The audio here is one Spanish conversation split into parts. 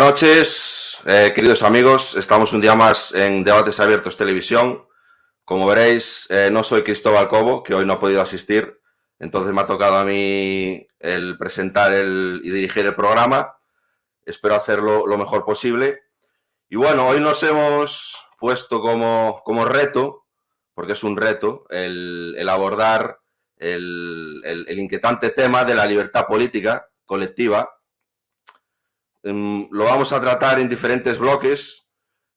Buenas noches, eh, queridos amigos. Estamos un día más en Debates Abiertos Televisión. Como veréis, eh, no soy Cristóbal Cobo, que hoy no ha podido asistir. Entonces me ha tocado a mí el presentar el, y dirigir el programa. Espero hacerlo lo mejor posible. Y bueno, hoy nos hemos puesto como, como reto, porque es un reto, el, abordar el, inquietante tema de la libertad política colectiva lo vamos a tratar en diferentes bloques.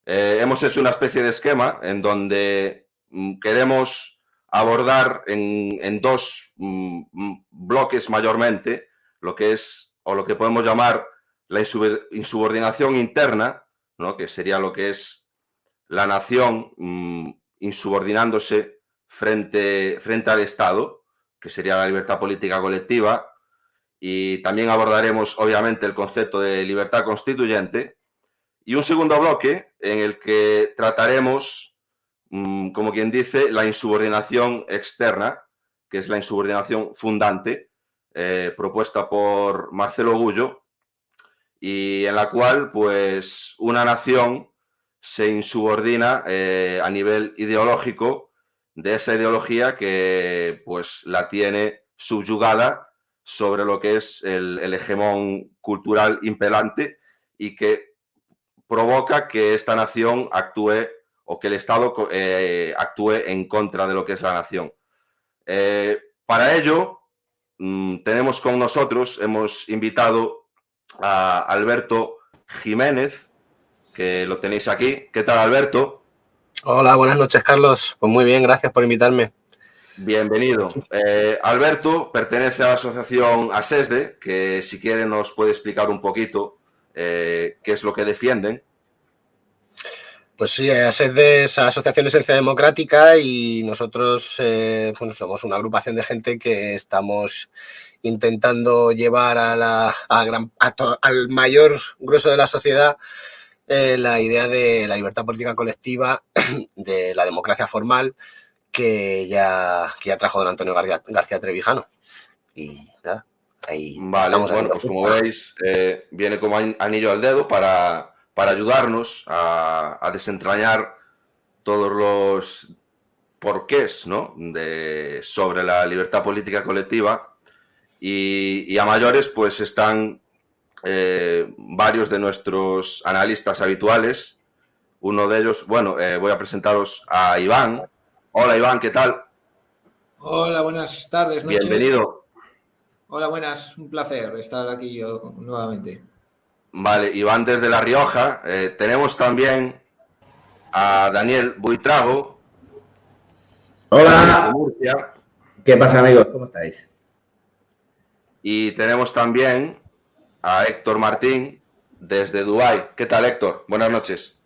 Eh, hemos hecho una especie de esquema en donde mm, queremos abordar en, dos mm, mm, bloques mayormente lo que es o lo que podemos llamar la insubordinación interna, ¿no? que sería lo que es la nación insubordinándose frente, frente al Estado, que sería la libertad política colectiva, y también abordaremos, obviamente, el concepto de libertad constituyente. Y un segundo bloque en el que trataremos, mm, como quien dice, la insubordinación externa, que es la insubordinación fundante, eh, propuesta por Marcelo Gullo, y en la cual, pues, una nación se insubordina eh, a nivel ideológico de esa ideología que, pues, la tiene subyugada sobre lo que es el, hegemón cultural impelante y que provoca que esta nación actúe o que el Estado eh, actúe en contra de lo que es la nación. Eh, para ello, mm, tenemos con nosotros, hemos invitado a Alberto Jiménez, que lo tenéis aquí. ¿Qué tal, Alberto? Hola, buenas noches, Carlos. Pues muy bien, gracias por invitarme. Bienvenido. Eh, Alberto pertenece a la asociación ASESDE, que si quiere nos puede explicar un poquito eh, qué es lo que defienden. Pues sí, ASESDE es Asociación Esencia Democrática y nosotros eh, somos una agrupación de gente que estamos intentando llevar a la, al mayor grueso de la sociedad la idea de la libertad política colectiva, de la democracia formal, que ya, ya trajo don Antonio García, Trevijano. Y nada, ahí vale, bueno, pues como veis, eh, viene como anillo al dedo para, para ayudarnos a, desentrañar todos los porqués ¿no? de, sobre la libertad política colectiva. Y, a mayores, pues están eh, varios de nuestros analistas habituales. Uno de ellos, bueno, eh, voy a presentaros a Iván, Hola Iván, ¿qué tal? Hola, buenas tardes. Bienvenido. Hola, buenas. Un placer estar aquí yo nuevamente. Vale, Iván desde La Rioja. Eh, tenemos también a Daniel Buitrago. Hola. ¿Qué pasa, amigos? ¿Cómo estáis? Y tenemos también a Héctor Martín desde Dubái. ¿Qué tal, Héctor? Buenas noches.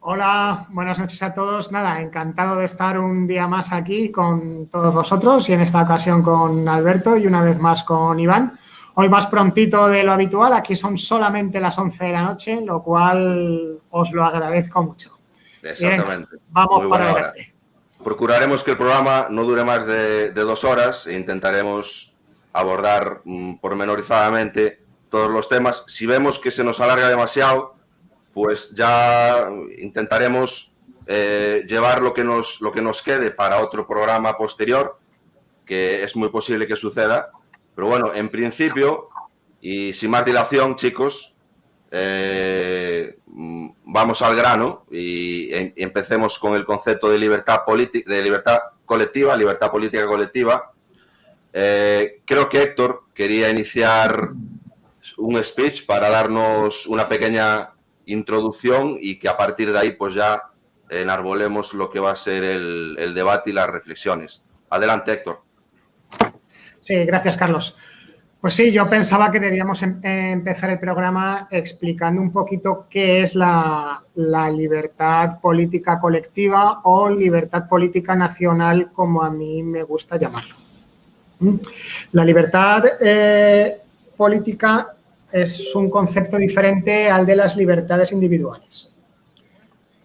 Hola, buenas noches a todos. Nada, encantado de estar un día más aquí con todos vosotros y en esta ocasión con Alberto y una vez más con Iván. Hoy más prontito de lo habitual, aquí son solamente las 11 de la noche, lo cual os lo agradezco mucho. Exactamente. vamos para adelante. Procuraremos que el programa no dure más de, dos horas e intentaremos abordar mm, pormenorizadamente todos los temas. Si vemos que se nos alarga demasiado, pues ya intentaremos eh, llevar lo que, nos, lo que nos quede para otro programa posterior, que es muy posible que suceda. Pero bueno, en principio, y sin más dilación, chicos, eh, vamos al grano y, em, empecemos con el concepto de libertad, de libertad colectiva, libertad política colectiva. Eh, creo que Héctor quería iniciar un speech para darnos una pequeña introducción y que a partir de ahí pues ya enarbolemos lo que va a ser el, debate y las reflexiones. Adelante, Héctor. Sí, gracias, Carlos. Pues sí, yo pensaba que debíamos em, empezar el programa explicando un poquito qué es la, libertad política colectiva o libertad política nacional, como a mí me gusta llamarlo. ¿Mm? La libertad eh, política es un concepto diferente al de las libertades individuales.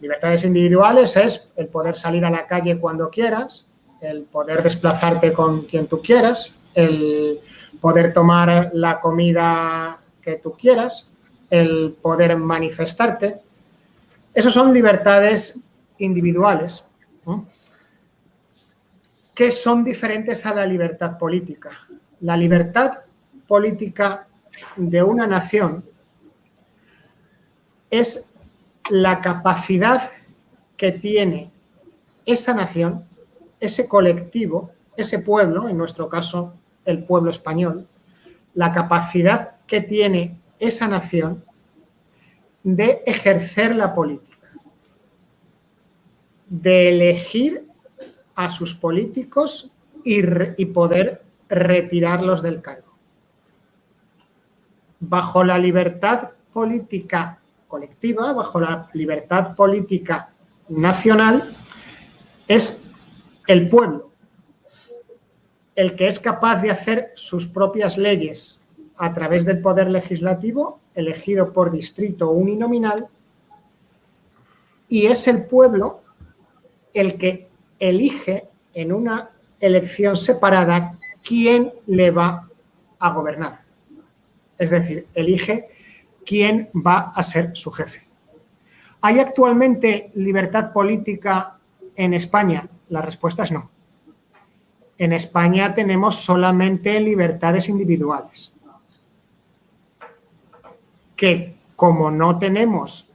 Libertades individuales es el poder salir a la calle cuando quieras, el poder desplazarte con quien tú quieras, el poder tomar la comida que tú quieras, el poder manifestarte. Esos son libertades individuales que son diferentes a la libertad política. La libertad política de una nación es la capacidad que tiene esa nación, ese colectivo, ese pueblo, en nuestro caso el pueblo español, la capacidad que tiene esa nación de ejercer la política, de elegir a sus políticos y, poder retirarlos del cargo. Bajo la libertad política colectiva, bajo la libertad política nacional, es el pueblo el que es capaz de hacer sus propias leyes a través del poder legislativo, elegido por distrito uninominal, y es el pueblo el que elige en una elección separada quién le va a gobernar. Es decir, elige quién va a ser su jefe. ¿Hay actualmente libertad política en España? La respuesta es no. En España tenemos solamente libertades individuales. Que como no tenemos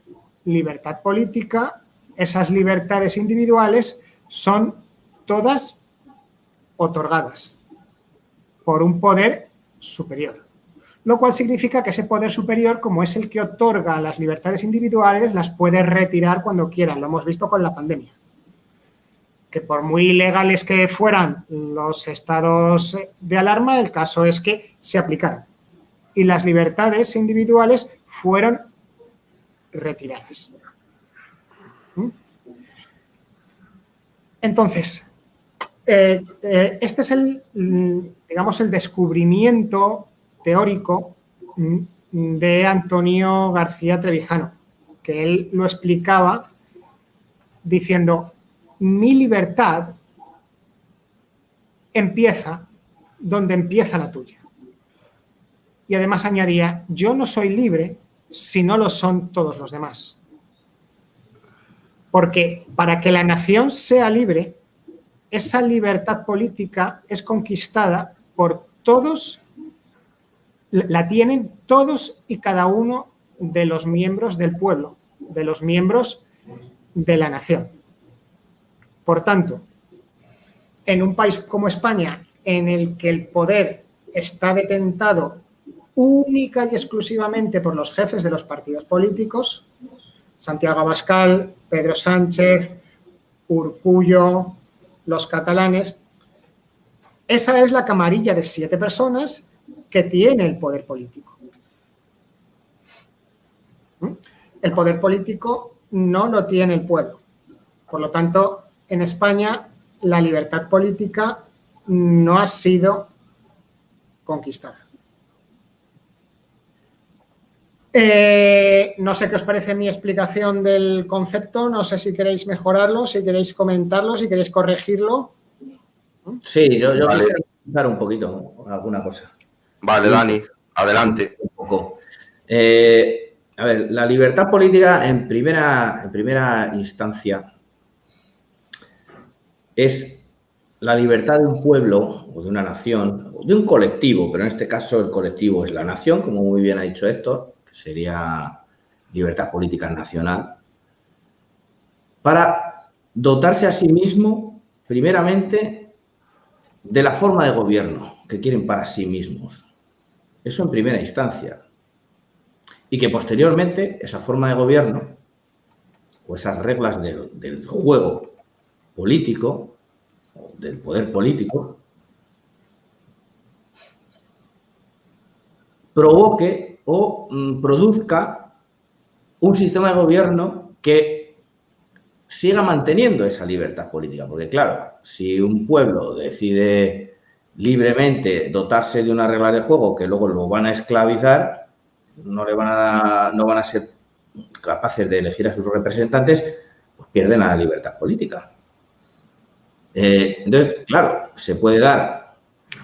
libertad política, esas libertades individuales son todas otorgadas por un poder superior. Lo cual significa que ese poder superior, como es el que otorga las libertades individuales, las puede retirar cuando quiera. Lo hemos visto con la pandemia. Que por muy ilegales que fueran los estados de alarma, el caso es que se aplicaron. Y las libertades individuales fueron retiradas. ¿Mm? Entonces, eh, eh, este es el, digamos, el descubrimiento teórico mm, de Antonio García Trevijano, que él lo explicaba diciendo, mi libertad empieza donde empieza la tuya. Y además añadía, yo no soy libre si no lo son todos los demás. Porque para que la nación sea libre, esa libertad política es conquistada por todos, la tienen todos y cada uno de los miembros del pueblo, de los miembros de la nación. Por tanto, en un país como España, en el que el poder está detentado única y exclusivamente por los jefes de los partidos políticos, Santiago Abascal, Pedro Sánchez, Urcullo, los catalanes. Esa es la camarilla de siete personas que tiene el poder político. ¿Mm? El poder político no lo tiene el pueblo. Por lo tanto, en España la libertad política no ha sido conquistada. Eh, no sé qué os parece mi explicación del concepto, no sé si queréis mejorarlo, si queréis comentarlo, si queréis corregirlo. Sí, yo, yo quisiera comentar un poquito alguna cosa. Vale, Dani, adelante. Un poco. Eh, a ver, la libertad política en primera, en primera instancia es la libertad de un pueblo o de una nación, o de un colectivo, pero en este caso el colectivo es la nación, como muy bien ha dicho Héctor, sería libertad política nacional, para dotarse a sí mismo, primeramente, de la forma de gobierno que quieren para sí mismos. Eso en primera instancia. Y que posteriormente esa forma de gobierno o esas reglas del, juego político, del poder político, provoque o mm, produzca un sistema de gobierno que siga manteniendo esa libertad política. Porque claro, si un pueblo decide libremente dotarse de una regla de juego que luego lo van a esclavizar, no, le van a, no van a ser capaces de elegir a sus representantes, pues pierden la libertad política. Eh, entonces, claro, se puede dar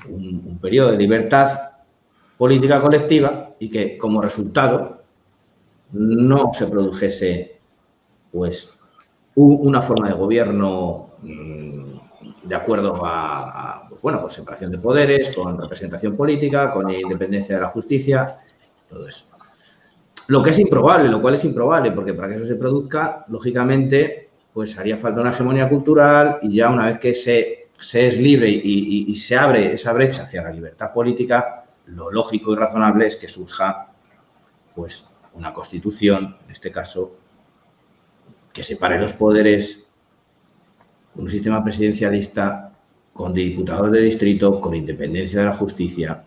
un periodo de libertad política colectiva y que como resultado no se produjese pues una forma de gobierno mm, de acuerdo a, bueno, con separación de poderes, con representación política, con independencia de la justicia, todo eso. Lo que es improbable, lo cual es improbable, porque para que eso se produzca, lógicamente, pues haría falta una hegemonía cultural y ya una vez que se, se es libre y, y se abre esa brecha hacia la libertad política, lo lógico y razonable es que surja pues una constitución, en este caso, que separe los poderes, un sistema presidencialista con diputados de distrito, con independencia de la justicia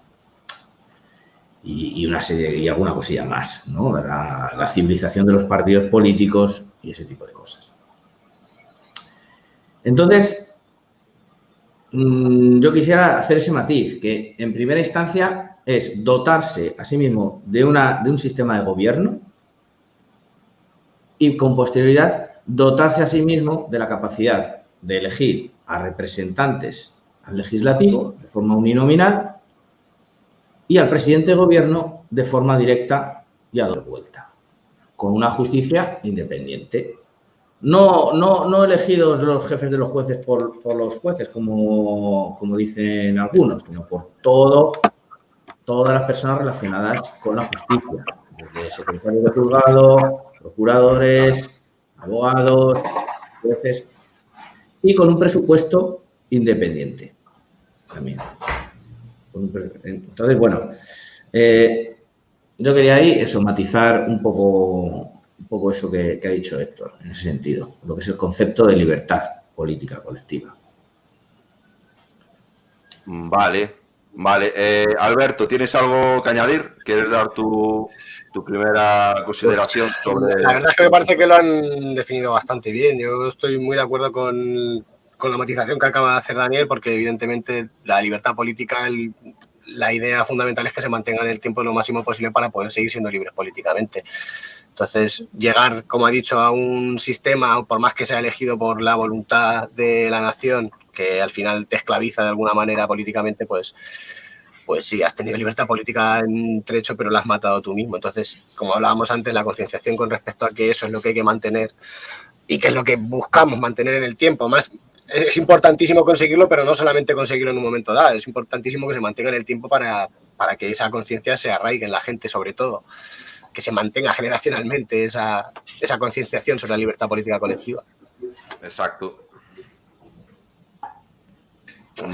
y, una serie y alguna cosilla más, ¿no? La, civilización de los partidos políticos y ese tipo de cosas. Entonces, mm, yo quisiera hacer ese matiz, que en primera instancia es dotarse a sí mismo de, una, de un sistema de gobierno y con posterioridad dotarse a sí mismo de la capacidad de elegir a representantes al legislativo de forma uninominal y al presidente de gobierno de forma directa y a doble vuelta, con una justicia independiente. No, no, no elegidos los jefes de los jueces por, los jueces, como, como, dicen algunos, sino por todo, todas las personas relacionadas con la justicia, desde secretarios de juzgado, procuradores, abogados, jueces, y con un presupuesto independiente también. Entonces, bueno, eh, yo quería ahí eso, matizar un poco, un poco eso que, ha dicho Héctor, en ese sentido, lo que es el concepto de libertad política colectiva. Vale, vale. Eh, Alberto, ¿tienes algo que añadir? ¿Quieres dar tu, tu primera consideración pues, sobre... La verdad es que me parece que lo han definido bastante bien. Yo estoy muy de acuerdo con, con la matización que acaba de hacer Daniel, porque evidentemente la libertad política, la idea fundamental es que se mantenga en el tiempo lo máximo posible para poder seguir siendo libres políticamente. Entonces, llegar, como ha dicho, a un sistema, por más que sea elegido por la voluntad de la nación, que al final te esclaviza de alguna manera políticamente, pues pues sí, has tenido libertad política en trecho, pero la has matado tú mismo. Entonces, como hablábamos antes, la concienciación con respecto a que eso es lo que hay que mantener y que es lo que buscamos mantener en el tiempo. Más, es importantísimo conseguirlo, pero no solamente conseguirlo en un momento dado, es importantísimo que se mantenga en el tiempo para, para que esa conciencia se arraigue en la gente, sobre todo, que se mantenga generacionalmente esa, esa concienciación sobre la libertad política colectiva. Exacto.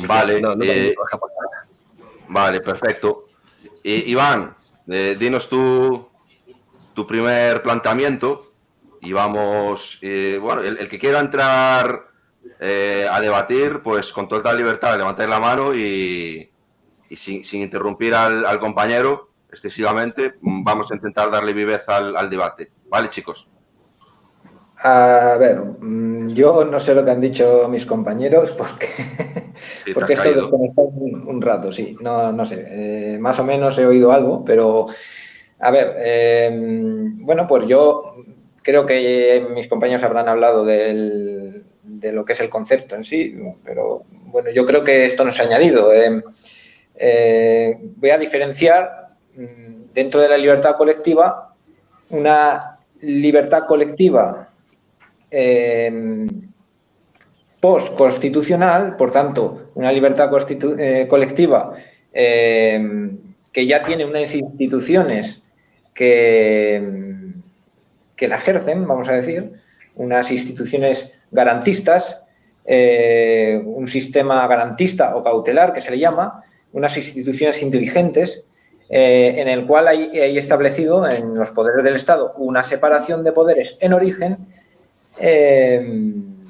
Vale. No, no eh, Vale, perfecto. Iván, eh, dinos tu, tu primer planteamiento y vamos, eh, bueno, el, que quiera entrar eh, a debatir, pues con toda libertad, levantar la mano y, sin, interrumpir al, compañero excesivamente, vamos a intentar darle viveza al debate. ¿Vale, chicos? A ver, mm, yo no sé lo que han dicho mis compañeros porque, porque estoy desconectado un, rato, sí, no, no sé, eh, más o menos he oído algo, pero a ver, em, bueno, pues yo creo que mis compañeros habrán hablado de lo que es el concepto en sí, pero bueno, yo creo que esto no se ha añadido. Em, eh, voy a diferenciar mm, dentro de la libertad colectiva una libertad colectiva eh, post-constitucional, por tanto, una libertad eh, colectiva em, que ya tiene unas instituciones que, que la ejercen, vamos a decir, unas instituciones garantistas, eh, un sistema garantista o cautelar que se le llama, unas instituciones inteligentes eh, en el cual hay, establecido en los poderes del Estado una separación de poderes en origen Em,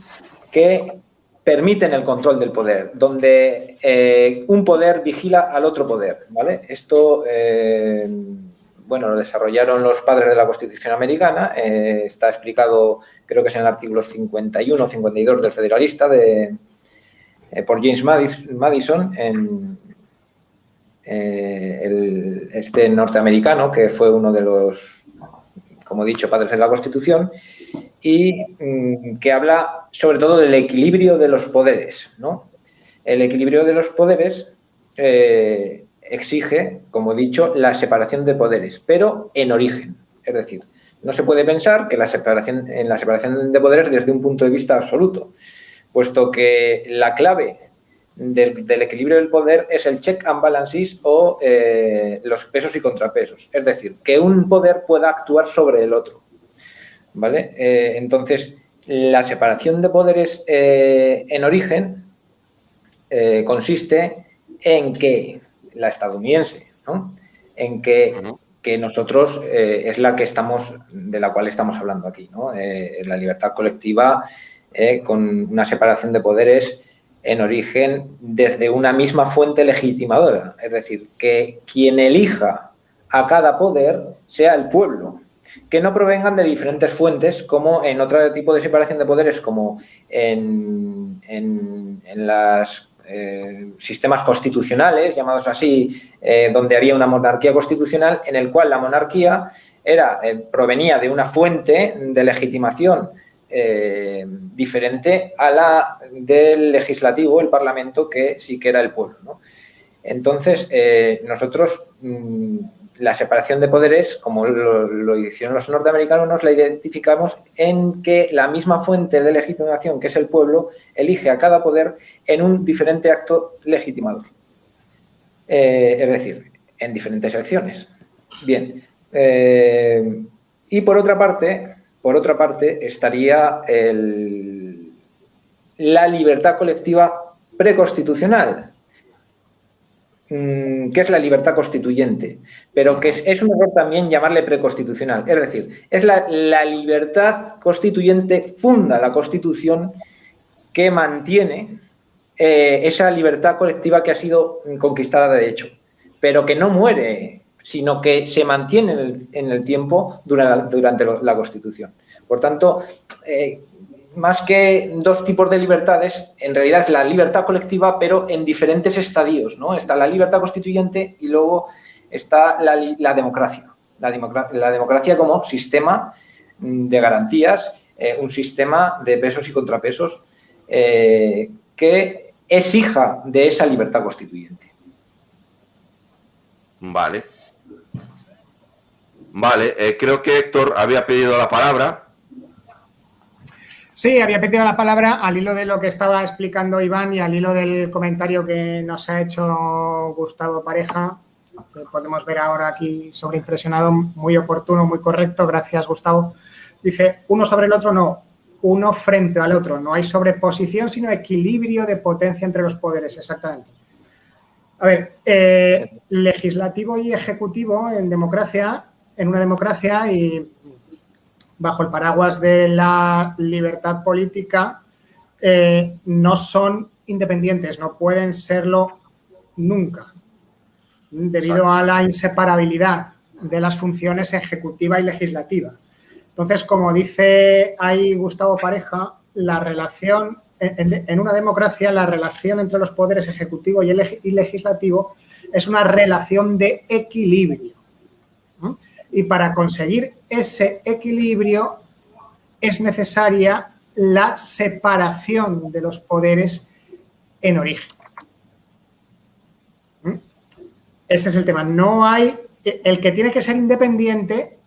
que permiten el control del poder, donde eh, un poder vigila al otro poder, ¿vale? Esto, em, bueno, lo desarrollaron los padres de la Constitución americana, eh, está explicado, creo que es en el artículo 51 o 52 del Federalista, de, eh, por James Madison, en, este norteamericano, que fue uno de los, como he dicho, padres de la Constitución, y mm, que habla sobre todo del equilibrio de los poderes. ¿no? El equilibrio de los poderes eh, exige, como he dicho, la separación de poderes, pero en origen. Es decir, no se puede pensar que la separación, en la separación de poderes desde un punto de vista absoluto, puesto que la clave del, equilibrio del poder es el check and balances o eh, los pesos y contrapesos. Es decir, que un poder pueda actuar sobre el otro. ¿Vale? Eh, entonces, la separación de poderes eh, en origen consiste en que la estadounidense, ¿no? en que, que nosotros es la que estamos, de la cual estamos hablando aquí, ¿no? la libertad colectiva con una separación de poderes en origen desde una misma fuente legitimadora, es decir, que quien elija a cada poder sea el pueblo, que no provengan de diferentes fuentes, como en otro tipo de separación de poderes, como en, en, los eh, sistemas constitucionales, llamados así, eh, donde había una monarquía constitucional, en el cual la monarquía era, eh, provenía de una fuente de legitimación diferente a la del legislativo, el Parlamento, que sí que era el pueblo. Entonces, eh, nosotros mm, la separación de poderes, como lo, hicieron los norteamericanos, nos la identificamos en que la misma fuente de legitimación, que es el pueblo, elige a cada poder en un diferente acto legitimador. Eh, es decir, en diferentes elecciones. Bien. y por otra parte, por otra parte, estaría la libertad colectiva preconstitucional, mm, que es la libertad constituyente, pero que es, un error también llamarle preconstitucional. Es decir, es la, libertad constituyente, funda la Constitución que mantiene eh, esa libertad colectiva que ha sido conquistada de hecho, pero que no muere sino que se mantiene en el, tiempo durante, la, Constitución. Por tanto, eh, más que dos tipos de libertades, en realidad es la libertad colectiva, pero en diferentes estadios, ¿no? Está la libertad constituyente y luego está la, democracia. La, democracia como sistema de garantías, eh, un sistema de pesos y contrapesos eh, que es hija de esa libertad constituyente. Vale. Vale, eh, creo que Héctor había pedido la palabra. Sí, había pedido la palabra al hilo de lo que estaba explicando Iván y al hilo del comentario que nos ha hecho Gustavo Pareja, que podemos ver ahora aquí sobreimpresionado, muy oportuno, muy correcto. Gracias, Gustavo. Dice, uno sobre el otro no, uno frente al otro. No hay sobreposición, sino equilibrio de potencia entre los poderes, exactamente. A ver, eh, legislativo y ejecutivo en democracia en una democracia y bajo el paraguas de la libertad política eh, no son independientes, no pueden serlo nunca, debido a la inseparabilidad de las funciones ejecutiva y legislativa. Entonces, como dice ahí Gustavo Pareja, la relación, en, una democracia, la relación entre los poderes ejecutivo y, y legislativo es una relación de equilibrio. Y para conseguir ese equilibrio es necesaria la separación de los poderes en origen. ¿Mm? Ese es el tema. No hay, el que tiene que ser independiente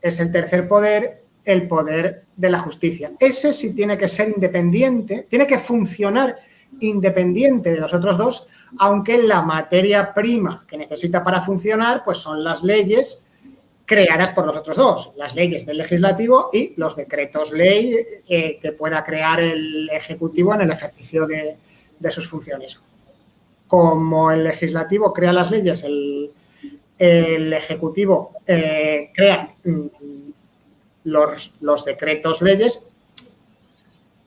es el tercer poder, el poder de la justicia. Ese sí tiene que ser independiente, tiene que funcionar independiente de los otros dos, aunque la materia prima que necesita para funcionar, pues son las leyes creadas por los otros dos, las leyes del legislativo y los decretos ley eh, que pueda crear el ejecutivo en el ejercicio de, sus funciones. Como el legislativo crea las leyes, el, ejecutivo eh, crea mm, los, los decretos leyes,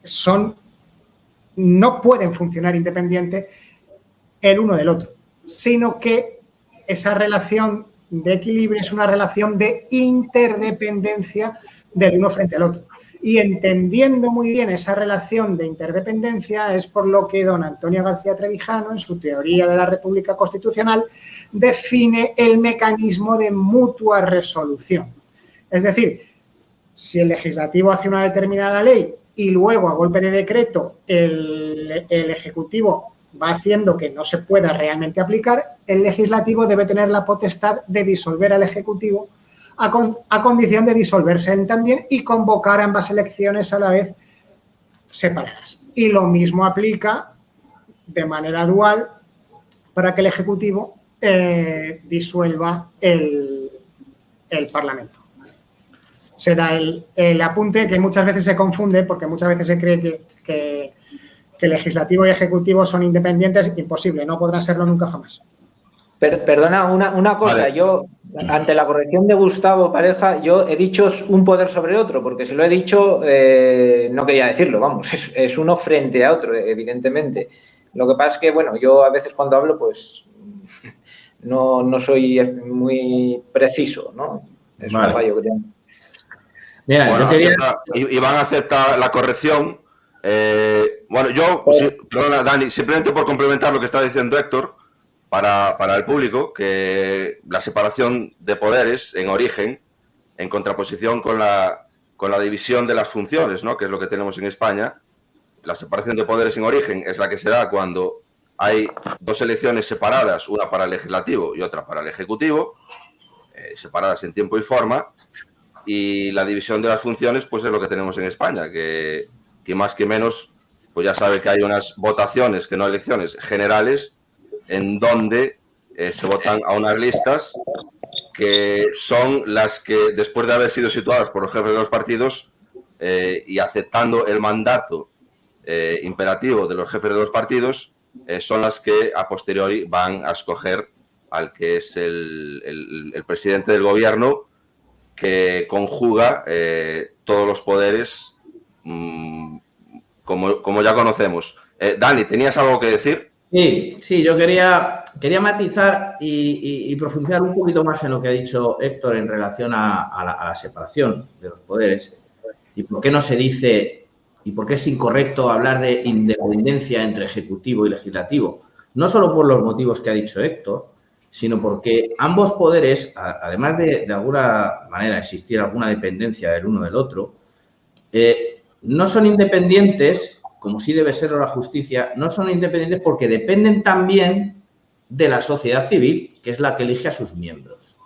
son, no pueden funcionar independiente el uno del otro, sino que esa relación de equilibrio es una relación de interdependencia del uno frente al otro. Y entendiendo muy bien esa relación de interdependencia es por lo que don Antonio García Trevijano, en su teoría de la República Constitucional, define el mecanismo de mutua resolución. Es decir, si el legislativo hace una determinada ley y luego a golpe de decreto el, el Ejecutivo va haciendo que no se pueda realmente aplicar, el legislativo debe tener la potestad de disolver al Ejecutivo a, condición de disolverse él también y convocar ambas elecciones a la vez separadas. Y lo mismo aplica de manera dual para que el Ejecutivo eh, disuelva el, Parlamento. Se da el, apunte que muchas veces se confunde porque muchas veces se cree que, que legislativo y ejecutivo son independientes. Imposible, no podrán serlo nunca jamás perdona, una, cosa, yo, ante la corrección de Gustavo Pareja, yo he dicho un poder sobre otro, porque si lo he dicho, eh, no quería decirlo, vamos, es, uno frente a otro, evidentemente. Lo que pasa es que, bueno, yo a veces cuando hablo, pues no, soy muy preciso, ¿no? Es un fallo, creo. Mira, yo quería... y, van a aceptar la corrección. Eh, bueno, yo, perdona, Dani, simplemente por complementar lo que está diciendo Héctor, para, el público que la separación de poderes en origen, en contraposición con la, con la división de las funciones, ¿no? que es lo que tenemos en España, la separación de poderes en origen es la que se da cuando hay dos elecciones separadas, una para el legislativo y otra para el ejecutivo, eh, separadas en tiempo y forma, y la división de las funciones pues es lo que tenemos en España, que, que más que menos pues ya sabe que hay unas votaciones, que no elecciones generales, en donde eh, se votan a unas listas que son las que, después de haber sido situadas por los jefes de los partidos eh, y aceptando el mandato eh, imperativo de los jefes de los partidos, son las que a posteriori van a escoger al que es el, presidente del gobierno que conjuga todos los poderes mm, como, como, ya conocemos. Dani, ¿tenías algo que decir? Sí, sí, yo quería, quería matizar y, profundizar un poquito más en lo que ha dicho Héctor en relación a, la, separación de los poderes y por qué no se dice y por qué es incorrecto hablar de independencia entre ejecutivo y legislativo. No solo por los motivos que ha dicho Héctor, sino porque ambos poderes, además de de alguna manera existir alguna dependencia del uno del otro, eh, no son independientes como sí debe ser la justicia, no son independientes porque dependen también de la sociedad civil, que es la que elige a sus miembros,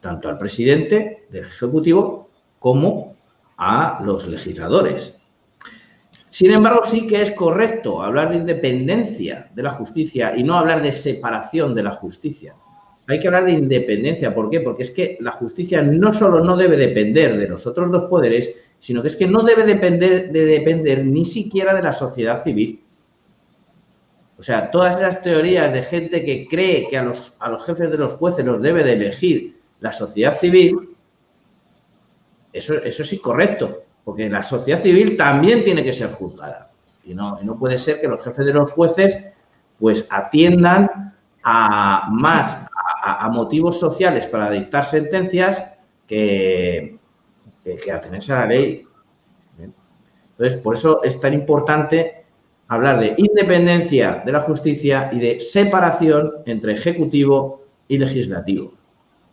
tanto al presidente del Ejecutivo como a los legisladores. Sin embargo, sí que es correcto hablar de independencia de la justicia y no hablar de separación de la justicia. Hay que hablar de independencia. ¿Por qué? Porque es que la justicia no solo no debe depender de los otros dos poderes, sino que es que no debe depender, de depender ni siquiera de la sociedad civil. O sea, todas esas teorías de gente que cree que a los, a los jefes de los jueces los debe de elegir la sociedad civil, eso, eso es incorrecto, porque la sociedad civil también tiene que ser juzgada. Y no, no puede ser que los jefes de los jueces pues atiendan a más a motivos sociales para dictar sentencias que, que, atenerse a la ley. Entonces, por eso es tan importante hablar de independencia de la justicia y de separación entre ejecutivo y legislativo.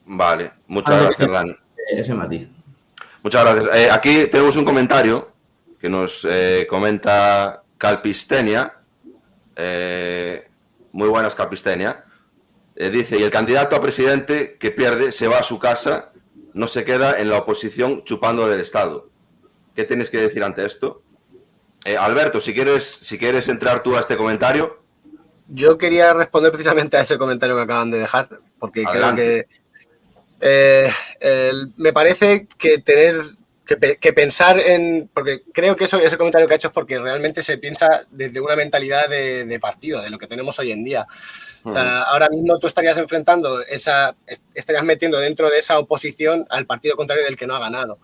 Vale, muchas gracias, Dan. Ese matiz. Muchas gracias. Eh, aquí tenemos un comentario que nos eh, comenta Calpistenia. Eh, muy buenas, Calpistenia. Dice, y el candidato a presidente que pierde se va a su casa no se queda en la oposición chupando del Estado. ¿Qué tienes que decir ante esto? Eh, Alberto, si quieres, si quieres entrar tú a este comentario. Yo quería responder precisamente a ese comentario que acaban de dejar, porque creo que eh, me parece que tener que, pensar en. Porque creo que eso, ese comentario que ha hecho es porque realmente se piensa desde una mentalidad de, partido, de lo que tenemos hoy en día. O sea, ahora mismo tú estarías enfrentando esa. estarías metiendo dentro de esa oposición al partido contrario del que no ha ganado.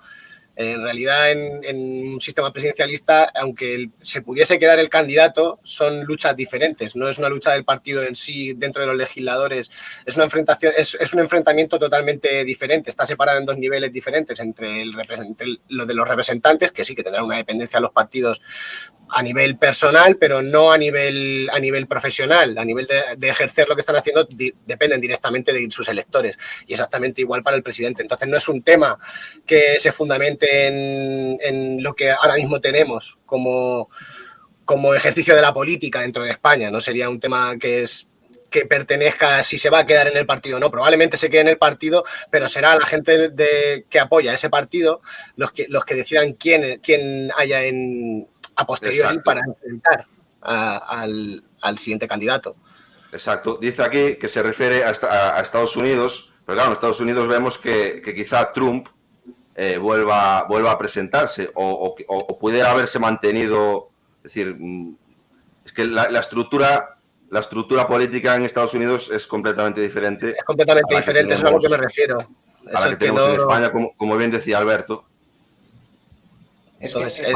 En realidad, en, un sistema presidencialista, aunque se pudiese quedar el candidato, son luchas diferentes. No es una lucha del partido en sí dentro de los legisladores. Es una enfrentación, es, un enfrentamiento totalmente diferente. Está separado en dos niveles diferentes entre el, lo de los representantes, que sí que tendrán una dependencia a los partidos a nivel personal, pero no a nivel, a nivel profesional, a nivel de, ejercer lo que están haciendo, dependen directamente de sus electores. Y exactamente igual para el presidente. Entonces no es un tema que se fundamente en, lo que ahora mismo tenemos como, como ejercicio de la política dentro de España. No sería un tema que es que pertenezca, si se va a quedar en el partido o no. Probablemente se quede en el partido, pero será la gente de, que apoya ese partido los que, los que decidan quién, quién haya en, a posteriori para enfrentar al, siguiente candidato. Exacto. Dice aquí que se refiere a, Estados Unidos, pero claro, en Estados Unidos vemos que, quizá Trump eh, vuelva, vuelva a presentarse o, puede haberse mantenido, es decir, mm, es que la, estructura la estructura política en Estados Unidos es completamente diferente. Es completamente diferente, es a lo que me refiero. A la que, tenemos en España, como, bien decía Alberto. Es que,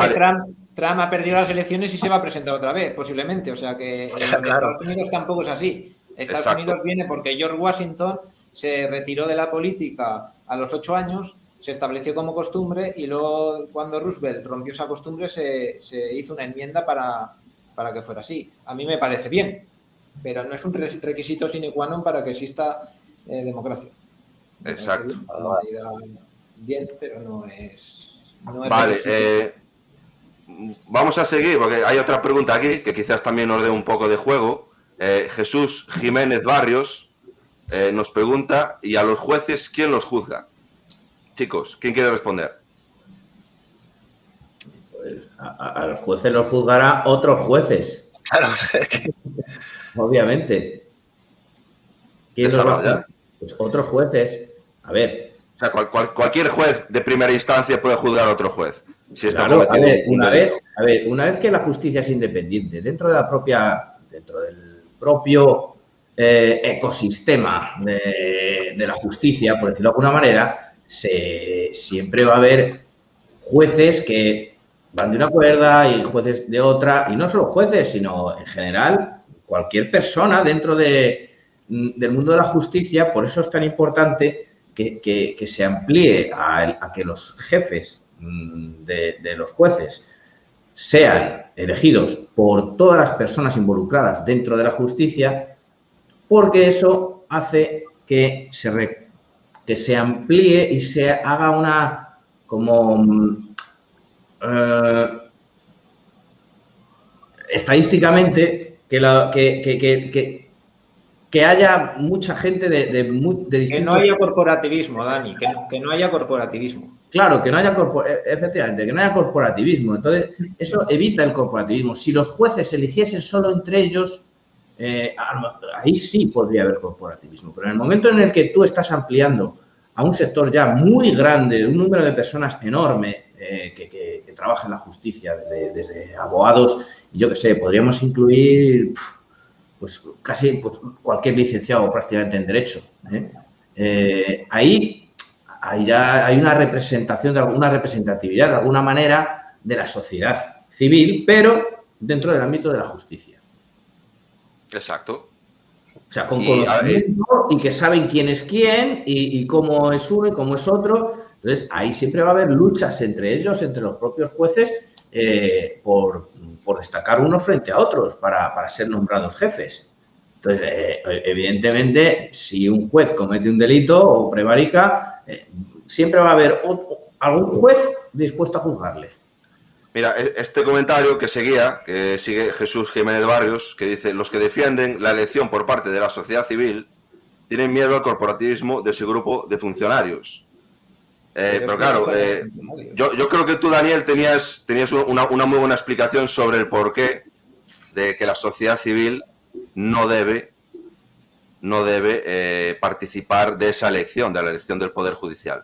Trump, ha perdido las elecciones y se va a presentar otra vez, posiblemente. O sea que en Estados Unidos tampoco es así. Estados Unidos viene porque George Washington se retiró de la política a los ocho años, se estableció como costumbre y luego cuando Roosevelt rompió esa costumbre se, hizo una enmienda para, para que fuera así. A mí me parece bien, pero no es un requisito sine qua non para que exista eh, democracia. Exacto. Bien, pero no es. vale, eh, vamos a seguir porque hay otra pregunta aquí que quizás también nos dé un poco de juego. Eh, Jesús Jiménez Barrios nos pregunta: ¿y a los jueces quién los juzga? Chicos, ¿quién quiere responder? Pues a, los jueces los juzgará otros jueces. Claro, Obviamente. ¿Quién los va Pues otros jueces. A ver. O sea, cualquier juez de primera instancia puede juzgar a otro juez. Si está a ver, una vez, a ver, una vez que la justicia es independiente, dentro de la propia, dentro del propio eh, ecosistema de, la justicia, por decirlo de alguna manera, se, siempre va a haber jueces que van de una cuerda y jueces de otra, y no solo jueces, sino en general cualquier persona dentro de, del mundo de la justicia, por eso es tan importante que, se amplíe a, que los jefes mm, de, los jueces sean elegidos por todas las personas involucradas dentro de la justicia, porque eso hace que se, que se amplíe y se haga una como mm, eh, estadísticamente que, la, que, que, que, haya mucha gente de, de, Que no haya corporativismo, Dani, que no, que no haya corporativismo. Claro, que no haya e, efectivamente, que no haya corporativismo. Entonces, eso evita el corporativismo. Si los jueces eligiesen solo entre ellos, eh, ahí sí podría haber corporativismo. Pero en el momento en el que tú estás ampliando a un sector ya muy grande, un número de personas enorme, eh, que, trabaja en la justicia, desde, abogados, yo que sé, podríamos incluir pues casi pues, cualquier licenciado prácticamente en Derecho. Eh, ahí, ahí ya hay una representación, de alguna representatividad de alguna manera de la sociedad civil, pero dentro del ámbito de la justicia. Exacto. O sea, con conocimiento y, que saben quién es quién y, y cómo es uno y cómo es otro entonces, ahí siempre va a haber luchas entre ellos, entre los propios jueces, eh, por, destacar unos frente a otros para, ser nombrados jefes. Entonces, eh, evidentemente, si un juez comete un delito o prevarica, eh, siempre va a haber algún juez dispuesto a juzgarle. Mira, e, este comentario que seguía, que sigue Jesús Jiménez Barrios, que dice, los que defienden la elección por parte de la sociedad civil tienen miedo al corporativismo de ese grupo de funcionarios. Eh, pero claro, eh, yo, creo que tú, Daniel, tenías, tenías una, muy buena explicación sobre el porqué de que la sociedad civil no debe, no debe eh, participar de esa elección, de la elección del Poder Judicial.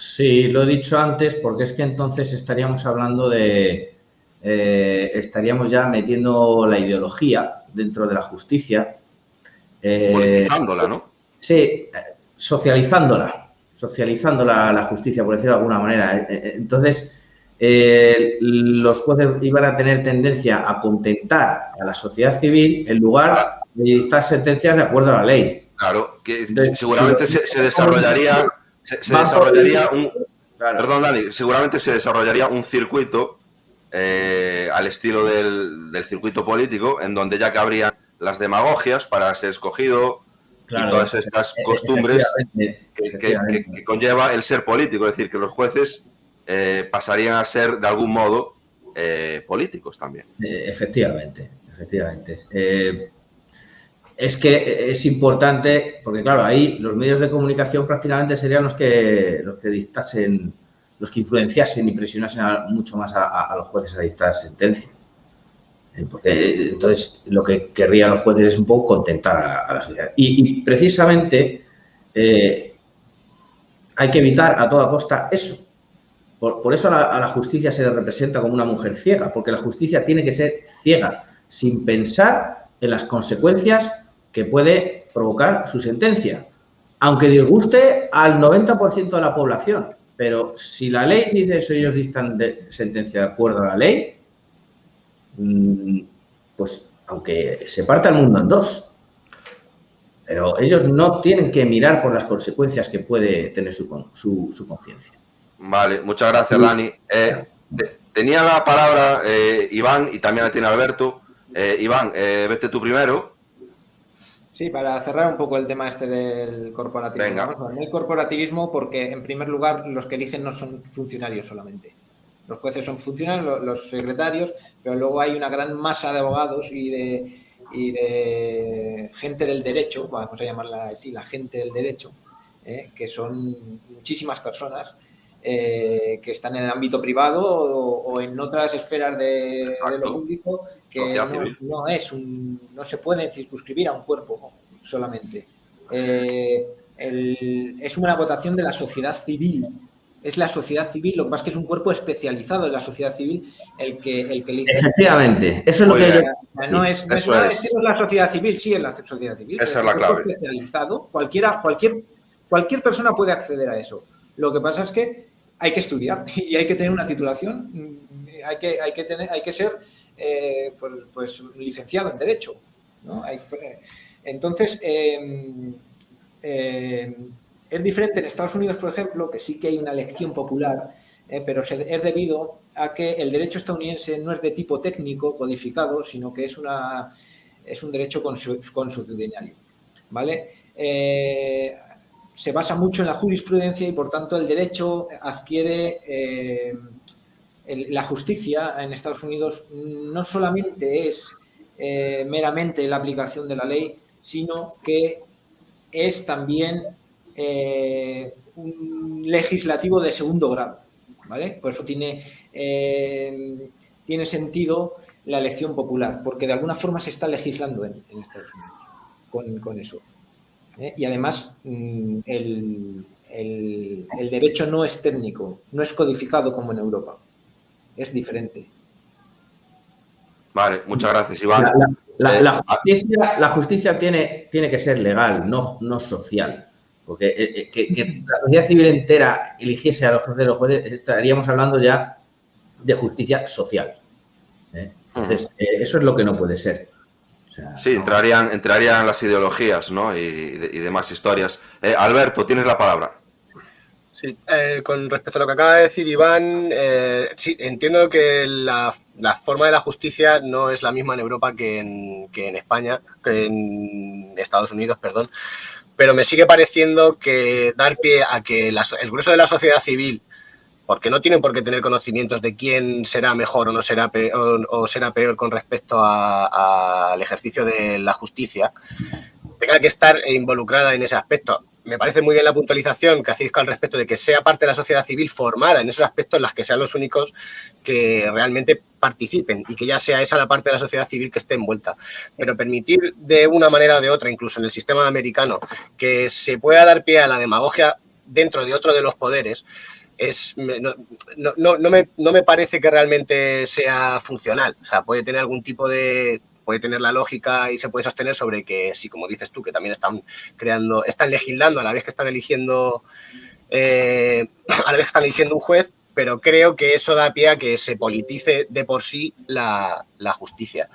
Sí, lo he dicho antes, porque es que entonces estaríamos hablando de. estaríamos ya metiendo la ideología dentro de la justicia. Politizándola, ¿no? Sí, socializándola socializando la, justicia, por decirlo de alguna manera. Eh, eh, entonces, eh, los jueces iban a tener tendencia a contentar a la sociedad civil en lugar de dictar sentencias de acuerdo a la ley. Claro, que seguramente se, desarrollaría, se, desarrollaría un... Perdón, Dani, seguramente se desarrollaría un circuito al estilo del, del, circuito político, en donde ya cabrían las demagogias para ser escogido, y todas estas costumbres que, conlleva el ser político, es decir, que los jueces eh, pasarían a ser de algún modo eh, políticos también. Eh, efectivamente, efectivamente. Es que es importante, porque claro, ahí los medios de comunicación prácticamente serían los que, los que dictasen, los que influenciasen y presionasen mucho más a, los jueces a dictar sentencia. Eh, porque entonces lo que querrían los jueces es un poco contentar a, la sociedad. Y, precisamente eh, hay que evitar a toda costa eso. Por, eso a la, justicia se le representa como una mujer ciega, porque la justicia tiene que ser ciega, sin pensar en las consecuencias que puede provocar su sentencia. Aunque disguste al 90% de la población, pero si la ley dice eso, ellos dictan de sentencia de acuerdo a la ley, mm, pues aunque se parta el mundo en dos, pero ellos no tienen que mirar por las consecuencias que puede tener su, su conciencia. Vale, muchas gracias, Dani. Eh, tenía la palabra eh, Iván y también la tiene Alberto. Eh, Iván, vete tú primero. Sí, para cerrar un poco el tema este del corporativismo. No hay corporativismo porque, en primer lugar, los que eligen no son funcionarios solamente. Los jueces son funcionarios, los, secretarios, pero luego hay una gran masa de abogados y de, y de gente del derecho, vamos a llamarla así, la gente del derecho, que son muchísimas personas eh, que están en el ámbito privado o, en otras esferas de, lo público que no, es un, no se puede circunscribir a un cuerpo solamente. Eh, es una votación de la sociedad civil. Es la sociedad civil, lo que pasa es que es un cuerpo especializado en la sociedad civil el que, el que elige. Efectivamente, eso es lo que no, es, no, es, la sociedad civil, sí es la sociedad civil. Esa es la clave. especializado, cualquiera, cualquier, cualquier persona puede acceder a eso. Lo que pasa es que hay que estudiar y hay que tener una titulación, hay que, hay que, tener, hay que ser eh, pues, pues, licenciado en Derecho. entonces, em, em, es diferente en Estados Unidos, por ejemplo, que sí que hay una elección popular, eh, pero es debido a que el derecho estadounidense no es de tipo técnico, codificado, sino que es, una, es un derecho consuetudinario. ¿Vale? Eh, se basa mucho en la jurisprudencia y por tanto el derecho adquiere eh, la justicia en Estados Unidos no solamente es eh, meramente la aplicación de la ley, sino que es también eh, un legislativo de segundo grado. ¿vale? Por eso tiene, tiene sentido la elección popular, porque de alguna forma se está legislando en, Estados Unidos con eso. ¿Eh? y además mm, el, derecho no es técnico, no es codificado como en Europa, es diferente. Vale, muchas gracias, Iván. La, eh, ah. justicia, tiene, tiene, que ser legal, no, no social. Porque eh, que, la sociedad civil entera eligiese a los jueces de los jueces, estaríamos hablando ya de justicia social. Entonces, eso es lo que no puede ser sí, entrarían, entrarían las ideologías ¿no? y, demás historias. Eh, Alberto, tienes la palabra. Sí, eh, con respecto a lo que acaba de decir Iván, eh, sí, entiendo que la, forma de la justicia no es la misma en Europa que en, que en España, que en Estados Unidos, perdón, pero me sigue pareciendo que dar pie a que el grueso de la sociedad civil porque no tienen por qué tener conocimientos de quién será mejor o no será peor, o, será peor con respecto al ejercicio de la justicia, tenga que estar involucrada en ese aspecto. Me parece muy bien la puntualización que hacéis al respecto de que sea parte de la sociedad civil formada en esos aspectos en los que sean los únicos que realmente participen y que ya sea esa la parte de la sociedad civil que esté envuelta. Pero permitir de una manera o de otra, incluso en el sistema americano, que se pueda dar pie a la demagogia dentro de otro de los poderes, es, no, no, no, me, no me parece que realmente sea funcional. O sea, puede tener algún tipo de, puede tener la lógica y se puede sostener sobre que, sí, como dices tú, que también están creando, están legislando a la vez que están eligiendo, eh, a la vez que están eligiendo un juez, pero creo que eso da pie a que se politice de por sí la, la justicia.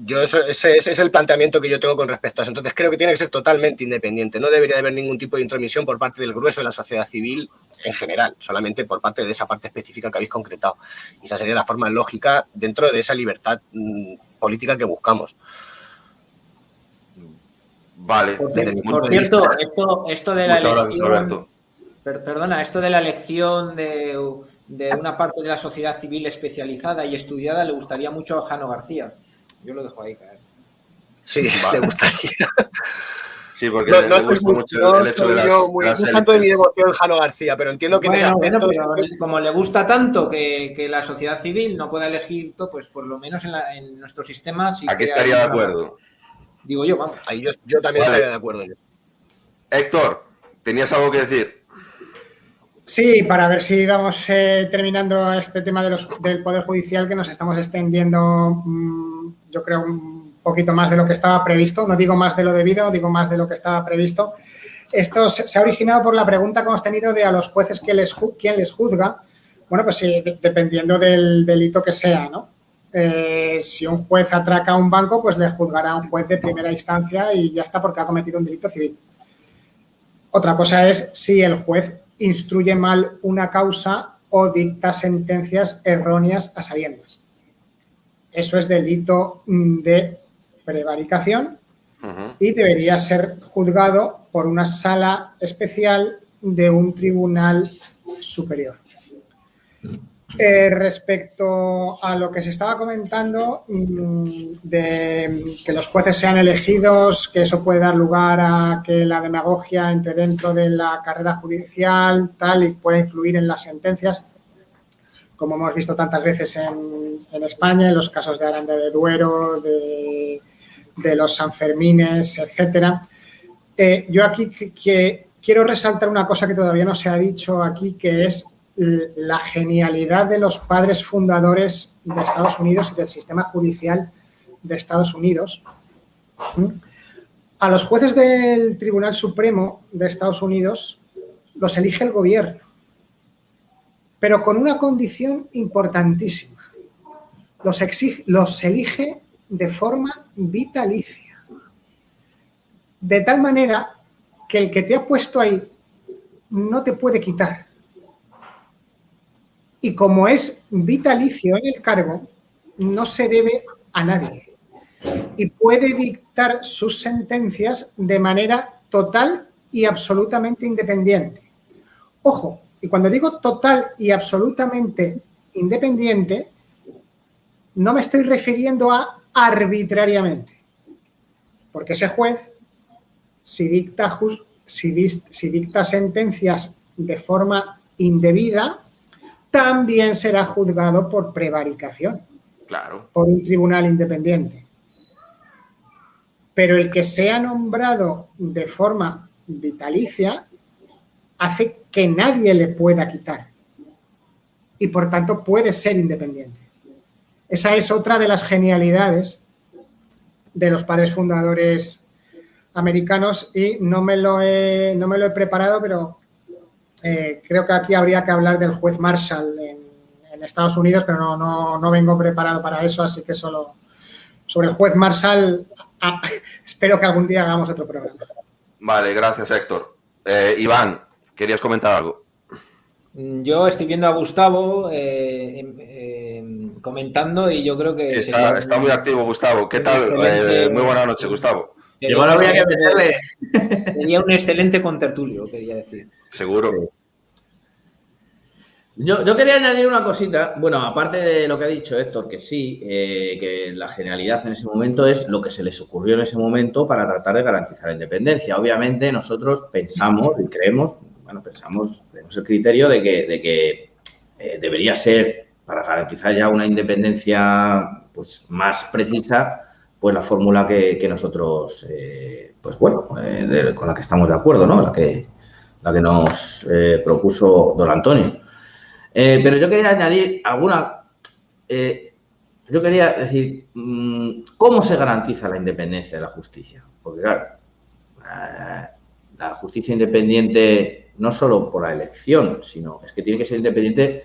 Yo ese, es el planteamiento que yo tengo con respecto a eso. Entonces creo que tiene que ser totalmente independiente. No debería haber ningún tipo de intromisión por parte del grueso de la sociedad civil en general, solamente por parte de esa parte específica que habéis concretado. Y esa sería la forma lógica dentro de esa libertad mm, política que buscamos. Vale. Por, cierto, esto, de la elección... perdona, esto de la elección de, de una parte de la sociedad civil especializada y estudiada le gustaría mucho a Jano García. Yo lo dejo ahí caer. Sí, le gustaría. Sí, porque no, le, gusta mucho, el hecho de las, yo muy, tanto de mi devoción Jano García, pero entiendo que bueno, bueno, pero como le gusta tanto que, que, la sociedad civil no pueda elegir todo, pues por lo menos en, la, en nuestro sistema sí Aquí estaría de acuerdo. Digo yo, vamos. Ahí yo, yo también vale. estaría de acuerdo. Héctor, ¿tenías algo que decir? Sí, para ver si vamos eh, terminando este tema del Poder Judicial que nos estamos extendiendo, mmm, yo creo, un poquito más de lo que estaba previsto. No digo más de lo debido, digo más de lo que estaba previsto. Esto se ha originado por la pregunta que hemos tenido de a los jueces quién les juzga. Bueno, pues sí, dependiendo del delito que sea, ¿no? Eh, si un juez atraca a un banco, pues le juzgará a un juez de primera instancia y ya está porque ha cometido un delito civil. Otra cosa es si el juez instruye mal una causa o dicta sentencias erróneas a sabiendas. Eso es delito de prevaricación uh -huh. y debería ser juzgado por una sala especial de un tribunal superior. Eh, respecto a lo que se estaba comentando mmm, de que los jueces sean elegidos, que eso puede dar lugar a que la demagogia entre dentro de la carrera judicial tal y pueda influir en las sentencias, como hemos visto tantas veces en, en España, en los casos de Aranda de Duero, de, de los Sanfermines, etcétera. Eh, yo aquí que quiero resaltar una cosa que todavía no se ha dicho aquí, que es la genialidad de los padres fundadores de Estados Unidos y del sistema judicial de Estados Unidos. A los jueces del Tribunal Supremo de Estados Unidos los elige el gobierno, pero con una condición importantísima. Los, los elige de forma vitalicia. De tal manera que el que te ha puesto ahí no te puede quitar y como es vitalicio en el cargo, no se debe a nadie y puede dictar sus sentencias de manera total y absolutamente independiente. Ojo, y cuando digo total y absolutamente independiente, no me estoy refiriendo a arbitrariamente, porque ese juez, si dicta, si, dicta sentencias de forma indebida, también será juzgado por prevaricación. Claro. Por un tribunal independiente. Pero el que sea nombrado de forma vitalicia hace que nadie le pueda quitar. Y por tanto puede ser independiente. Esa es otra de las genialidades de los padres fundadores americanos y no me lo he, no me lo he preparado, pero eh, creo que aquí habría que hablar del juez Marshall en, en Estados Unidos, pero no, no, no, vengo preparado para eso, así que solo sobre el juez Marshall ah, espero que algún día hagamos otro programa. Vale, gracias Héctor. Eh, Iván, ¿querías comentar algo? Yo estoy viendo a Gustavo eh, eh, comentando y yo creo que... Sí, está, está, muy activo Gustavo. ¿Qué tal? Eh, muy buena noche, Gustavo. Yo no habría que meterle. Sería un excelente contertulio, quería decir. Seguro. Yo, yo, quería añadir una cosita, bueno, aparte de lo que ha dicho Héctor, que sí, eh, que la genialidad en ese momento es lo que se les ocurrió en ese momento para tratar de garantizar la independencia. Obviamente nosotros pensamos y creemos, bueno, pensamos, tenemos el criterio de que, de que eh, debería ser, para garantizar ya una independencia pues, más precisa, pues la fórmula que, que nosotros, eh, pues bueno, de, con la que estamos de acuerdo, ¿no? La que, la que nos propuso don Antonio. Eh, pero yo quería añadir alguna. Eh, yo quería decir, mmm, ¿cómo se garantiza la independencia de la justicia? Porque, claro, eh, la justicia independiente no solo por la elección, sino es que tiene que ser independiente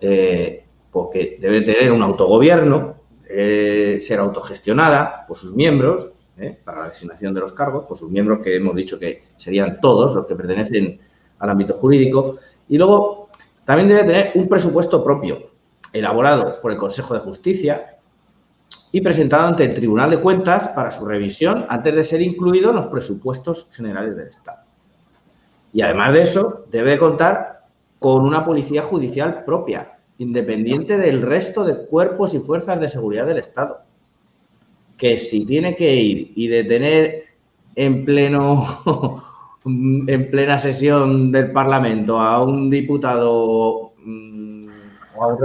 eh, porque debe tener un autogobierno, ser autogestionada por sus miembros, para la designación de los cargos, por sus miembros que hemos dicho que serían todos los que pertenecen al ámbito jurídico, y luego también debe tener un presupuesto propio, elaborado por el Consejo de Justicia y presentado ante el Tribunal de Cuentas para su revisión antes de ser incluido en los presupuestos generales del Estado. Y además de eso, debe contar con una policía judicial propia, independiente del resto de cuerpos y fuerzas de seguridad del Estado, que si tiene que ir y detener en pleno en plena sesión del Parlamento a un diputado mm, o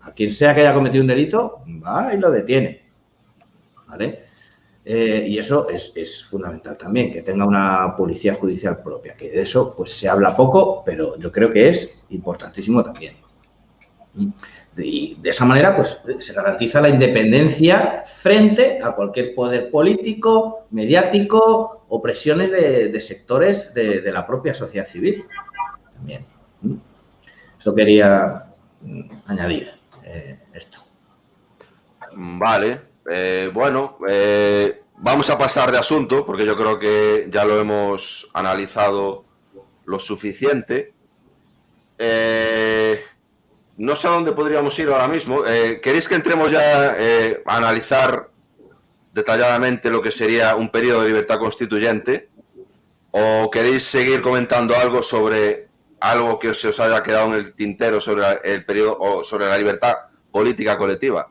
a, quien sea que haya cometido un delito, va y lo detiene. ¿Vale? Eh, y eso es, fundamental también, que tenga una policía judicial propia, que de eso pues se habla poco, pero yo creo que es importantísimo también. Y de esa manera, pues se garantiza la independencia frente a cualquier poder político, mediático o presiones de, sectores de, la propia sociedad civil. También. Eso quería mm, añadir eh, esto. Vale, eh, bueno, eh, vamos a pasar de asunto porque yo creo que ya lo hemos analizado lo suficiente. No sé a dónde podríamos ir ahora mismo. Eh, ¿Queréis que entremos ya eh, a analizar detalladamente lo que sería un periodo de libertad constituyente? ¿O queréis seguir comentando algo sobre algo que se os haya quedado en el tintero sobre el periodo o sobre la libertad política colectiva?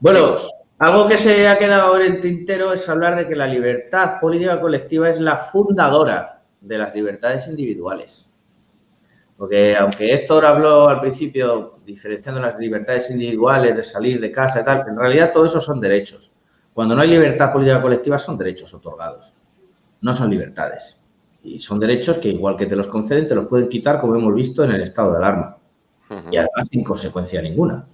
Bueno, algo que se ha quedado en el tintero es hablar de que la libertad política colectiva es la fundadora de las libertades individuales. Porque aunque Héctor habló al principio diferenciando las libertades individuales de salir de casa y tal, en realidad todo eso son derechos. Cuando no hay libertad política colectiva son derechos otorgados, no son libertades. Y son derechos que igual que te los conceden, te los pueden quitar como hemos visto en el estado de alarma. Y además sin consecuencia ninguna.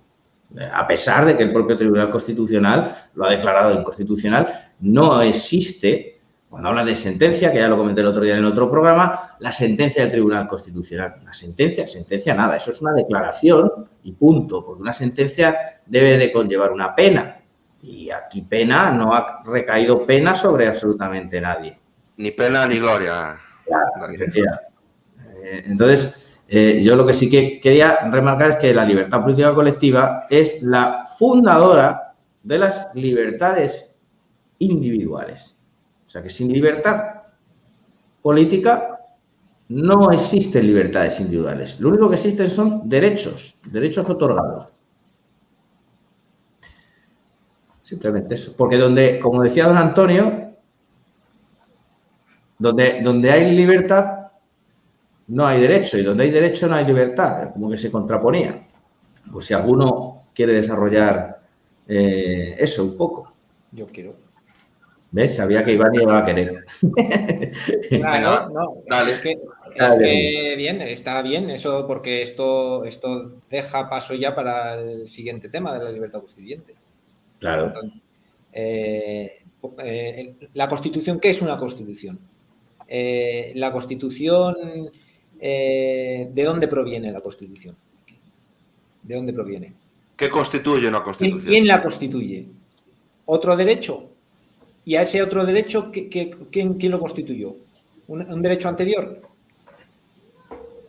A pesar de que el propio Tribunal Constitucional lo ha declarado inconstitucional, no existe cuando habla de sentencia, que ya lo comenté el otro día en otro programa, la sentencia del Tribunal Constitucional. Una sentencia, sentencia nada, eso es una declaración y punto, porque una sentencia debe de conllevar una pena. Y aquí pena, no ha recaído pena sobre absolutamente nadie. Ni pena ni gloria. Eh, entonces, eh, yo lo que sí que quería remarcar es que la libertad política colectiva es la fundadora de las libertades individuales. Sea que sin libertad política no existen libertades individuales. Lo único que existen son derechos, derechos otorgados. Simplemente eso. Porque donde, como decía don Antonio, donde, donde hay libertad, no hay derecho. Y donde hay derecho, no hay libertad. Como que se contraponía. Pues si alguno quiere desarrollar eh, eso un poco. Yo quiero. ¿Ves? Sabía que Iván iba a querer. Claro, no, es, que, es que, bien, está bien eso porque esto, esto deja paso ya para el siguiente tema de la libertad constituyente. Claro. Eh, eh, la constitución, ¿qué es una constitución? Eh, la constitución, ¿de dónde proviene la constitución? ¿De dónde proviene? ¿Qué constituye una constitución? ¿Quién la constituye? ¿Otro derecho? ¿Y a ese otro derecho, quién, lo constituyó? ¿Un, derecho anterior?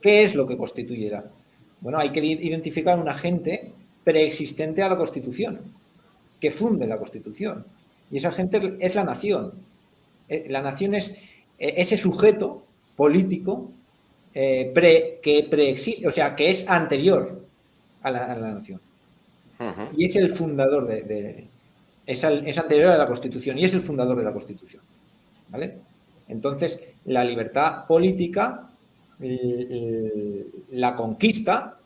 ¿Qué es lo que constituye? Bueno, hay que identificar un agente preexistente a la Constitución, que funde la Constitución. Y esa agente es la nación. Eh, la nación es eh, ese sujeto político eh, que preexiste, o sea, que es anterior a la, nación. Y es el fundador de, es, anterior a la Constitución y es el fundador de la Constitución. ¿Vale? Entonces, la libertad política la conquista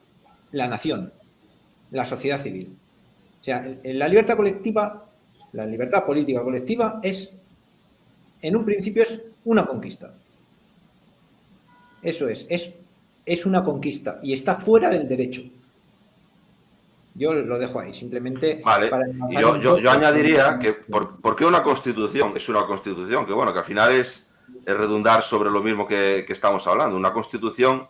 la nación, la sociedad civil. O sea, la libertad colectiva, la libertad política colectiva es, en un principio, es una conquista. Eso es, es, es una conquista y está fuera del derecho. Yo lo dejo ahí, simplemente. Vale. yo, yo, añadiría que, por, qué una constitución? Es una constitución que, bueno, que al final es, redundar sobre lo mismo que, estamos hablando. Una constitución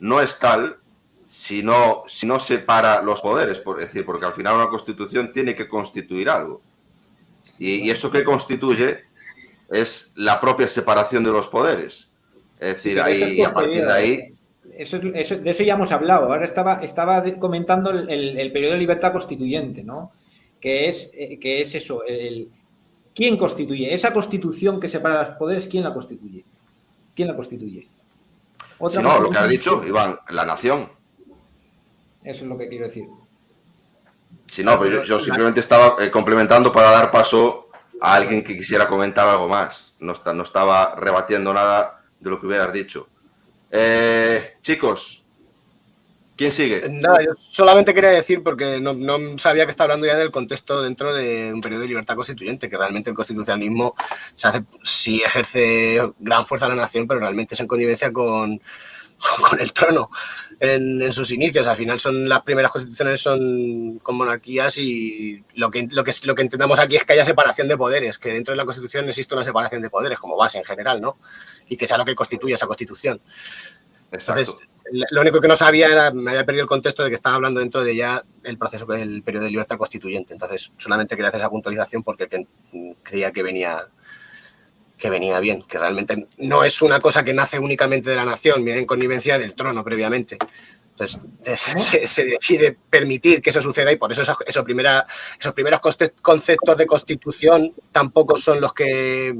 no es tal si no, si no separa los poderes, por decir, porque al final una constitución tiene que constituir algo. Y, eso que constituye es la propia separación de los poderes. Es decir, ahí, a partir de ahí eso, de eso ya hemos hablado. Ahora estaba, estaba comentando el, periodo de libertad constituyente, ¿no? Que es, eh, que es eso, el, ¿quién constituye? Esa constitución que separa los poderes, ¿quién la constituye? ¿Quién la constituye? ¿Otra no, lo que ha dicho, Iván, la nación. Eso es lo que quiero decir. Si no, pero yo, simplemente estaba eh, complementando para dar paso a alguien que quisiera comentar algo más. No, no estaba rebatiendo nada de lo que hubieras dicho. Eh, chicos, ¿quién sigue? Nada, yo solamente quería decir, porque no, sabía que estaba hablando ya del contexto dentro de un periodo de libertad constituyente, que realmente el constitucionalismo hace, sí ejerce gran fuerza en la nación, pero realmente es en connivencia con, el trono en, sus inicios. Al final son las primeras constituciones son con monarquías y lo que, lo, que, lo que entendamos aquí es que haya separación de poderes, que dentro de la constitución existe una separación de poderes como base en general, ¿no? Y que sea lo que constituye esa constitución. Entonces, lo único que no sabía era, me había perdido el contexto de que estaba hablando dentro de ya el proceso del periodo de libertad constituyente. Entonces, solamente quería hacer esa puntualización porque creía que venía que venía bien, que realmente no es una cosa que nace únicamente de la nación, viene en connivencia del trono previamente. Entonces, se, decide permitir que eso suceda y por eso esos, primera, esos primeros conceptos de constitución tampoco son los que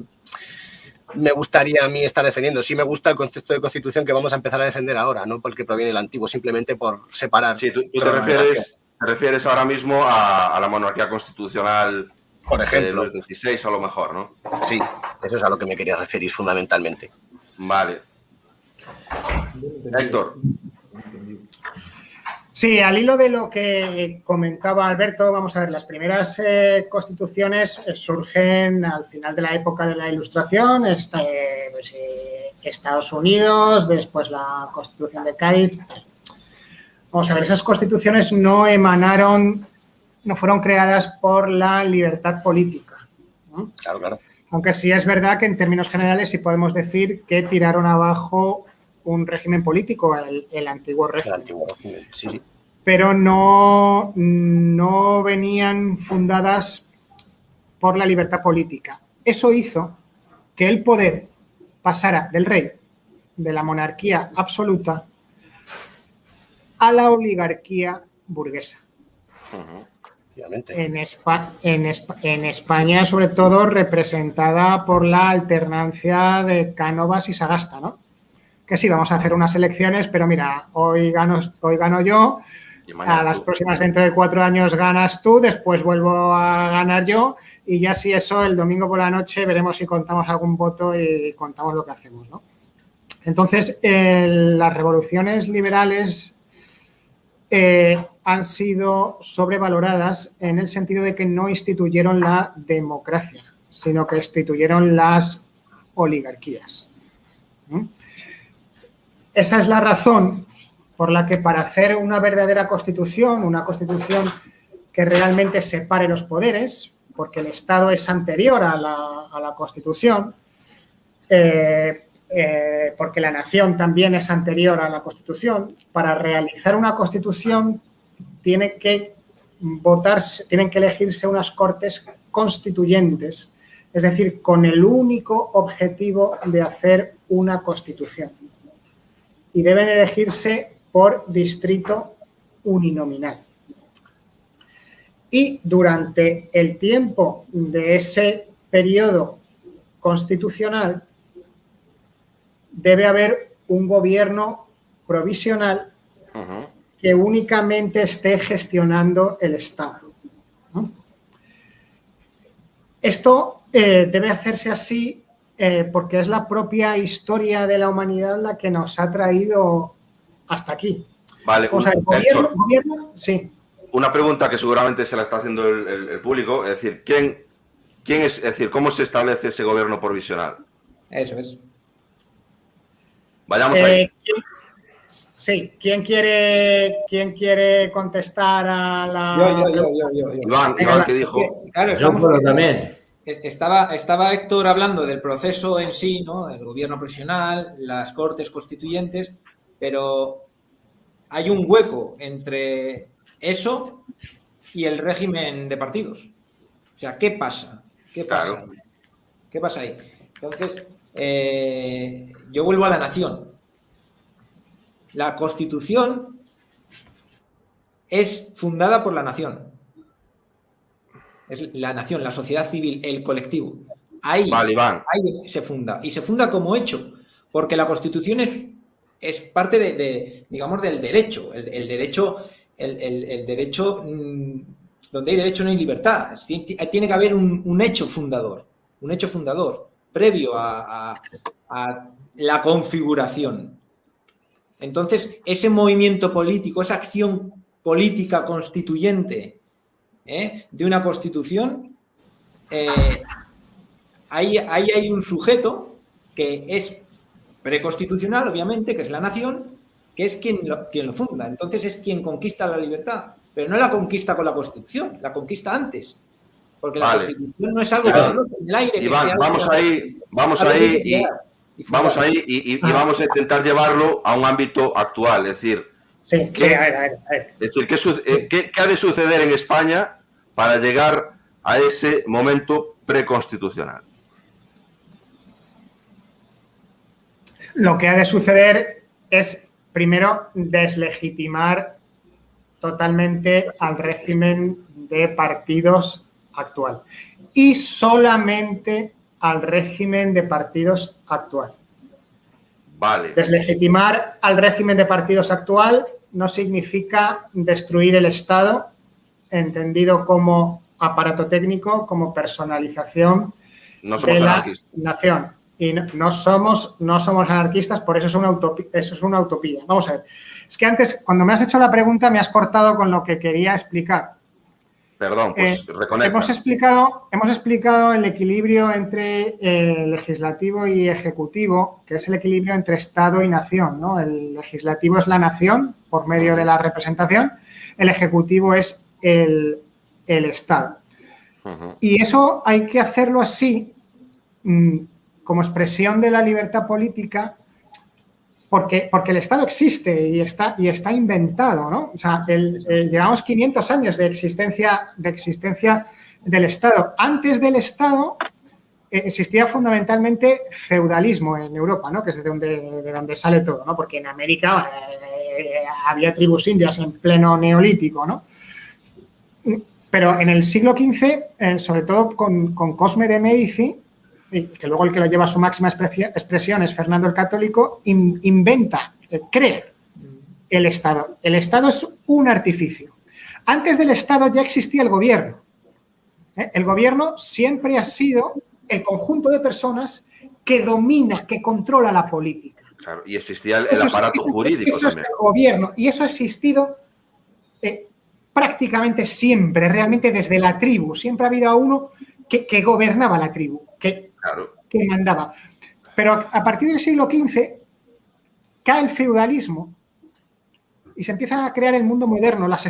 me gustaría a mí estar defendiendo. Sí me gusta el concepto de constitución que vamos a empezar a defender ahora, no porque proviene del antiguo, simplemente por separar. Sí, tú, te, refieres, te, refieres, ahora mismo a, a la monarquía constitucional por ejemplo. los 16 a lo mejor, ¿no? Sí, eso es a lo que me quería referir fundamentalmente. Vale. Héctor. Sí, al hilo de lo que comentaba Alberto, vamos a ver, las primeras eh, constituciones eh, surgen al final de la época de la Ilustración, está, eh, pues, Estados Unidos, después la Constitución de Cádiz. Vamos a ver, esas constituciones no emanaron no fueron creadas por la libertad política. Claro, claro. Aunque sí es verdad que en términos generales sí podemos decir que tiraron abajo un régimen político, el, antiguo régimen. sí, sí. Pero no, no venían fundadas por la libertad política. Eso hizo que el poder pasara del rey, de la monarquía absoluta, a la oligarquía burguesa. En, en, España, sobre todo, representada por la alternancia de Cánovas y Sagasta, ¿no? Que sí, vamos a hacer unas elecciones, pero mira, hoy gano, hoy gano yo, a las próximas dentro de cuatro años ganas tú, después vuelvo a ganar yo y ya si eso el domingo por la noche veremos si contamos algún voto y contamos lo que hacemos, ¿no? Entonces, las revoluciones liberales eh, han sido sobrevaloradas en el sentido de que no instituyeron la democracia, sino que instituyeron las oligarquías. Esa es la razón por la que para hacer una verdadera constitución, una constitución que realmente separe los poderes, porque el Estado es anterior a la, constitución, eh, eh, porque la nación también es anterior a la Constitución, para realizar una Constitución tiene que votarse, tienen que elegirse unas cortes constituyentes, es decir, con el único objetivo de hacer una Constitución. Y deben elegirse por distrito uninominal. Y durante el tiempo de ese periodo constitucional, debe haber un gobierno provisional que únicamente esté gestionando el Estado. Esto eh, debe hacerse así eh, porque es la propia historia de la humanidad la que nos ha traído hasta aquí. Vale, o sea, el gobierno, sí. Una pregunta que seguramente se la está haciendo el, público, es decir, ¿quién, ¿quién es, es decir, cómo se establece ese gobierno provisional? Eso es. Vayamos ahí. Eh, sí, ¿quién quiere, ¿quién quiere contestar a la. Yo, yo, yo, yo. Iván, Iván, ¿qué dijo? Claro, estamos, también. Estaba, estaba Héctor hablando del proceso en sí, ¿no? El gobierno profesional, las cortes constituyentes, pero hay un hueco entre eso y el régimen de partidos. O sea, ¿qué pasa? ¿Qué pasa? ¿Qué pasa ahí? Entonces, eh, yo vuelvo a la nación. La constitución es fundada por la nación. Es la nación, la sociedad civil, el colectivo. Ahí, se funda. Y se funda como hecho, porque la constitución es, es parte de, digamos, del derecho. El, derecho, el, derecho mm, donde hay derecho no hay libertad. Tiene que haber un, hecho fundador, un hecho fundador previo a, la configuración. Entonces, ese movimiento político, esa acción política constituyente ¿eh? de una constitución, eh, ahí, ahí hay un sujeto que es preconstitucional, obviamente, que es la nación, que es quien lo, quien lo funda. Entonces es quien conquista la libertad, pero no la conquista con la Constitución, la conquista antes. Porque la Constitución no es algo que en el aire. vamos ahí, vamos ahí y, vamos ahí y, vamos a intentar llevarlo a un ámbito actual. Es decir, sí, sí, a ver, a ver, Es decir, ¿qué, ¿qué, ¿qué ha de suceder en España para llegar a ese momento preconstitucional? Lo que ha de suceder es primero, deslegitimar totalmente al régimen de partidos actual y solamente al régimen de partidos actual. Vale. Deslegitimar al régimen de partidos actual no significa destruir el Estado, entendido como aparato técnico, como personalización de la nación y no, somos, no somos anarquistas, por eso es, una utopía, eso es una utopía. Vamos a ver. Es que antes, cuando me has hecho la pregunta, me has cortado con lo que quería explicar. Perdón, pues eh, Hemos explicado, hemos explicado el equilibrio entre eh, legislativo y ejecutivo, que es el equilibrio entre Estado y nación. ¿no? El legislativo es la nación por medio de la representación, el ejecutivo es el, Estado. Y eso hay que hacerlo así mm, como expresión de la libertad política porque, porque el Estado existe y está, y está inventado, ¿no? O sea, llevamos 500 años de existencia, de existencia del Estado. Antes del Estado eh, existía fundamentalmente feudalismo en Europa, ¿no? Que es de donde, de donde sale todo, ¿no? Porque en América eh, había tribus indias en pleno neolítico, ¿no? Pero en el siglo XV, eh, sobre todo con, con Cosme de Medici, que luego el que lo lleva a su máxima expresión es Fernando el Católico, inventa, eh, crea el Estado. El Estado es un artificio. Antes del Estado ya existía el gobierno. ¿eh? El gobierno siempre ha sido el conjunto de personas que domina, que controla la política. y existía el, aparato jurídico. Eso es el gobierno. Y eso ha existido eh, prácticamente siempre, realmente desde la tribu. Siempre ha habido uno que, que gobernaba la tribu, que que mandaba. Pero a partir del siglo XV cae el feudalismo y se empiezan a crear el mundo moderno, las,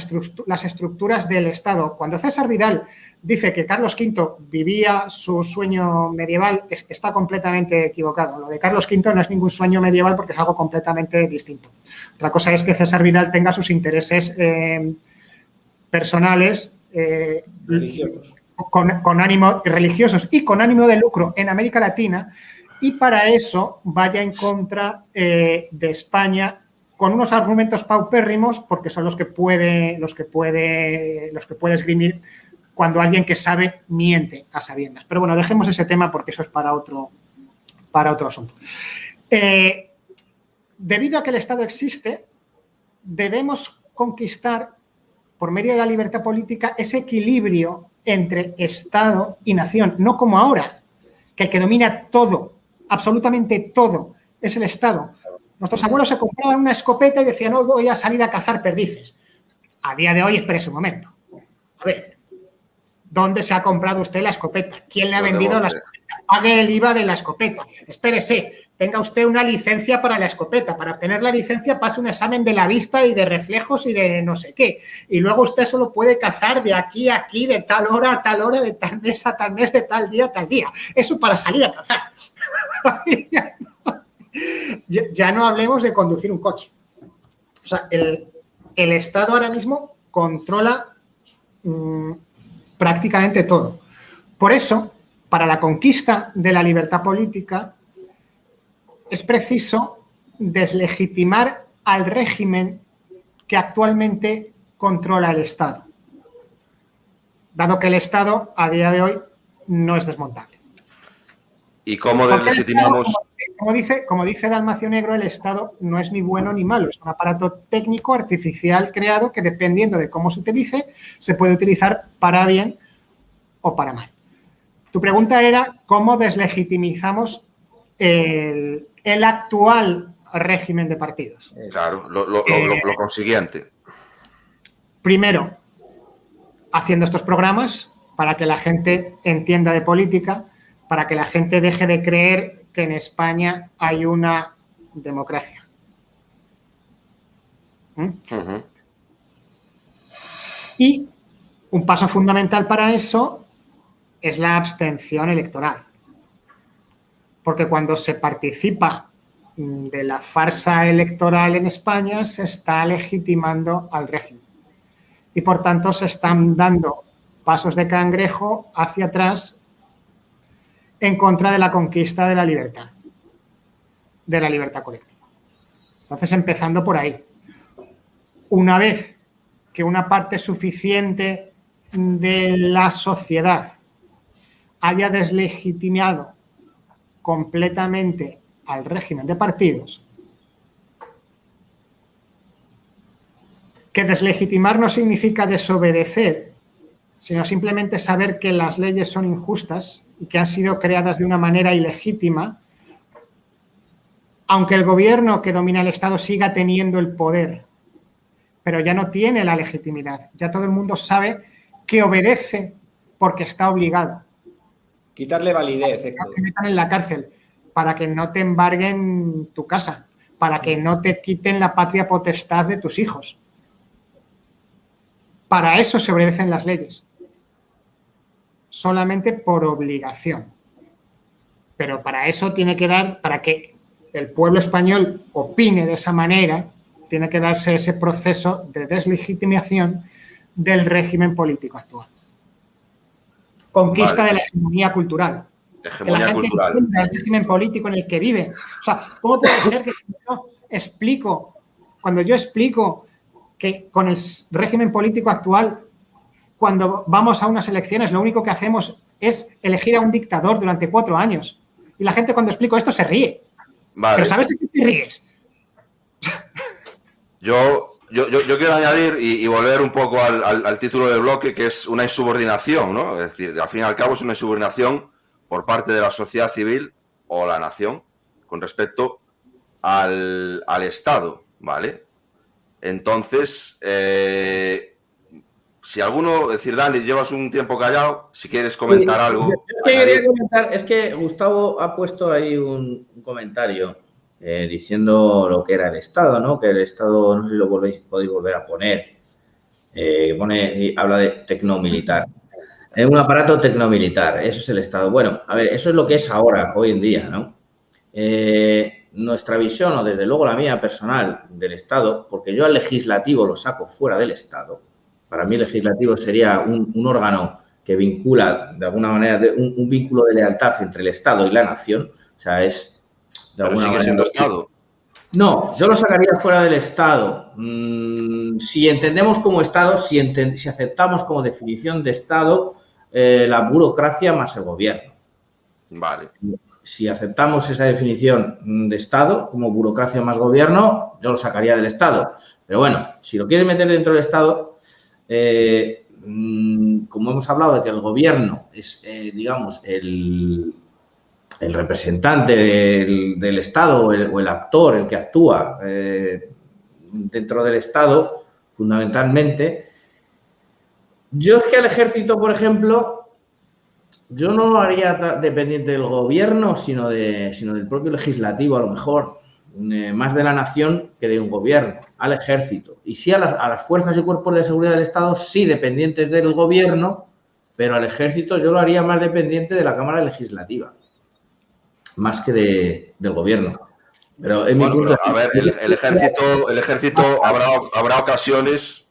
las, estructuras del Estado. Cuando César Vidal dice que Carlos V vivía su sueño medieval, está completamente equivocado. Lo de Carlos V no es ningún sueño medieval porque es algo completamente distinto. Otra cosa es que César Vidal tenga sus intereses eh, personales. Eh, religiosos con, ánimo religiosos y con ánimo de lucro en América Latina y para eso vaya en contra eh, de España con unos argumentos paupérrimos porque son los que puede los que puede los que puede esgrimir cuando alguien que sabe miente a sabiendas. Pero bueno, dejemos ese tema porque eso es para otro para otro asunto. Eh, debido a que el Estado existe, debemos conquistar por medio de la libertad política ese equilibrio entre Estado y nación, no como ahora, que el que domina todo, absolutamente todo, es el Estado. Nuestros abuelos se compraban una escopeta y decían, no voy a salir a cazar perdices. A día de hoy, espere un momento. A ver, ¿dónde se ha comprado usted la escopeta? ¿Quién le ha vendido la escopeta? Pague el IVA de la escopeta. Espérese, tenga usted una licencia para la escopeta. Para obtener la licencia pase un examen de la vista y de reflejos y de no sé qué. Y luego usted solo puede cazar de aquí a aquí, de tal hora a tal hora, de tal mes a tal mes, de tal día a tal día. Eso para salir a cazar. ya no hablemos de conducir un coche. O sea, el, Estado ahora mismo controla mm, prácticamente todo. Por eso, para la conquista de la libertad política, es preciso deslegitimar al régimen que actualmente controla el Estado, dado que el Estado a día de hoy no es desmontable. ¿Y cómo deslegitimamos? como dice, como dice Dalmacio Negro, el Estado no es ni bueno ni malo, es un aparato técnico artificial creado que dependiendo de cómo se utilice, se puede utilizar para bien o para mal. Tu pregunta era cómo deslegitimizamos el, actual régimen de partidos. Claro, lo, eh, consiguiente. Primero, haciendo estos programas para que la gente entienda de política, para que la gente deje de creer que en España hay una democracia. ¿Mm? Y un paso fundamental para eso es la abstención electoral. Porque cuando se participa de la farsa electoral en España, se está legitimando al régimen. Y por tanto se están dando pasos de cangrejo hacia atrás en contra de la conquista de la libertad, de la libertad colectiva. Entonces, empezando por ahí. Una vez que una parte suficiente de la sociedad haya deslegitimado completamente al régimen de partidos, que deslegitimar no significa desobedecer, sino simplemente saber que las leyes son injustas y que han sido creadas de una manera ilegítima, aunque el gobierno que domina el Estado siga teniendo el poder, pero ya no tiene la legitimidad. Ya todo el mundo sabe que obedece porque está obligado. Quitarle validez. Que metan en la cárcel para que no te embarguen tu casa, para que no te quiten la patria potestad de tus hijos. Para eso se obedecen las leyes. Solamente por obligación. Pero para eso tiene que dar, para que el pueblo español opine de esa manera, tiene que darse ese proceso de deslegitimación del régimen político actual conquista de la hegemonía cultural. Hegemonía la gente cultural. el régimen político en el que vive. O sea, ¿cómo puede ser que yo explico, cuando yo explico que con el régimen político actual, cuando vamos a unas elecciones, lo único que hacemos es elegir a un dictador durante cuatro años? Y la gente cuando explico esto se ríe. Pero ¿sabes de qué te ríes? Yo yo, quiero añadir y, volver un poco al, título del bloque, que es una insubordinación, ¿no? Es decir, al fin y al cabo es una insubordinación por parte de la sociedad civil o la nación con respecto al, Estado, ¿vale? Entonces, eh, si alguno, es decir, Dani, llevas un tiempo callado, si quieres comentar algo. Es que, quería comentar, es que Gustavo ha puesto ahí un comentario eh, diciendo lo que era el Estado, ¿no? Que el Estado, no sé si lo volvéis, podéis volver a poner, eh, pone, habla de tecnomilitar. Es un aparato tecnomilitar, eso es el Estado. Bueno, a ver, eso es lo que es ahora, hoy en día, ¿no? Eh, nuestra visión, o desde luego la mía personal del Estado, porque yo al legislativo lo saco fuera del Estado, para mí el legislativo sería un, órgano que vincula de alguna manera un, un, vínculo de lealtad entre el Estado y la nación, o sea, es siendo Estado. No, yo lo sacaría fuera del Estado. Mm, si entendemos como Estado, si, si, aceptamos como definición de Estado eh, la burocracia más el gobierno. Vale. Si aceptamos esa definición de Estado como burocracia más gobierno, yo lo sacaría del Estado. Pero bueno, si lo quieres meter dentro del Estado, eh, mm, como hemos hablado de que el gobierno es, eh, digamos, el, el representante del, Estado o el, actor, el que actúa eh, dentro del Estado, fundamentalmente. Yo es que al ejército, por ejemplo, yo no lo haría dependiente del gobierno, sino, de, sino del propio legislativo, a lo mejor, eh, más de la nación que de un gobierno, al ejército. Y sí a las, a las fuerzas y cuerpos de seguridad del Estado, sí dependientes del gobierno, pero al ejército yo lo haría más dependiente de la Cámara Legislativa más que de, del gobierno. Pero en mi punto a ver, el, ejército, el ejército habrá, habrá ocasiones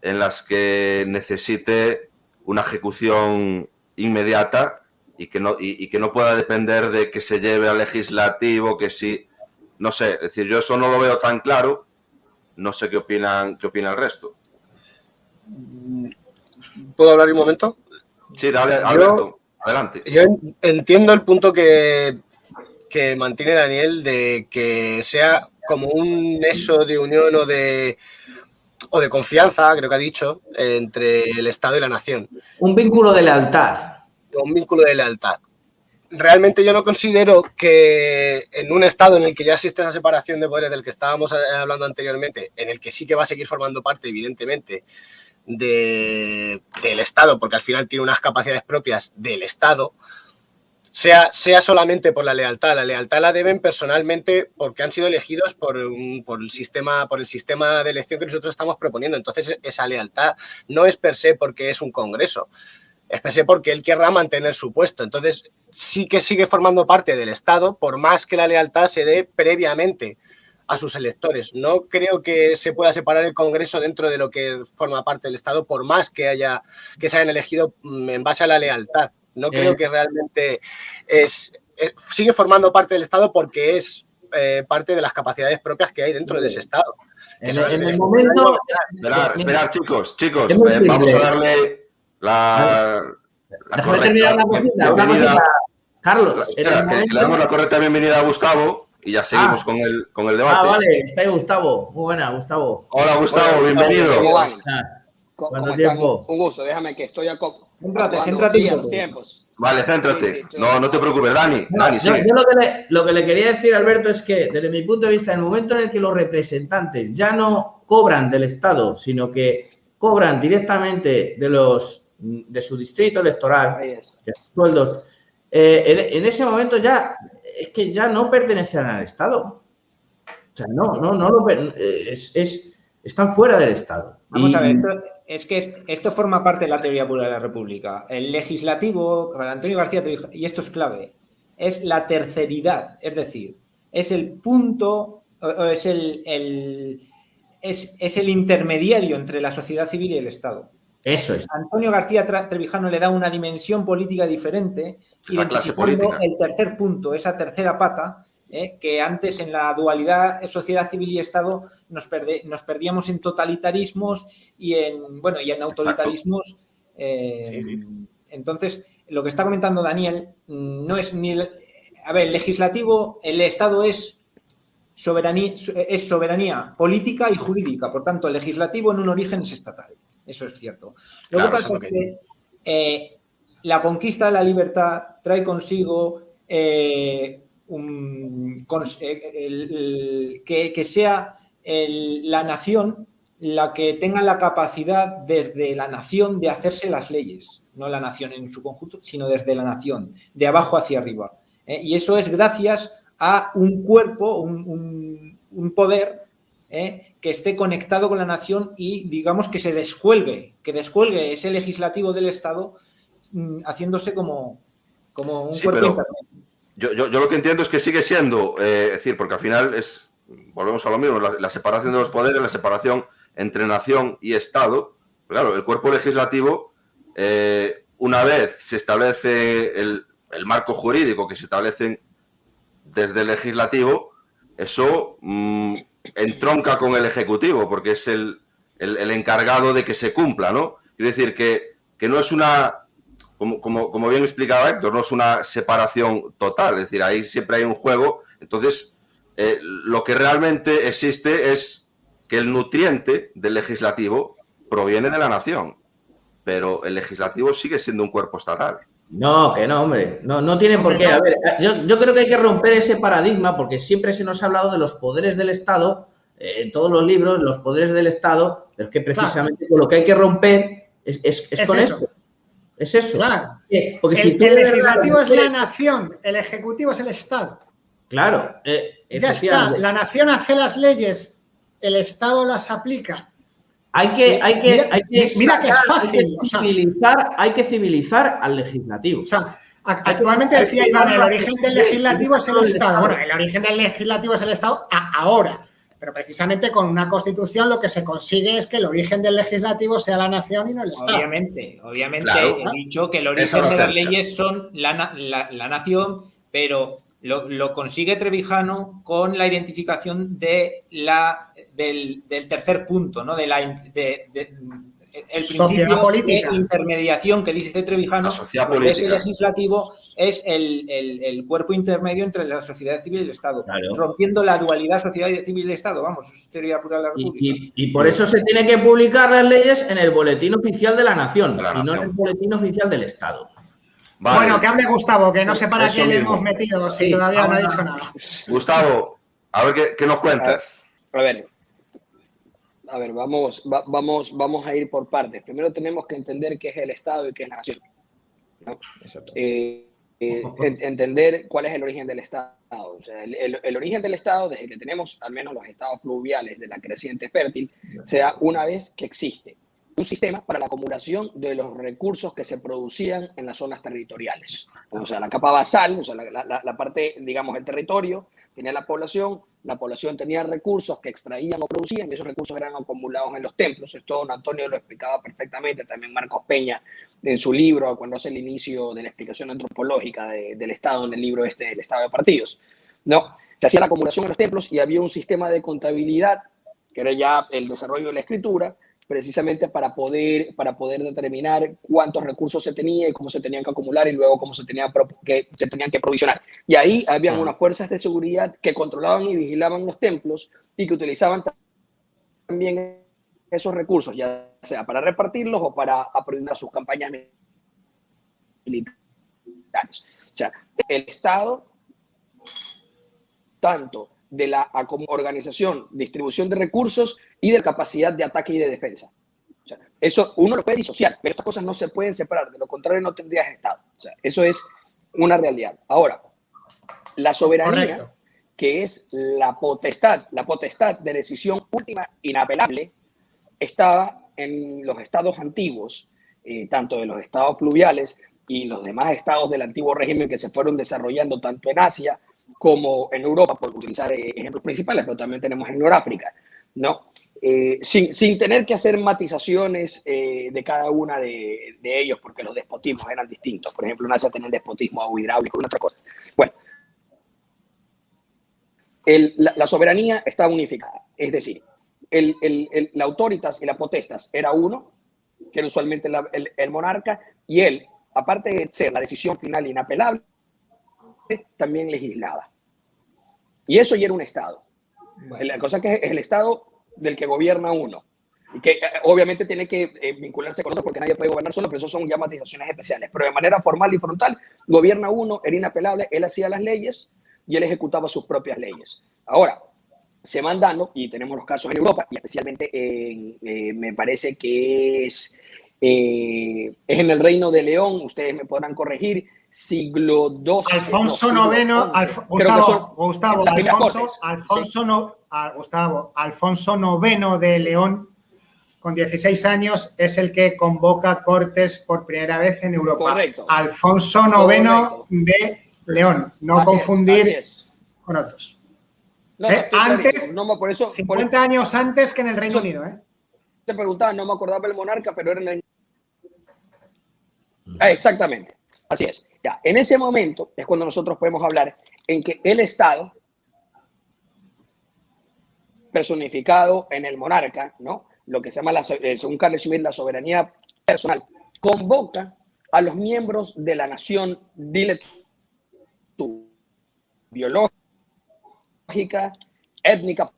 en las que necesite una ejecución inmediata y que no, y, que no pueda depender de que se lleve al legislativo, que si, no sé, es decir, yo eso no lo veo tan claro, no sé qué opinan, qué opina el resto. ¿Puedo hablar un momento? Sí, dale, Alberto, adelante. Yo entiendo el punto que, que mantiene Daniel de que sea como un nexo de unión o de, o de confianza, creo que ha dicho, entre el Estado y la nación. Un vínculo de lealtad. Un vínculo de lealtad. Realmente yo no considero que en un Estado en el que ya existe esa separación de poderes del que estábamos eh, hablando anteriormente, en el que sí que va a seguir formando parte, evidentemente, de, del Estado, porque al final tiene unas capacidades propias del Estado, sea, sea solamente por la lealtad. La lealtad la deben personalmente porque han sido elegidos por, el sistema, por el sistema de elección que nosotros estamos proponiendo. Entonces, esa lealtad no es per se porque es un congreso, es per se porque él querrá mantener su puesto. Entonces, sí que sigue formando parte del Estado, por más que la lealtad se dé previamente a sus electores. No creo que se pueda separar el Congreso dentro de lo que forma parte del Estado, por más que haya que se hayan elegido mm, en base a la lealtad. No creo eh. que realmente es, eh, sigue formando parte del Estado porque es eh, parte de las capacidades propias que hay dentro de ese Estado. En, el momento. Esperar, esperar, chicos, chicos, vamos a darle la. Déjame terminar la cocina. Carlos, le damos la correcta bienvenida a Gustavo y ya seguimos ah. con, el, con el debate. Ah, vale, está ahí Gustavo. Muy buena, Gustavo. Hola, Gustavo, bienvenido. ¿Cuánto tiempo? Un gusto, déjame que estoy a Céntrate, céntrate. Los tiempos. Vale, céntrate. no, no te preocupes, Dani. Dani yo, lo, que le, lo que le quería decir, Alberto, es que desde mi punto de vista, en el momento en el que los representantes ya no cobran del Estado, sino que cobran directamente de los de su distrito electoral, sueldos, eh, en, ese momento ya es que ya no pertenecen al Estado. O sea, no, no, no lo eh, es, es, están fuera del Estado. Vamos a ver, esto, es que esto forma parte de la teoría pura de la República. El legislativo, para Antonio García, y esto es clave, es la terceridad, es decir, es el punto, es el, es, es el intermediario entre la sociedad civil y el Estado. Eso es. Antonio García Trevijano le da una dimensión política diferente, y identificando el tercer punto, esa tercera pata, eh, que antes en la dualidad sociedad civil y Estado nos, nos perdíamos en totalitarismos y en, bueno, y en autoritarismos. Eh, entonces, lo que está comentando Daniel mm, no es ni... a ver, el legislativo, el Estado es soberanía, es soberanía política y jurídica, por tanto, el legislativo en un origen es estatal. Eso es cierto. Lo que pasa es que, eh, la conquista de la libertad trae consigo eh, eh, que, sea la nación la que tenga la capacidad desde la nación de hacerse las leyes, no la nación en su conjunto, sino desde la nación, de abajo hacia arriba. Y eso es gracias a un cuerpo, un, un poder ¿eh? que esté conectado con la nación y digamos que se descuelgue, que descuelgue ese legislativo del Estado mm, haciéndose como, como un cuerpo yo, yo, lo que entiendo es que sigue siendo, eh, es decir, porque al final es, volvemos a lo mismo, la, separación de los poderes, la separación entre nación y Estado. Claro, el cuerpo legislativo, eh, una vez se establece el, el, marco jurídico que se establecen desde el legislativo, eso mm, entronca con el Ejecutivo, porque es el, encargado de que se cumpla, ¿no? Quiero decir que, no es una, como, como, bien explicaba Héctor, no es una separación total, es decir, ahí siempre hay un juego. Entonces, eh, lo que realmente existe es que el nutriente del legislativo proviene de la nación, pero el legislativo sigue siendo un cuerpo estatal. No, que no, hombre. No, no tiene por qué. A ver, yo, creo que hay que romper ese paradigma porque siempre se nos ha hablado de los poderes del Estado, eh, en todos los libros, los poderes del Estado, pero que precisamente lo que hay que romper es, con eso. esto. Es eso. Claro. Porque el, legislativo es la nación, el ejecutivo es el Estado. Claro. Eh, ya está. La nación hace las leyes, el Estado las aplica hay que, hay que, hay que, mira que es fácil. civilizar, hay que civilizar al legislativo. O sea, actualmente decía Iván, el origen del legislativo es el Estado. Bueno, el origen del legislativo es el Estado ahora. Pero precisamente con una constitución lo que se consigue es que el origen del legislativo sea la nación y no el Estado. Obviamente, obviamente he dicho que el origen de las leyes son la, la nación, pero lo, consigue Trevijano con la identificación de la, del, tercer punto, ¿no? De la, el principio de intermediación que dice Trevijano, ese legislativo es el, cuerpo intermedio entre la sociedad civil y el Estado, rompiendo la dualidad sociedad civil y Estado. Vamos, eso es teoría pura de la República. Y, por eso se tiene que publicar las leyes en el boletín oficial de la Nación y no en el boletín oficial del Estado. Bueno, que hable Gustavo, que no sé para qué le hemos metido si todavía no ha dicho nada. Gustavo, a ver qué, qué nos cuentas. A ver, a ver, vamos, vamos, vamos a ir por partes. Primero tenemos que entender qué es el Estado y qué es la nación. Eh, eh, entender cuál es el origen del Estado. O sea, el, el, origen del Estado, desde que tenemos al menos los estados fluviales de la creciente fértil, sea una vez que existe un sistema para la acumulación de los recursos que se producían en las zonas territoriales. O sea, la capa basal, o sea, la, la, la parte, digamos, el territorio, tenía la población, la población tenía recursos que extraían o producían y esos recursos eran acumulados en los templos. Esto don Antonio lo explicaba perfectamente, también Marcos Peña en su libro, cuando hace el inicio de la explicación antropológica del Estado, en el libro este del Estado de Partidos. No, se hacía la acumulación en los templos y había un sistema de contabilidad, que era ya el desarrollo de la escritura, precisamente para poder, para poder determinar cuántos recursos se tenía y cómo se tenían que acumular y luego cómo se, tenían que, se tenían que provisionar. Y ahí habían unas fuerzas de seguridad que controlaban y vigilaban los templos y que utilizaban también esos recursos, ya sea para repartirlos o para aprobar sus campañas militares. O sea, el Estado, tanto de la organización, distribución de recursos y de capacidad de ataque y de defensa. eso uno lo puede disociar, pero estas cosas no se pueden separar, de lo contrario no tendrías Estado. eso es una realidad. Ahora, la soberanía, que es la potestad, la potestad de decisión última inapelable, estaba en los estados antiguos, eh, tanto de los estados fluviales y los demás estados del antiguo régimen que se fueron desarrollando tanto en Asia como en Europa, por utilizar eh, ejemplos principales, pero también tenemos en Noráfrica, ¿no? Eh, sin, sin, tener que hacer matizaciones eh, de cada una de, de, ellos, porque los despotismos eran distintos. Por ejemplo, en Asia tenía el despotismo hidráulico y otra cosa. Bueno, el, la, soberanía está unificada, es decir, el, el, la autoritas y la potestas era uno, que era usualmente el, el monarca, y él, aparte de ser la decisión final inapelable, también legislaba. Y eso ya era un Estado. La cosa que es el Estado del que gobierna uno. Y que eh, obviamente tiene que eh, vincularse con otro porque nadie puede gobernar solo, pero eso son llamatizaciones especiales. Pero de manera formal y frontal, gobierna uno, era inapelable, él hacía las leyes y él ejecutaba sus propias leyes. Ahora, se van dando, y tenemos los casos en Europa, y especialmente en, eh, me parece que es, es en el Reino de León, ustedes me podrán corregir, siglo XII. Alfonso IX, Gustavo, Gustavo Alfonso, Alfonso, no, Gustavo, Alfonso IX de León, con 16 años, es el que convoca cortes por primera vez en Europa. Correcto. Alfonso IX de León, no confundir con otros. ¿Eh? antes, por eso, 50 años antes que en el Reino Unido. ¿eh? Te preguntaba, no me acordaba el monarca, pero era en el... Ah, exactamente, así es en ese momento es cuando nosotros podemos hablar en que el Estado, personificado en el monarca, ¿no? Lo que se llama, la, eh, según Carlos Schmitt, la soberanía personal, convoca a los miembros de la nación, dile biológica, étnica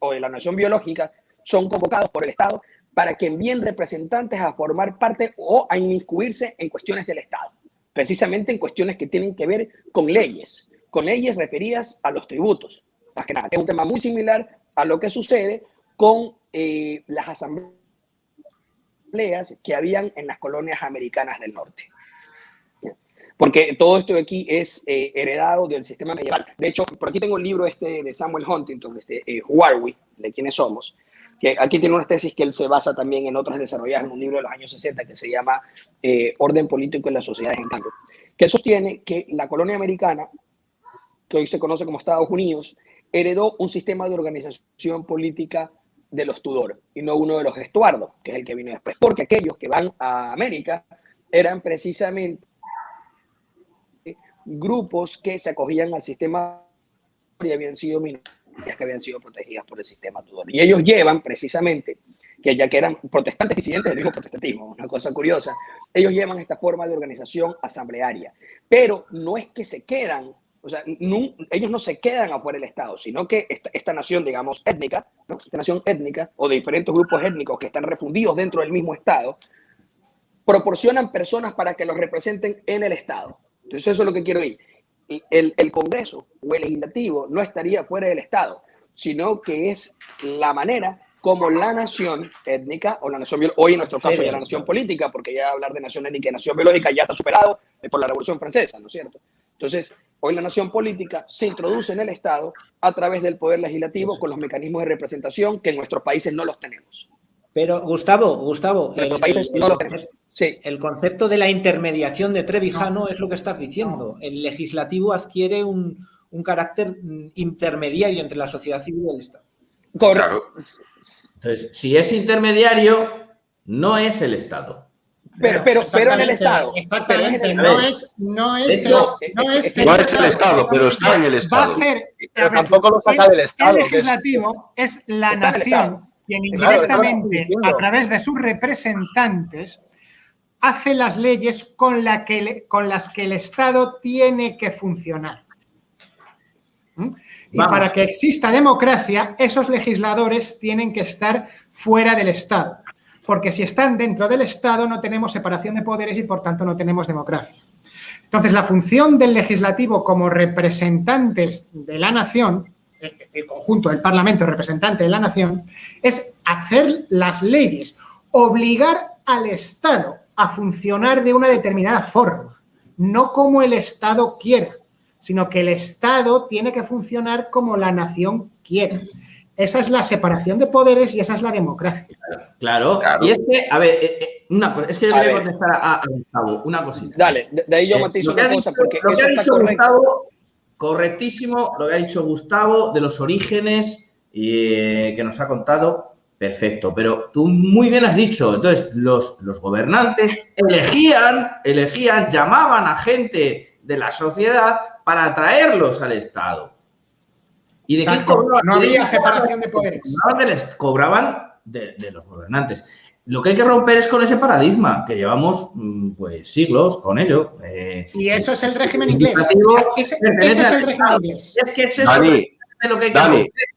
o de la nación biológica, son convocados por el Estado para que envíen representantes a formar parte o a inmiscuirse en cuestiones del Estado precisamente en cuestiones que tienen que ver con leyes, con leyes referidas a los tributos. Más que nada, es un tema muy similar a lo que sucede con eh, las asambleas que habían en las colonias americanas del norte. Porque todo esto de aquí es eh, heredado del sistema medieval. De hecho, por aquí tengo el libro este de Samuel Huntington, este, eh, Warwick, de quiénes somos, que aquí tiene una tesis que él se basa también en otras desarrolladas en un libro de los años 60 que se llama eh, Orden Político en las Sociedades en Cambio, que sostiene que la colonia americana, que hoy se conoce como Estados Unidos, heredó un sistema de organización política de los Tudor y no uno de los Estuardo, que es el que vino después. Porque aquellos que van a América eran precisamente grupos que se acogían al sistema y habían sido que habían sido protegidas por el sistema Tudor. Y ellos llevan precisamente que ya que eran protestantes disidentes del mismo protestantismo, una cosa curiosa, ellos llevan esta forma de organización asamblearia, pero no es que se quedan, o sea, ellos no se quedan afuera del Estado, sino que esta, nación, digamos, étnica, esta nación étnica o de diferentes grupos étnicos que están refundidos dentro del mismo Estado, proporcionan personas para que los representen en el Estado. Entonces eso es lo que quiero decir. El, el Congreso o el legislativo no estaría fuera del Estado, sino que es la manera como la nación étnica o la nación hoy en nuestro caso ya la nación política, porque ya hablar de nación étnica y nación biológica ya está superado por la Revolución Francesa, ¿no es cierto? Entonces, hoy la nación política se introduce en el Estado a través del poder legislativo con los mecanismos de representación que en nuestros países no los tenemos. Pero, Gustavo, Gustavo, el, países no los tenemos. Sí. el concepto de la intermediación de Trevijano es lo que estás diciendo. El legislativo adquiere un, un carácter intermediario entre la sociedad civil y el Estado. Correcto. Entonces, si es intermediario, no es el Estado. Pero, pero, pero en el Estado. Exactamente, no es, no es, el, no es, el, Estado, pero está en el Estado. Va a hacer, pero tampoco lo saca del Estado. El legislativo es, la nación quien indirectamente, a través de sus representantes, hace las leyes con, la que, con las que el Estado tiene que funcionar. Y para que exista democracia, esos legisladores tienen que estar fuera del Estado. Porque si están dentro del Estado no tenemos separación de poderes y por tanto no tenemos democracia. Entonces, la función del legislativo como representantes de la nación, el conjunto del Parlamento representante de la nación, es hacer las leyes, obligar al Estado a funcionar de una determinada forma, no como el Estado quiera sino que el Estado tiene que funcionar como la nación quiere. Esa es la separación de poderes y esa es la democracia. Claro, y es que, a ver, eh, eh, una, es que yo quería contestar a, Gustavo una cosita. Dale, de ahí yo eh, matizo una cosa, porque lo que ha dicho Gustavo, correctísimo, lo que ha dicho Gustavo de los orígenes que nos ha contado, perfecto, pero tú muy bien has dicho, entonces los, los gobernantes elegían, elegían, llamaban a gente de la sociedad para atraerlos al Estado. ¿Y de qué cobraban? No había separación de poderes. Cobraban de, los gobernantes. Lo que hay que romper es con ese paradigma, que llevamos mm, pues siglos con ello. Eh, y eso es el régimen inglés. ese, es el régimen inglés. Es que es eso Dani, de lo que hay que romper.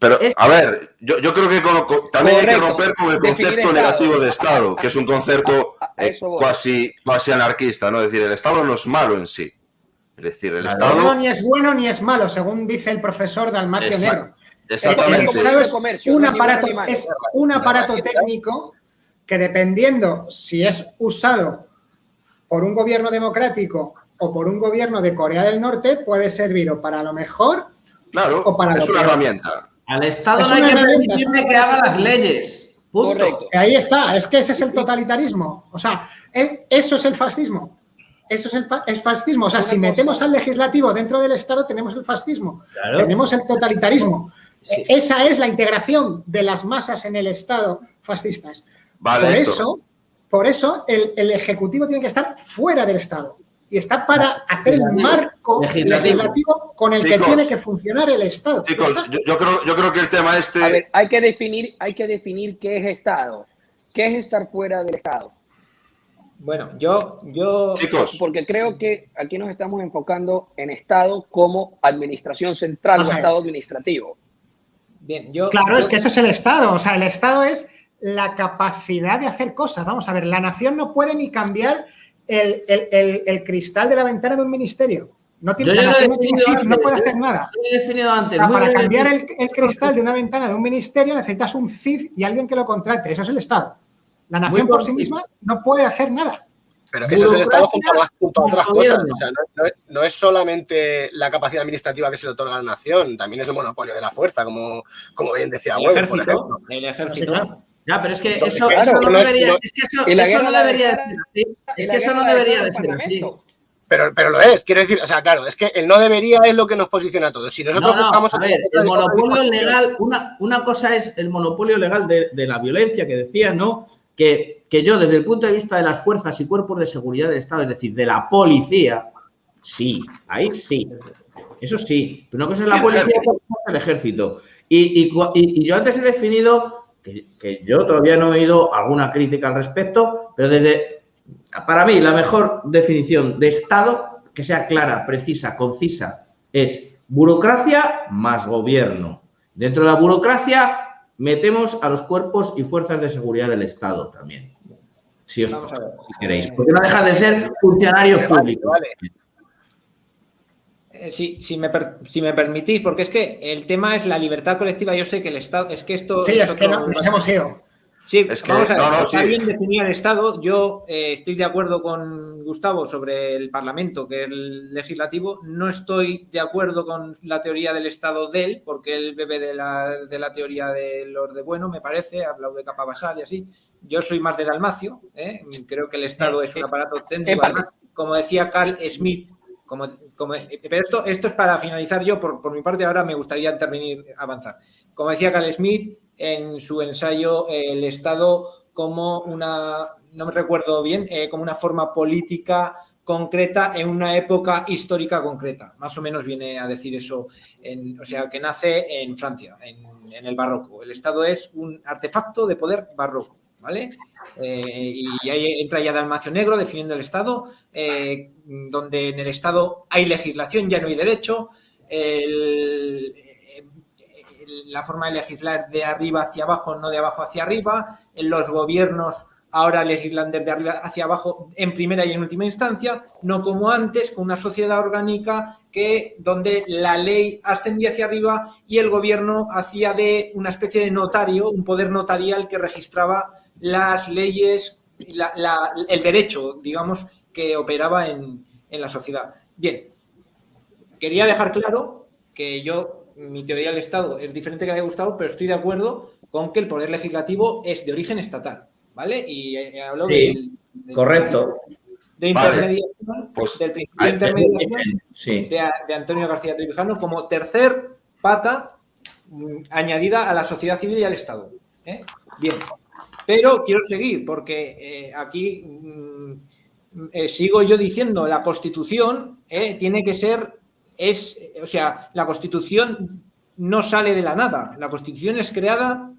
Pero, a ver, yo, creo que también hay que romper con el concepto negativo de Estado, que es un concepto eh, cuasi, cuasi anarquista, ¿no? Es decir, el Estado no es malo en sí. Es decir, el Estado. No, ni es bueno ni es malo, según dice el profesor Dalmacio Nero. Exactamente. El, Estado es un aparato, es un aparato técnico que dependiendo si es usado por un gobierno democrático o por un gobierno de Corea del Norte, puede servir o para lo mejor claro, o para es una herramienta. Al Estado no hay que permitirle que haga las leyes. Correcto. Ahí está, es que ese es el totalitarismo. O sea, e, eso es el fascismo. Eso es el, fascismo. O sea, si metemos al legislativo dentro del Estado, tenemos el fascismo, tenemos el totalitarismo. Esa es la integración de las masas en el Estado fascistas. por, eso, por eso, el, Ejecutivo tiene que estar fuera del Estado y está para hacer el marco legislativo, con el que tiene que funcionar el Estado. Chicos, yo, creo, yo creo que el tema este... A ver, hay que definir, hay que definir qué es Estado. ¿Qué es estar fuera del Estado? Bueno, yo, yo. Porque creo que aquí nos estamos enfocando en Estado como administración central o Estado administrativo. Bien, yo. Claro, es que eso es el Estado. O sea, el Estado es la capacidad de hacer cosas. Vamos a ver, la nación no puede ni cambiar el, cristal de la ventana de un ministerio. No tiene, la nación no, puede hacer nada. para cambiar el, cristal de una ventana de un ministerio necesitas un CIF y alguien que lo contrate. Eso es el Estado. La nación por sí misma no puede hacer nada. Pero eso es el Estado junto a, otras cosas. O sea, no, es solamente la capacidad administrativa que se le otorga a la nación, también es el monopolio de la fuerza, como, como bien decía el ejército, El ejército. Ya, pero es que eso, no debería, es que eso, eso no debería de ser así. Es que eso no debería de ser así. Pero, pero lo es, quiero decir, o sea, claro, es que el no debería es lo que nos posiciona a todos. Si nosotros buscamos. A ver, el monopolio legal, una, una cosa es el monopolio legal de, de la violencia que decía, ¿no? que, yo desde el punto de vista de las fuerzas y cuerpos de seguridad del Estado, es decir, de la policía, sí, ahí sí, eso sí, pero una cosa es la policía y otra es el ejército. Y, yo antes he definido que, yo todavía no he oído alguna crítica al respecto, pero desde, para mí, la mejor definición de Estado, que sea clara, precisa, concisa, es burocracia más gobierno. Dentro de la burocracia metemos a los cuerpos y fuerzas de seguridad del Estado también. Si, os, queréis, porque no dejan de ser funcionarios públicos. Eh, si, me si me permitís, porque es que el tema es la libertad colectiva. Yo sé que el Estado. Es que esto. Sí, es, que nos hemos ido. Sí, vamos a ver. está bien definir el Estado. Yo eh, estoy de acuerdo con Gustavo sobre el Parlamento, que es el legislativo. No estoy de acuerdo con la teoría del Estado de él, porque él bebe de la, de la teoría del orden bueno, me parece. Ha hablado de capa basal y así. Yo soy más de Dalmacio. ¿eh? Creo que el Estado es un aparato técnico. Además, como decía Carl Smith, pero esto, esto es para finalizar yo, por, mi parte ahora me gustaría intervenir, avanzar. Como decía Carl Smith en su ensayo El Estado como una, no me recuerdo bien, eh, como una forma política concreta en una época histórica concreta. Más o menos viene a decir eso, o sea, que nace en Francia, en el barroco. El Estado es un artefacto de poder barroco. ¿vale? Eh, y ahí entra ya Dalmacio Negro definiendo el Estado, eh, donde en el Estado hay legislación, ya no hay derecho. la forma de legislar de arriba hacia abajo, no de abajo hacia arriba. En los gobiernos ahora legislan desde arriba hacia abajo en primera y en última instancia, no como antes, con una sociedad orgánica que donde la ley ascendía hacia arriba y el gobierno hacía de una especie de notario, un poder notarial que registraba las leyes, el derecho, digamos, que operaba en, en la sociedad. Bien, quería dejar claro que yo, mi teoría del Estado es diferente que la de Gustavo, pero estoy de acuerdo con que el poder legislativo es de origen estatal ¿vale? Y eh, hablo sí, correcto. De intermediación, pues, del principio de intermediación de, Antonio García Trevijano como tercer pata mm, añadida a la sociedad civil y al Estado. ¿eh? Bien, pero quiero seguir porque eh, aquí mm, sigo yo diciendo la Constitución tiene que ser es, o sea, la Constitución no sale de la nada. La Constitución es creada,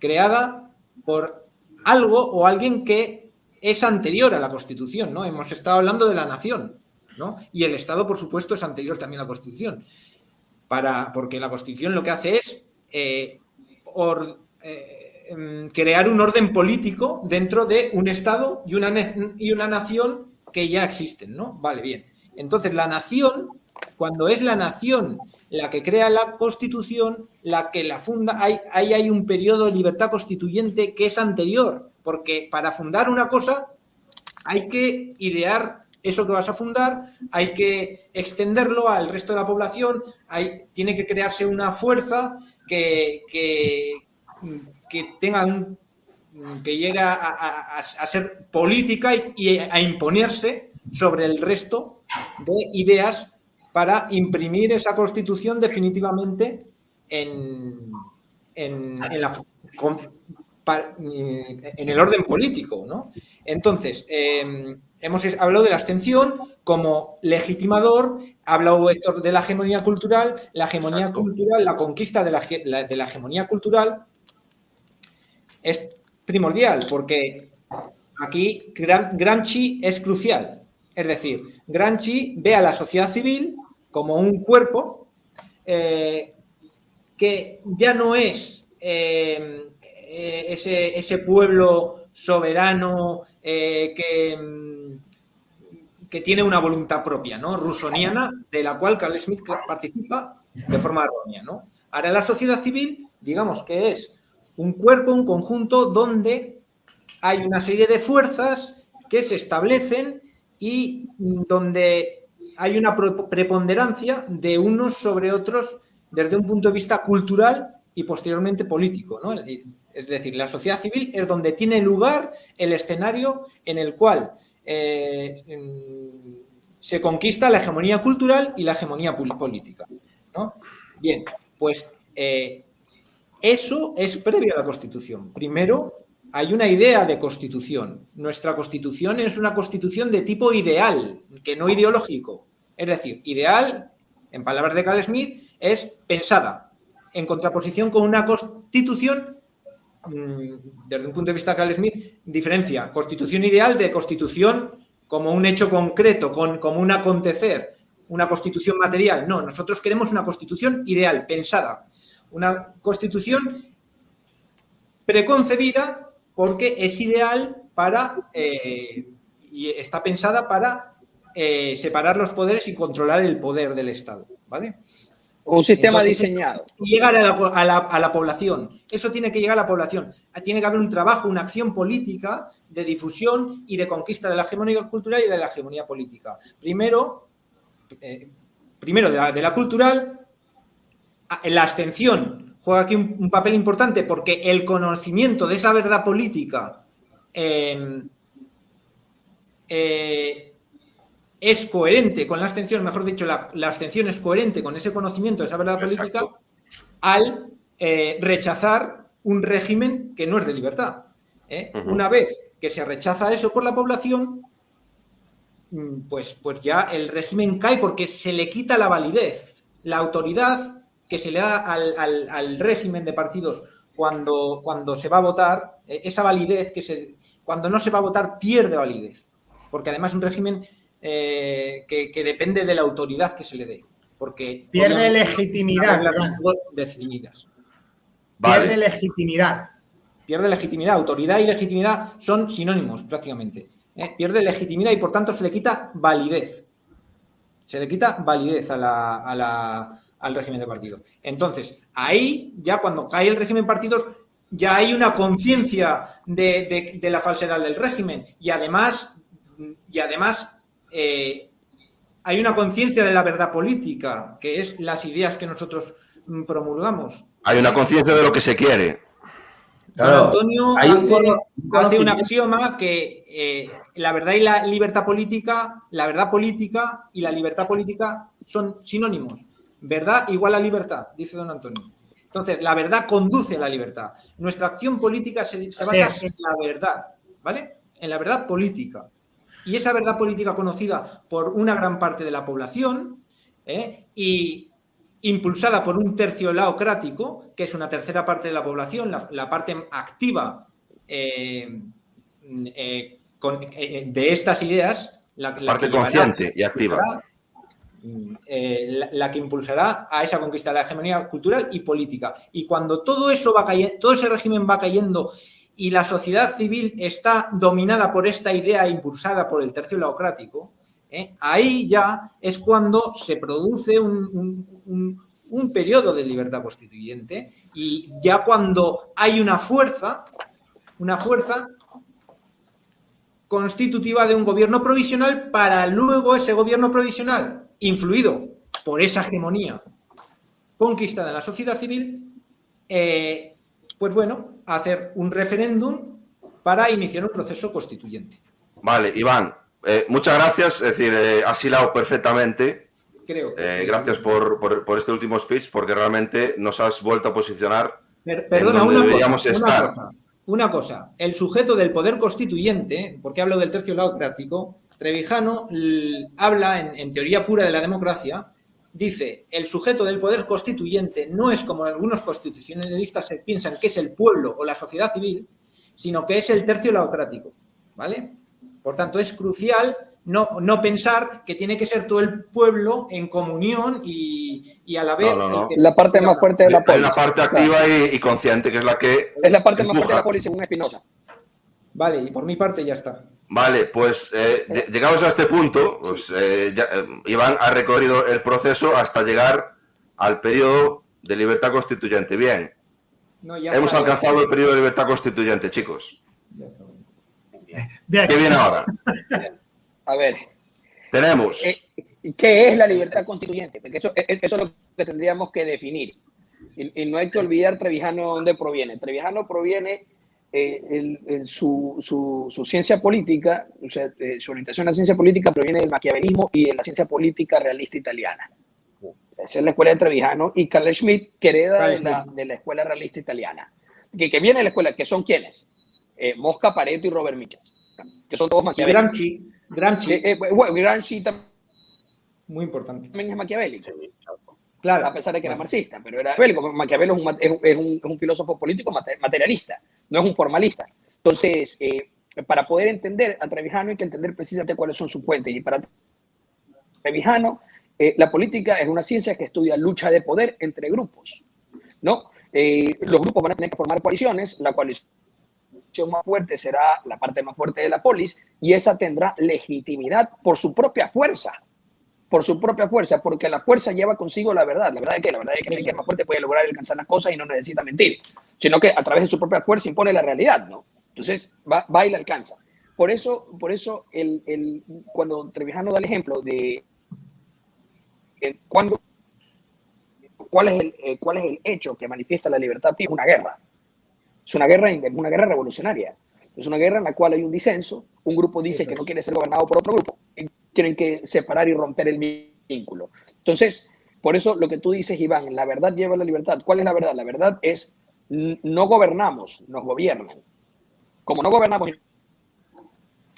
creada por algo o alguien que es anterior a la Constitución, ¿no? Hemos estado hablando de la nación, ¿no? Y el Estado, por supuesto, es anterior también a la Constitución. Para, porque la Constitución lo que hace es eh, eh, em, crear un orden político dentro de un Estado y una, y una nación que ya existen, ¿no? Vale, bien. Entonces, la nación, cuando es la nación la que crea la constitución, la que la funda, ahí hay, hay un periodo de libertad constituyente que es anterior, porque para fundar una cosa hay que idear eso que vas a fundar, hay que extenderlo al resto de la población, hay, tiene que crearse una fuerza que, que, tenga un, que llegue a, ser política y, a imponerse sobre el resto de ideas para imprimir esa constitución definitivamente en, en, el orden político. ¿no? Entonces, em, hemos hablado de la abstención como legitimador, ha hablado Héctor de la hegemonía cultural, la hegemonía cultural, la conquista de la, de la hegemonía cultural es primordial porque aquí Gramsci es crucial. Es decir, Gramsci ve a la sociedad civil como un cuerpo eh, que ya no es eh, ese, pueblo soberano eh, que, mm, que, tiene una voluntad propia, ¿no? Rusoniana, de la cual Carl Smith participa de forma errónea, ¿no? Ahora la sociedad civil, digamos que es un cuerpo, un conjunto donde hay una serie de fuerzas que se establecen y donde hay una preponderancia de unos sobre otros desde un punto de vista cultural y posteriormente político. ¿no? Es decir, la sociedad civil es donde tiene lugar el escenario en el cual eh, se conquista la hegemonía cultural y la hegemonía política. ¿no? Bien, pues eh, eso es previo a la Constitución. Primero, hay una idea de constitución. Nuestra constitución es una constitución de tipo ideal, que no ideológico. Es decir, ideal, en palabras de Carl Smith, es pensada en contraposición con una constitución mm, desde un punto de vista de Carl Smith, diferencia constitución ideal de constitución como un hecho concreto, con, como un acontecer, una constitución material. No, nosotros queremos una constitución ideal, pensada, una constitución preconcebida porque es ideal para eh, y está pensada para eh, separar los poderes y controlar el poder del Estado, ¿vale? Un sistema diseñado. Llegar a la, a la, población. Eso tiene que llegar a la población. Tiene que haber un trabajo, una acción política de difusión y de conquista de la hegemonía cultural y de la hegemonía política. Primero, eh, primero de la, de la, cultural, la abstención juega aquí un, papel importante porque el conocimiento de esa verdad política eh, eh, es coherente con la abstención, mejor dicho, la, abstención es coherente con ese conocimiento de esa verdad política al eh, rechazar un régimen que no es de libertad. ¿eh? Una vez que se rechaza eso por la población, mm, pues, pues ya el régimen cae porque se le quita la validez, la autoridad que se le da al, régimen de partidos cuando, cuando se va a votar, esa validez que se, cuando no se va a votar pierde validez porque además un régimen eh, que, depende de la autoridad que se le dé. Porque pierde legitimidad. Definidas. Pierde legitimidad. Pierde legitimidad. Autoridad y legitimidad son sinónimos prácticamente. ¿eh? Pierde legitimidad y por tanto se le quita validez. Se le quita validez al régimen de partidos. Entonces, ahí ya cuando cae el régimen de partidos, ya hay una conciencia de, la falsedad del régimen y además y además eh, hay una conciencia de la verdad política, que es las ideas que nosotros mm, promulgamos. Hay una conciencia de lo que se quiere. Antonio hace, un axioma que eh, la verdad y la libertad política, la verdad política y la libertad política son sinónimos. Verdad igual a libertad, dice don Antonio. Entonces, la verdad conduce a la libertad. Nuestra acción política se, se basa en la verdad, ¿vale? En la verdad política. Y esa verdad política conocida por una gran parte de la población ¿eh? y impulsada por un tercio laocrático, que es una tercera parte de la población, la, parte activa eh, eh, de estas ideas, la, parte consciente y activa. la, que impulsará a esa conquista de la hegemonía cultural y política. Y cuando todo eso va cayendo, todo ese régimen va cayendo y la sociedad civil está dominada por esta idea impulsada por el tercio laocrático, ¿eh? ahí ya es cuando se produce un, periodo de libertad constituyente y ya cuando hay una fuerza, una fuerza constitutiva de un gobierno provisional para luego ese gobierno provisional, influido por esa hegemonía conquistada en la sociedad civil, eh, pues bueno, hacer un referéndum para iniciar un proceso constituyente. Vale, Iván, eh, muchas gracias. Es decir, eh, has hilado perfectamente. Creo. Eh, gracias por, este último speech, porque realmente nos has vuelto a posicionar. perdona, una, cosa, estar. una cosa, El sujeto del poder constituyente, porque hablo del tercio laocrático, Trevijano habla en teoría pura de la democracia dice, el sujeto del poder constituyente no es como algunos constitucionalistas se piensan que es el pueblo o la sociedad civil, sino que es el tercio laocrático, ¿vale? Por tanto, es crucial no, no pensar que tiene que ser todo el pueblo en comunión y, a la vez... la parte más fuerte de la polis. Es la parte activa y, consciente, que es la que... Es la parte más fuerte de la polis, según Espinosa. Vale, y por mi parte ya está. Vale, pues eh, llegamos a este punto, pues eh, eh, Iván ha recorrido el proceso hasta llegar al periodo de libertad constituyente. Bien, hemos alcanzado el periodo de libertad constituyente, chicos. Bien. ¿Qué viene ahora? A ver. Tenemos. ¿Qué es la libertad constituyente? Porque eso, eso es lo que tendríamos que definir. Y, y no hay que olvidar Trevijano dónde proviene. Trevijano proviene eh, su, su, ciencia política, eh, su orientación a la ciencia política proviene del maquiavelismo y de la ciencia política realista italiana. Esa es la escuela de Trevijano y Carl Schmitt, que hereda de la, de la, escuela realista italiana. Que, que, viene de la escuela, que son quienes? Eh, Mosca, Pareto y Robert Michels, que son todos maquiavélicos. Gramsci. Gramsci. bueno, Gramsci Muy importante. También es maquiavélico. Claro. A pesar de que era marxista, pero era maquiavélico. Maquiavelo es un, es un, es un filósofo político materialista no es un formalista. Entonces, eh, para poder entender a Trevijano hay que entender precisamente cuáles son sus fuentes. Y para Trevijano, eh, la política es una ciencia que estudia lucha de poder entre grupos, ¿no? Eh, los grupos van a tener que formar coaliciones, la coalición más fuerte será la parte más fuerte de la polis y esa tendrá legitimidad por su propia fuerza, por su propia fuerza, porque la fuerza lleva consigo la verdad. La verdad es que la verdad es que el que es más fuerte puede lograr alcanzar las cosas y no necesita mentir, sino que a través de su propia fuerza impone la realidad, ¿no? Entonces va, va y la alcanza. Por eso, por eso el, el, cuando Trevijano da el ejemplo de cuando, cuál, es el, eh, cuál es el hecho que manifiesta la libertad, es una guerra. Es una guerra, una guerra revolucionaria. Es una guerra en la cual hay un disenso, un grupo dice que no quiere ser gobernado por otro grupo, y tienen que separar y romper el vínculo. Entonces, por eso lo que tú dices, Iván, la verdad lleva a la libertad. ¿Cuál es la verdad? La verdad es, no gobernamos, nos gobiernan como no gobernamos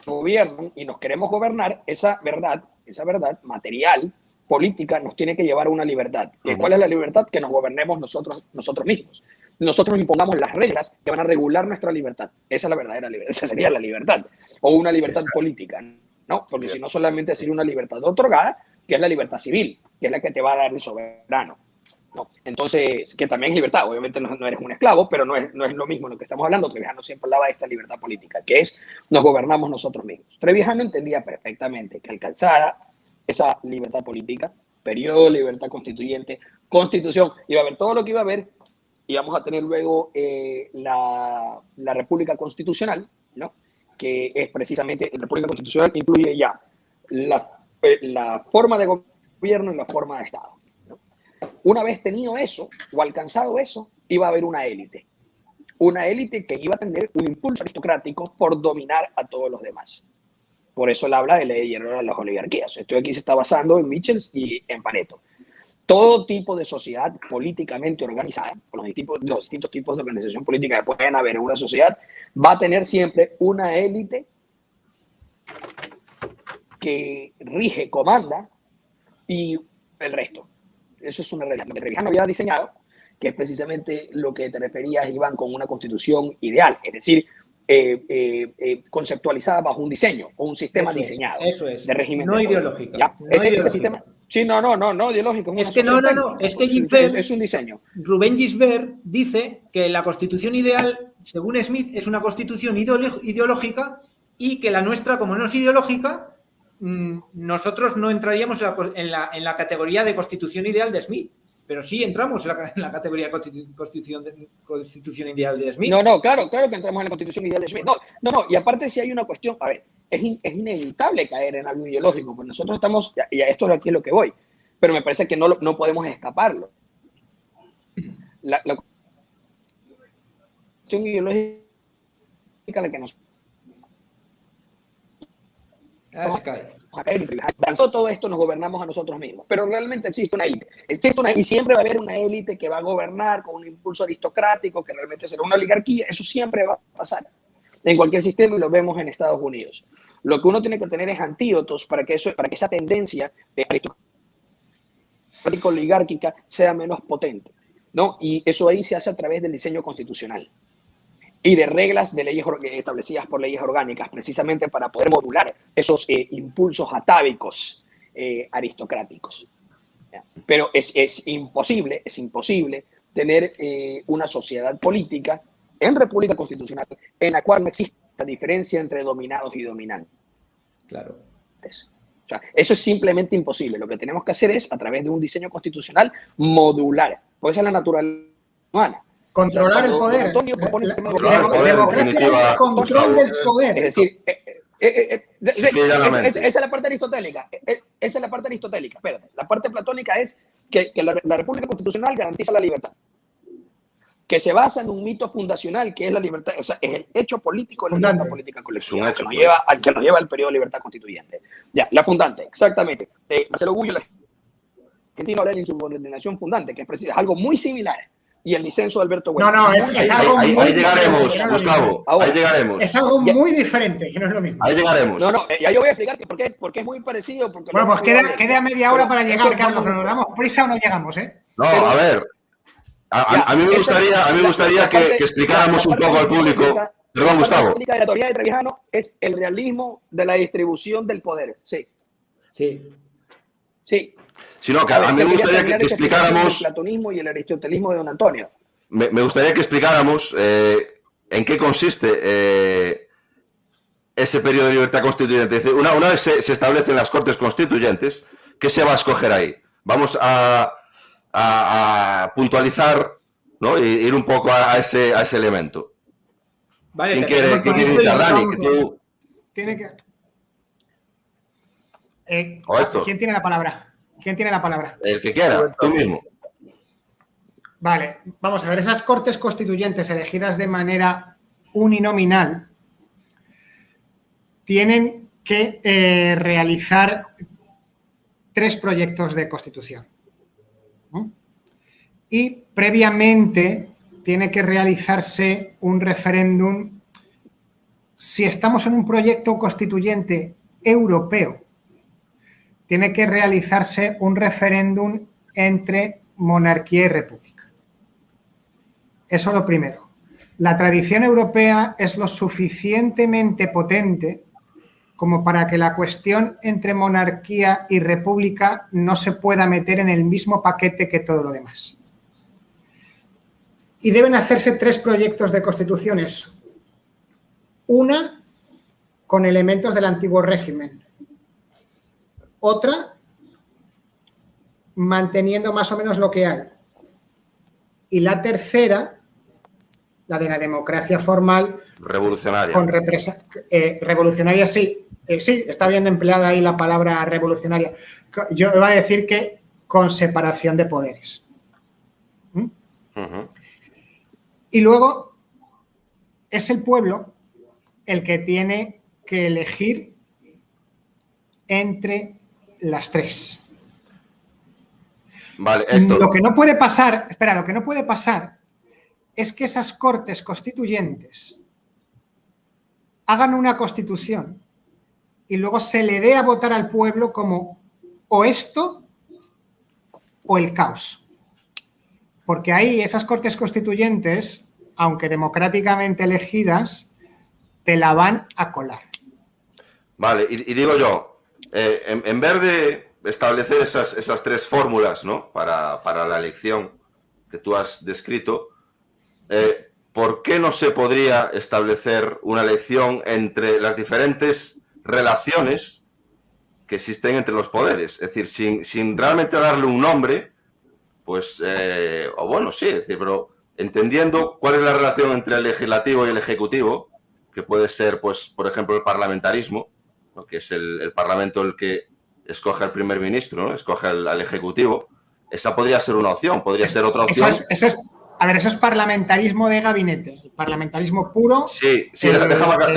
gobierno y nos queremos gobernar, esa verdad, esa verdad material, política, nos tiene que llevar a una libertad. ¿Cuál es la libertad? Que nos gobernemos nosotros, nosotros mismos. Nosotros impongamos las reglas que van a regular nuestra libertad. Esa es la verdadera libertad. Esa sería la libertad. O una libertad política, ¿no? Porque si no solamente sería una libertad otorgada, que es la libertad civil, que es la que te va a dar el soberano. Entonces, que también es libertad. Obviamente no, eres un esclavo, pero no es, no es lo mismo lo que estamos hablando. Trevijano siempre hablaba de esta libertad política, que es nos gobernamos nosotros mismos. Trevijano entendía perfectamente que alcanzada esa libertad política, periodo libertad constituyente, constitución, iba a haber todo lo que iba a haber, íbamos a tener luego eh, la, la, República Constitucional, ¿no? que es precisamente, la República Constitucional incluye ya la, eh, la forma de gobierno y la forma de Estado. Una vez tenido eso o alcanzado eso, iba a haber una élite. Una élite que iba a tener un impulso aristocrático por dominar a todos los demás. Por eso él habla de ley de hierro de las oligarquías. Esto aquí se está basando en Michels y en Paneto. Todo tipo de sociedad políticamente organizada, los, los distintos tipos de organización política que pueden haber en una sociedad, va a tener siempre una élite que rige, comanda y el resto. Eso es una regla que Trevijano había diseñado, que es precisamente lo que te referías, Iván, con una constitución ideal, es decir, eh, eh, eh, conceptualizada bajo un diseño o un sistema diseñado eso es. de régimen. No ideológico. ese, sistema, sí, no, no, no, no ideológico. Es que no, no, no, es que Gisbert, es un diseño. Rubén Gisbert dice que la constitución ideal, según Smith, es una constitución ideológica y que la nuestra, como no es ideológica, Mm, nosotros no entraríamos en la, categoría de constitución ideal de Smith, pero sí entramos en la, categoría de constitución, constitución ideal de Smith. No, no, claro, claro que entramos en la constitución ideal de Smith. No, no, no, y aparte si hay una cuestión, a ver, es, inevitable caer en algo ideológico, porque nosotros estamos, y a esto aquí es lo que voy, pero me parece que no, no podemos escaparlo. La, la cuestión ideológica la que nos Ah, se cae. Todo esto nos gobernamos a nosotros mismos, pero realmente existe una élite. Existe una, y siempre va a haber una élite que va a gobernar con un impulso aristocrático, que realmente será una oligarquía. Eso siempre va a pasar en cualquier sistema y lo vemos en Estados Unidos. Lo que uno tiene que tener es antídotos para que, eso, para que esa tendencia aristocrática oligárquica sea menos potente. ¿no? Y eso ahí se hace a través del diseño constitucional y de reglas de leyes establecidas por leyes orgánicas, precisamente para poder modular esos eh, impulsos atávicos eh, aristocráticos. Pero es, es, imposible, es imposible tener eh, una sociedad política en república constitucional en la cual no exista diferencia entre dominados y dominantes. Claro. O sea, eso es simplemente imposible. Lo que tenemos que hacer es, a través de un diseño constitucional, modular. Pues esa es la naturaleza humana Controlar el poder. Antonio propone democracia es control del poder. Es decir, esa es la parte aristotélica. Esa es la parte aristotélica. Espérate. La parte platónica es que, que la, República Constitucional garantiza la libertad. Que se basa en un mito fundacional que es la libertad, o sea, es el hecho político de la libertad política colectiva, que nos, lleva, al, que nos lleva al periodo de libertad constituyente. Ya, la fundante, exactamente. Eh, Marcelo Gullo, la argentino habla de insubordinación fundante, que es, es algo muy similar y el licencio de Alberto Bueno. No, no, es, algo ahí, muy ahí llegaremos, Gustavo. ahí llegaremos. Es algo muy diferente, que no es lo mismo. Ahí llegaremos. No, no, ya yo voy a explicar por qué, porque es muy parecido. Porque bueno, pues queda, queda, media hora para llegar, Carlos. ¿Nos damos prisa o no llegamos, eh? No, a ver. A, mí me gustaría, a mí me gustaría que, explicáramos un poco al público. Perdón, Gustavo. La teoría de Trevijano es el realismo de la distribución del poder. Sí. Sí. Sí. Sino que a, mí me gustaría que, explicáramos. El platonismo y el aristotelismo de don Antonio. Me, gustaría que explicáramos eh, en qué consiste eh, ese periodo de libertad constituyente. Una, una vez se, se establecen las cortes constituyentes, ¿qué se va a escoger ahí? Vamos a a, puntualizar, ¿no? Y ir un poco a, ese, a ese elemento. Vale, ¿Quién quiere, Tiene que... Eh, ¿Quién tiene la palabra? ¿Quién tiene la palabra? El que quiera, tú mismo. Vale, vamos a ver, esas cortes constituyentes elegidas de manera uninominal tienen que eh, realizar tres proyectos de constitución y previamente tiene que realizarse un referéndum si estamos en un proyecto constituyente europeo. Tiene que realizarse un referéndum entre monarquía y república. Eso lo primero. La tradición europea es lo suficientemente potente como para que la cuestión entre monarquía y república no se pueda meter en el mismo paquete que todo lo demás y deben hacerse tres proyectos de constituciones. Una con elementos del antiguo régimen. Otra manteniendo más o menos lo que hay. Y la tercera, la de la democracia formal. Revolucionaria. Con eh, revolucionaria, sí. Eh, sí, está bien empleada ahí la palabra revolucionaria. Yo iba a decir que con separación de poderes. ¿Mm? Y luego es el pueblo el que tiene que elegir entre las tres. Vale, Héctor. Lo que no puede pasar, espera, lo que no puede pasar es que esas cortes constituyentes hagan una constitución y luego se le dé a votar al pueblo como o esto o el caos porque ahí esas cortes constituyentes, aunque democráticamente elegidas, te la van a colar. Vale, y, digo yo, eh, en, vez de establecer esas, tres fórmulas ¿no? para, la elección que tú has descrito, eh, ¿por qué no se podría establecer una elección entre las diferentes relaciones que existen entre los poderes? Es decir, sin, sin realmente darle un nombre, pues, eh, o bueno, sí, decir, pero entendiendo cuál es la relación entre el legislativo y el ejecutivo, que puede ser, pues, por ejemplo, el parlamentarismo, que es el, parlamento el que escoge al primer ministro, ¿no? escoge al, ejecutivo, esa podría ser una opción, podría ser otra opción. Eso es, a ver, eso es parlamentarismo de gabinete, parlamentarismo puro. Sí, sí, déjame, acabar.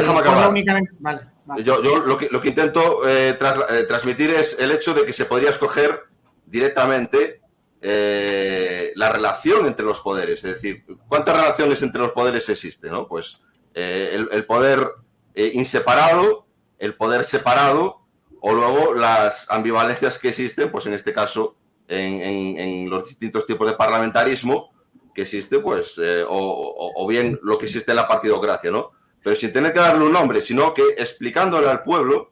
Yo, lo, que, intento eh, eh, transmitir es el hecho de que se podría escoger directamente eh, la relación entre los poderes, es decir, ¿cuántas relaciones entre los poderes existen? ¿no? Pues eh, el, poder eh, inseparado, el poder separado, o luego las ambivalencias que existen, pues en este caso, en, los distintos tipos de parlamentarismo que existe, pues, o, bien lo que existe en la partidocracia, ¿no? Pero sin tener que darle un nombre, sino que explicándole al pueblo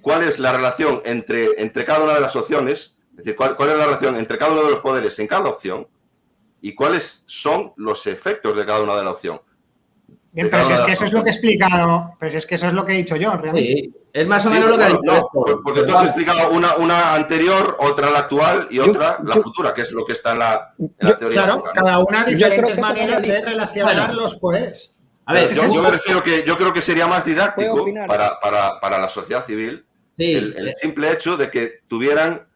cuál es la relación entre, entre cada una de las opciones, es decir, ¿cuál, es la relación entre cada uno de los poderes en cada opción y cuáles son los efectos de cada una de la opción. Bien, pero si es que eso es lo que he explicado, pero si es que eso es lo que he dicho yo, realmente. Sí, es más o menos lo que ha dicho. porque tú has explicado una, una anterior, otra la actual y otra la futura, que es lo que está en la, teoría. Claro, cada una diferentes maneras de relacionar los poderes. A ver, yo, me refiero que yo creo que sería más didáctico para, para, para, la sociedad civil el, el simple hecho de que tuvieran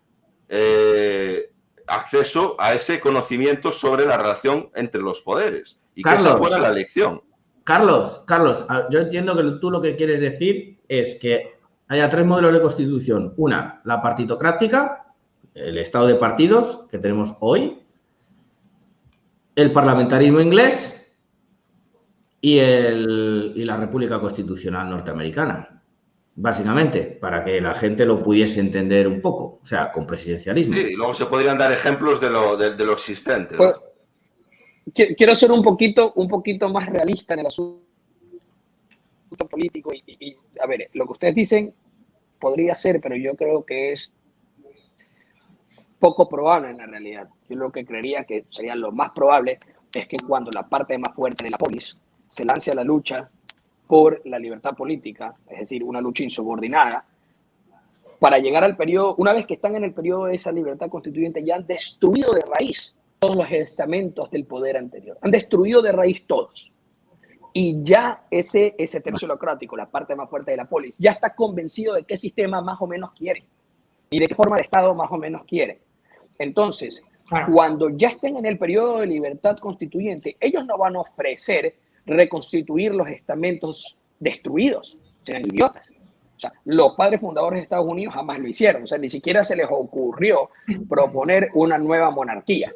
eh, acceso a ese conocimiento sobre la relación entre los poderes y que esa fuera la elección. Carlos, Carlos, yo entiendo que tú lo que quieres decir es que haya tres modelos de constitución. Una, la partitocrática, el estado de partidos que tenemos hoy, el parlamentarismo inglés y, el, y la República Constitucional Norteamericana. básicamente, para que la gente lo pudiese entender un poco, o sea, con presidencialismo. Sí, y luego se podrían dar ejemplos de lo, de, lo existente. Pues, quiero ser un poquito, un poquito más realista en el asunto político y, a ver, lo que ustedes dicen podría ser, pero yo creo que es poco probable en la realidad. Yo lo que creería que sería lo más probable es que cuando la parte más fuerte de la polis se lance a la lucha por la libertad política, es decir, una lucha insubordinada, para llegar al periodo, una vez que están en el periodo de esa libertad constituyente, ya han destruido de raíz todos los estamentos del poder anterior, han destruido de raíz todos. Y ya ese, ese tercio locrático, la parte más fuerte de la polis, ya está convencido de qué sistema más o menos quiere y de qué forma de Estado más o menos quiere. Entonces, cuando ya estén en el periodo de libertad constituyente, ellos no van a ofrecer reconstituir los estamentos destruidos. Serán idiotas. O sea, los padres fundadores de Estados Unidos jamás lo hicieron. O sea, ni siquiera se les ocurrió proponer una nueva monarquía.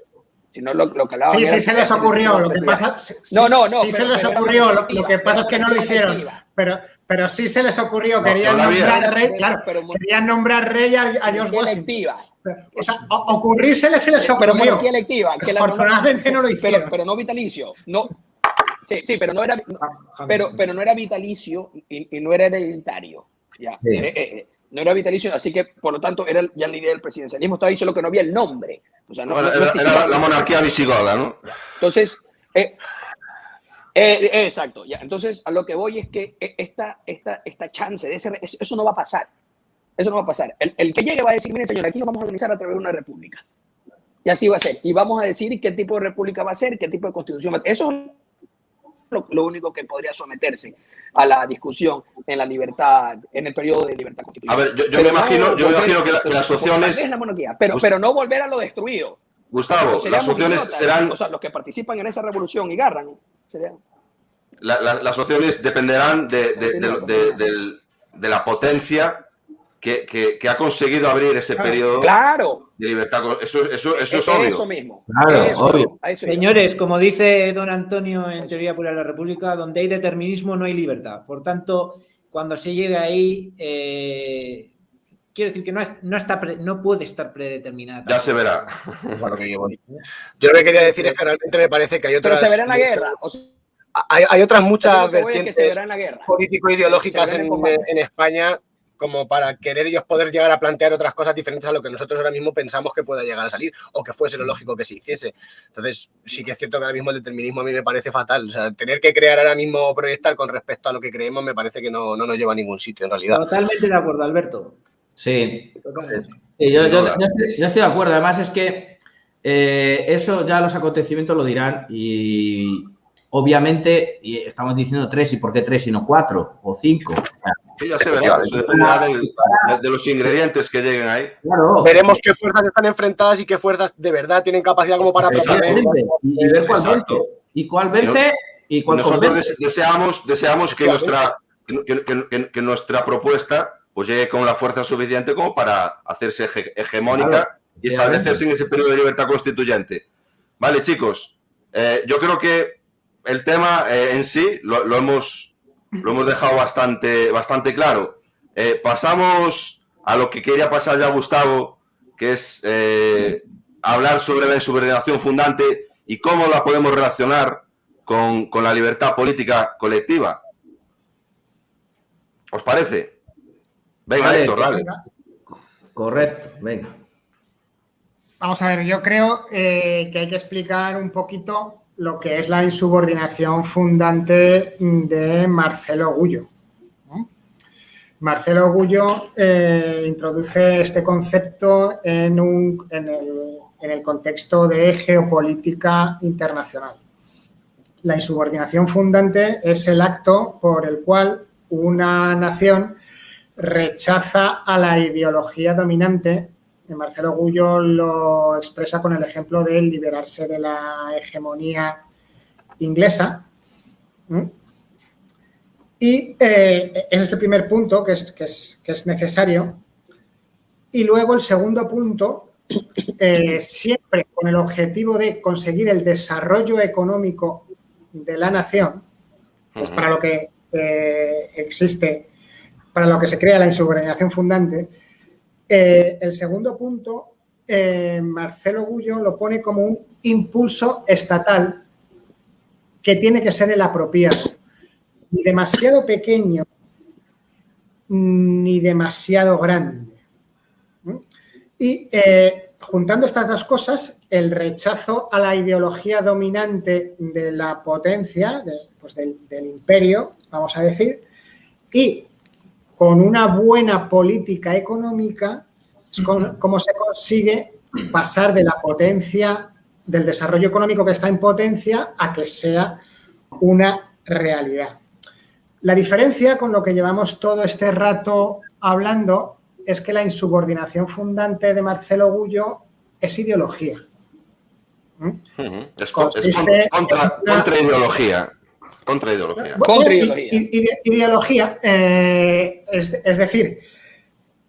Sino lo, lo que sí, sí se les ocurrió. Lo que pasa, no, no, no. Sí se les ocurrió. Lo, que pasa es que no lo hicieron. Pero, pero sí se les ocurrió. Querían nombrar rey, claro, querían nombrar rey a, George Washington. O sea, ocurrirse se les ocurrió. Pero monarquía electiva. Que afortunadamente no lo hicieron. Pero, pero no vitalicio. No, Sí, sí, pero no era, ah, pero, pero no era vitalicio y, no era hereditario. Ya. Eh, eh, eh, no era vitalicio, así que por lo tanto era ya la idea del presidencialismo, estaba ahí, solo que no había el nombre. O sea, no, era, la monarquía visigoda, ¿no? Entonces, exacto, ya. Entonces, a lo que voy es que esta, esta, esta chance de ese, eso no va a pasar. Eso no va a pasar. El, el que llegue va a decir, miren, señor, aquí nos vamos a organizar a través de una república. Y así va a ser. Y vamos a decir qué tipo de república va a ser, qué tipo de constitución va a ser. Eso lo, único que podría someterse a la discusión en la libertad, en el periodo de libertad constitucional. A ver, yo, me imagino, yo imagino que, las opciones... Es la monarquía, pero, pero no volver a lo destruido. Gustavo, las opciones serán... O sea, los que participan en esa revolución y garran, las opciones dependerán de, de la potencia que, ha conseguido abrir ese periodo claro. De libertad. Eso, eso, eso es, obvio. Eso mismo. obvio. Señores, como dice don Antonio en Teoría Pura de la República, donde hay determinismo no hay libertad. Por tanto, cuando se llega ahí, eh, quiero decir que no, no, está no puede estar predeterminada. Ya se verá. Yo lo que quería decir es que realmente me parece que hay otras... Pero se verá en la guerra. hay, hay, otras muchas vertientes político-ideológicas en, en España como para querer ellos poder llegar a plantear otras cosas diferentes a lo que nosotros ahora mismo pensamos que pueda llegar a salir o que fuese lo lógico que se hiciese. Entonces, sí que es cierto que ahora mismo el determinismo a mí me parece fatal. O sea, tener que crear ahora mismo o proyectar con respecto a lo que creemos me parece que no, nos lleva a ningún sitio en realidad. Totalmente de acuerdo, Alberto. Sí. yo, estoy, de acuerdo. Además es que eh, eso ya los acontecimientos lo dirán y obviamente y estamos diciendo tres y por qué tres y no cuatro o cinco. Sí, ya se verá, eso dependerá de, los ingredientes que lleguen ahí. Veremos qué fuerzas están enfrentadas y qué fuerzas de verdad tienen capacidad como para Y, ver cuál vence. Y cuál vence y cuál Nosotros deseamos, deseamos que nuestra, que, nuestra propuesta pues llegue con la fuerza suficiente como para hacerse hegemónica y establecerse en ese periodo de libertad constituyente. Vale, chicos, eh, yo creo que el tema eh, en sí lo, hemos, lo hemos dejado bastante, bastante claro. Eh, pasamos a lo que quería pasar ya Gustavo, que es eh, hablar sobre la insubordinación fundante y cómo la podemos relacionar con, la libertad política colectiva. ¿Os parece? Venga, Héctor, dale. Correcto, venga. Vamos a ver, yo creo que hay que explicar un poquito lo que es la insubordinación fundante de Marcelo Gullo. Marcelo Gullo eh, introduce este concepto en, el, contexto de geopolítica internacional. La insubordinación fundante es el acto por el cual una nación rechaza a la ideología dominante Marcelo Gullo lo expresa con el ejemplo de liberarse de la hegemonía inglesa. Y eh, ese es el primer punto que es, que es, necesario. Y luego el segundo punto, eh, siempre con el objetivo de conseguir el desarrollo económico de la nación, es para lo que eh, existe para lo que se crea la insubordinación fundante. Eh, el segundo punto, eh, Marcelo Gullo lo pone como un impulso estatal que tiene que ser el apropiado, ni demasiado pequeño ni demasiado grande. Y eh, juntando estas dos cosas, el rechazo a la ideología dominante de la potencia, pues del, imperio, vamos a decir, y con una buena política económica, es como se consigue pasar de la potencia, del desarrollo económico que está en potencia, a que sea una realidad. La diferencia con lo que llevamos todo este rato hablando es que la insubordinación fundante de Marcelo Gullo es ideología. ¿Mm? Es, contra, ideología. Contra ideología. contra ideología. ideología eh, es, decir,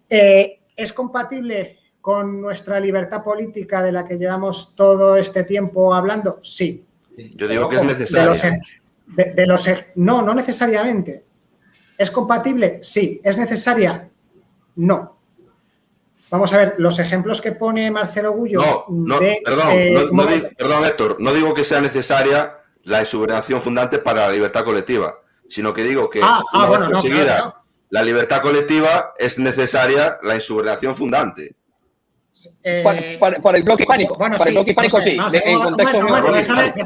eh, es compatible con nuestra libertad política de la que llevamos todo este tiempo hablando. Sí. Yo digo que es necesario. de los, no, no necesariamente. ¿Es compatible? Sí. ¿Es necesaria? No. Vamos a ver, los ejemplos que pone Marcelo Gullo. No, perdón, eh, perdón, Héctor, no digo que sea necesaria la insubordinación fundante para la libertad colectiva, sino que digo que ah, ah, la libertad colectiva es necesaria la insubordinación fundante. Eh, para, el bloque hispánico. Bueno, para el bloque sí. en contexto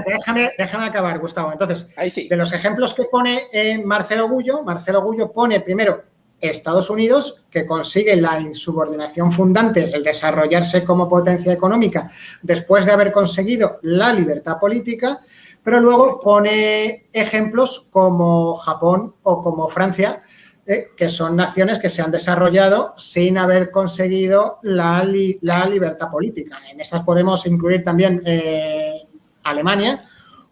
déjame, déjame, acabar, Gustavo. Entonces, de los ejemplos que pone eh, Marcelo Gullo, Marcelo Gullo pone primero Estados Unidos, que consigue la insubordinación fundante, el desarrollarse como potencia económica, después de haber conseguido la libertad política, pero luego pone ejemplos como Japón o como Francia, eh, que son naciones que se han desarrollado sin haber conseguido la, libertad política. En esas podemos incluir también eh, Alemania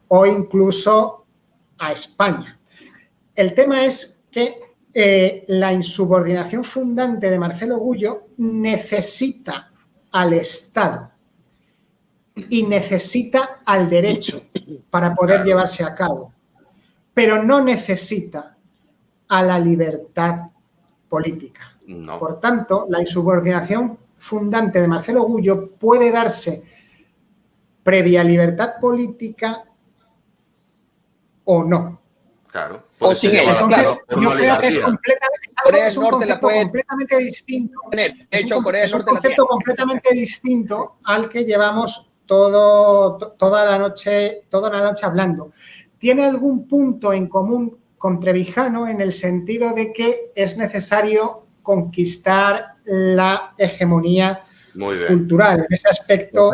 o incluso a España. El tema es que eh, la insubordinación fundante de Marcelo Gullo necesita al Estado y necesita al derecho para poder llevarse a cabo, pero no necesita a la libertad política. Por tanto, la insubordinación fundante de Marcelo Gullo puede darse previa libertad política o no. Claro. O sin ella, Entonces, yo creo que es, completamente, es un concepto completamente distinto. es un, concepto completamente distinto al que llevamos todo, toda la noche, toda la noche hablando. ¿Tiene algún punto en común con Trevijano en el sentido de que es necesario conquistar la hegemonía cultural. En ese aspecto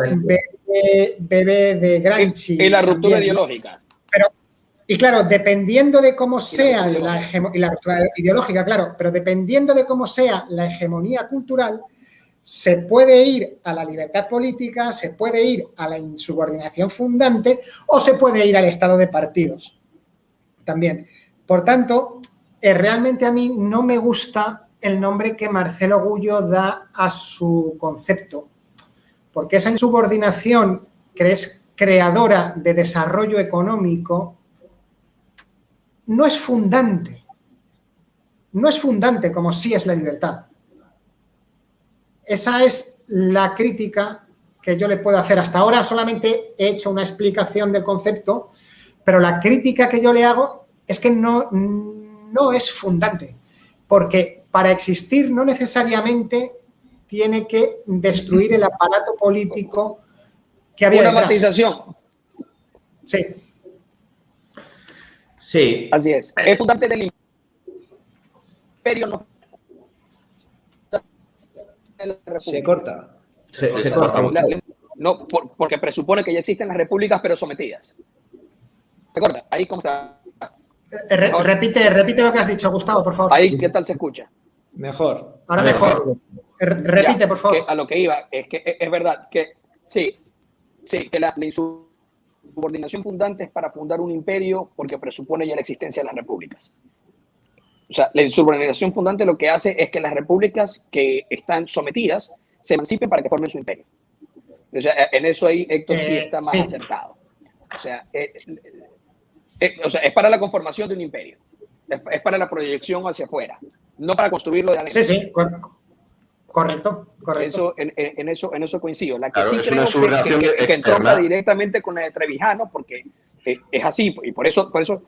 bebe, de Gramsci. Y, la ruptura ideológica. Pero, y claro, dependiendo de cómo sea la, y la ruptura ideológica, claro, pero dependiendo de cómo sea la hegemonía cultural, se puede ir a la libertad política, se puede ir a la insubordinación fundante o se puede ir al estado de partidos. También. Por tanto, eh, realmente a mí no me gusta el nombre que Marcelo Gullo da a su concepto, porque esa insubordinación que es creadora de desarrollo económico no es fundante. No es fundante como sí es la libertad. Esa es la crítica que yo le puedo hacer. Hasta ahora solamente he hecho una explicación del concepto, pero la crítica que yo le hago es que no, no es fundante, porque para existir no necesariamente tiene que destruir el aparato político que había Una matización. Sí. Sí. Así es. Es fundante del imperio no. Se corta. Se, corta. no, porque presupone que ya existen las repúblicas, pero sometidas. Se corta. Ahí como está. Eh, repite, repite lo que has dicho, Gustavo, por favor. Ahí, ¿qué tal se escucha? Mejor. Ahora mejor. Repite, por favor. a lo que iba, es que es verdad que sí, sí, que la, insubordinación fundante es para fundar un imperio porque presupone ya la existencia de las repúblicas. O sea, la insubordinación fundante lo que hace es que las repúblicas que están sometidas se emancipen para que formen su imperio. O sea, en eso ahí Héctor sí eh, está más acertado. O sea, eh, es, o sea, es para la conformación de un imperio. Es, para la proyección hacia afuera. no para construirlo de Sí, sí, correcto, correcto. en, eso, en eso coincido. La que sí creo que, que, entronca directamente con la de Trevijano, porque eh, es así, y por eso, por eso,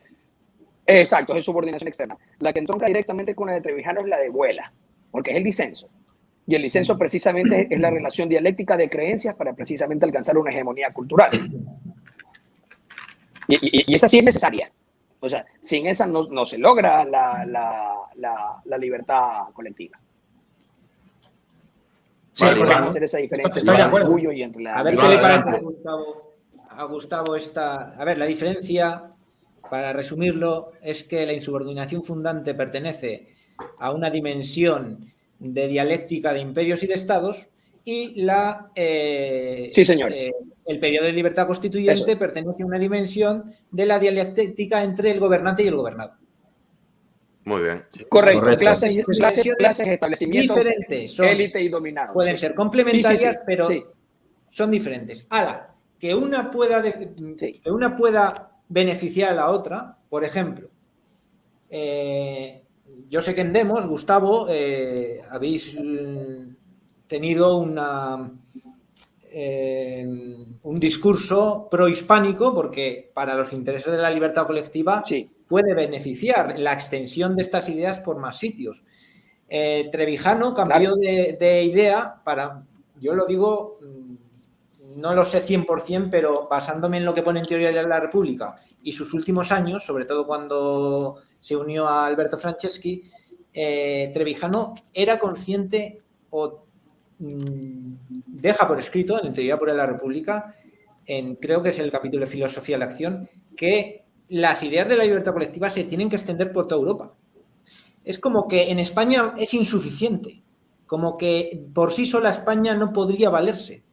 exacto, es subordinación externa. La que entronca directamente con la de Trevijano es la de Vuela, porque es el disenso. Y el disenso precisamente es la relación dialéctica de creencias para precisamente alcanzar una hegemonía cultural. Y, esa sí es necesaria. O sea, sin esa no, no se logra la, la, la, libertad colectiva. Sí, a hacer esa diferencia estoy de acuerdo. Y entre la... A ver qué le parece a Gustavo, a Gustavo esta. A ver, la diferencia, para resumirlo, es que la insubordinación fundante pertenece a una dimensión de dialéctica de imperios y de estados y la eh, sí, señor. Eh, el periodo de libertad constituyente pertenece a una dimensión de la dialéctica entre el gobernante y el gobernado. Muy bien. Correcto. Clases, clases, establecimientos diferentes, élite y dominado. Pueden ser complementarias, pero son diferentes. Ahora, que una pueda que una pueda beneficiar a la otra, por ejemplo, eh, yo sé que en Demos, Gustavo, eh, habéis mm, tenido una, eh, un discurso prohispánico porque para los intereses de la libertad colectiva puede beneficiar la extensión de estas ideas por más sitios. Trevijano cambió de, idea para, yo lo digo, no lo sé 100%, pero basándome en lo que pone en teoría la República y sus últimos años, sobre todo cuando se unió a Alberto Franceschi, eh, Trevijano era consciente o mm, deja por escrito en Teoría por la República, en, creo que es el capítulo de Filosofía de la Acción, que las ideas de la libertad colectiva se tienen que extender por toda Europa. Es como que en España es insuficiente, como que por sí sola España no podría valerse.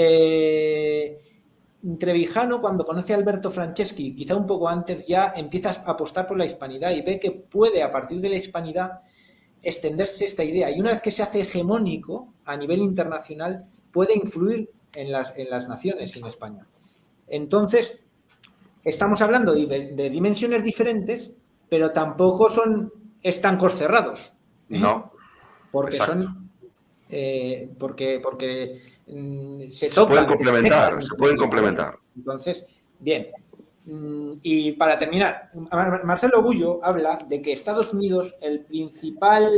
Eh, Trevijano, cuando conoce a Alberto Franceschi, quizá un poco antes, ya empieza a apostar por la hispanidad y ve que puede, a partir de la hispanidad, extenderse esta idea. Y una vez que se hace hegemónico a nivel internacional, puede influir en las, en las naciones en España. Entonces, estamos hablando de, dimensiones diferentes, pero tampoco son estancos cerrados. No. Porque son eh, porque, porque mm, se tocan. pueden complementar, se, pueden complementar. Entonces, bien. Mm, y para terminar, Marcelo Gullo habla de que Estados Unidos, el principal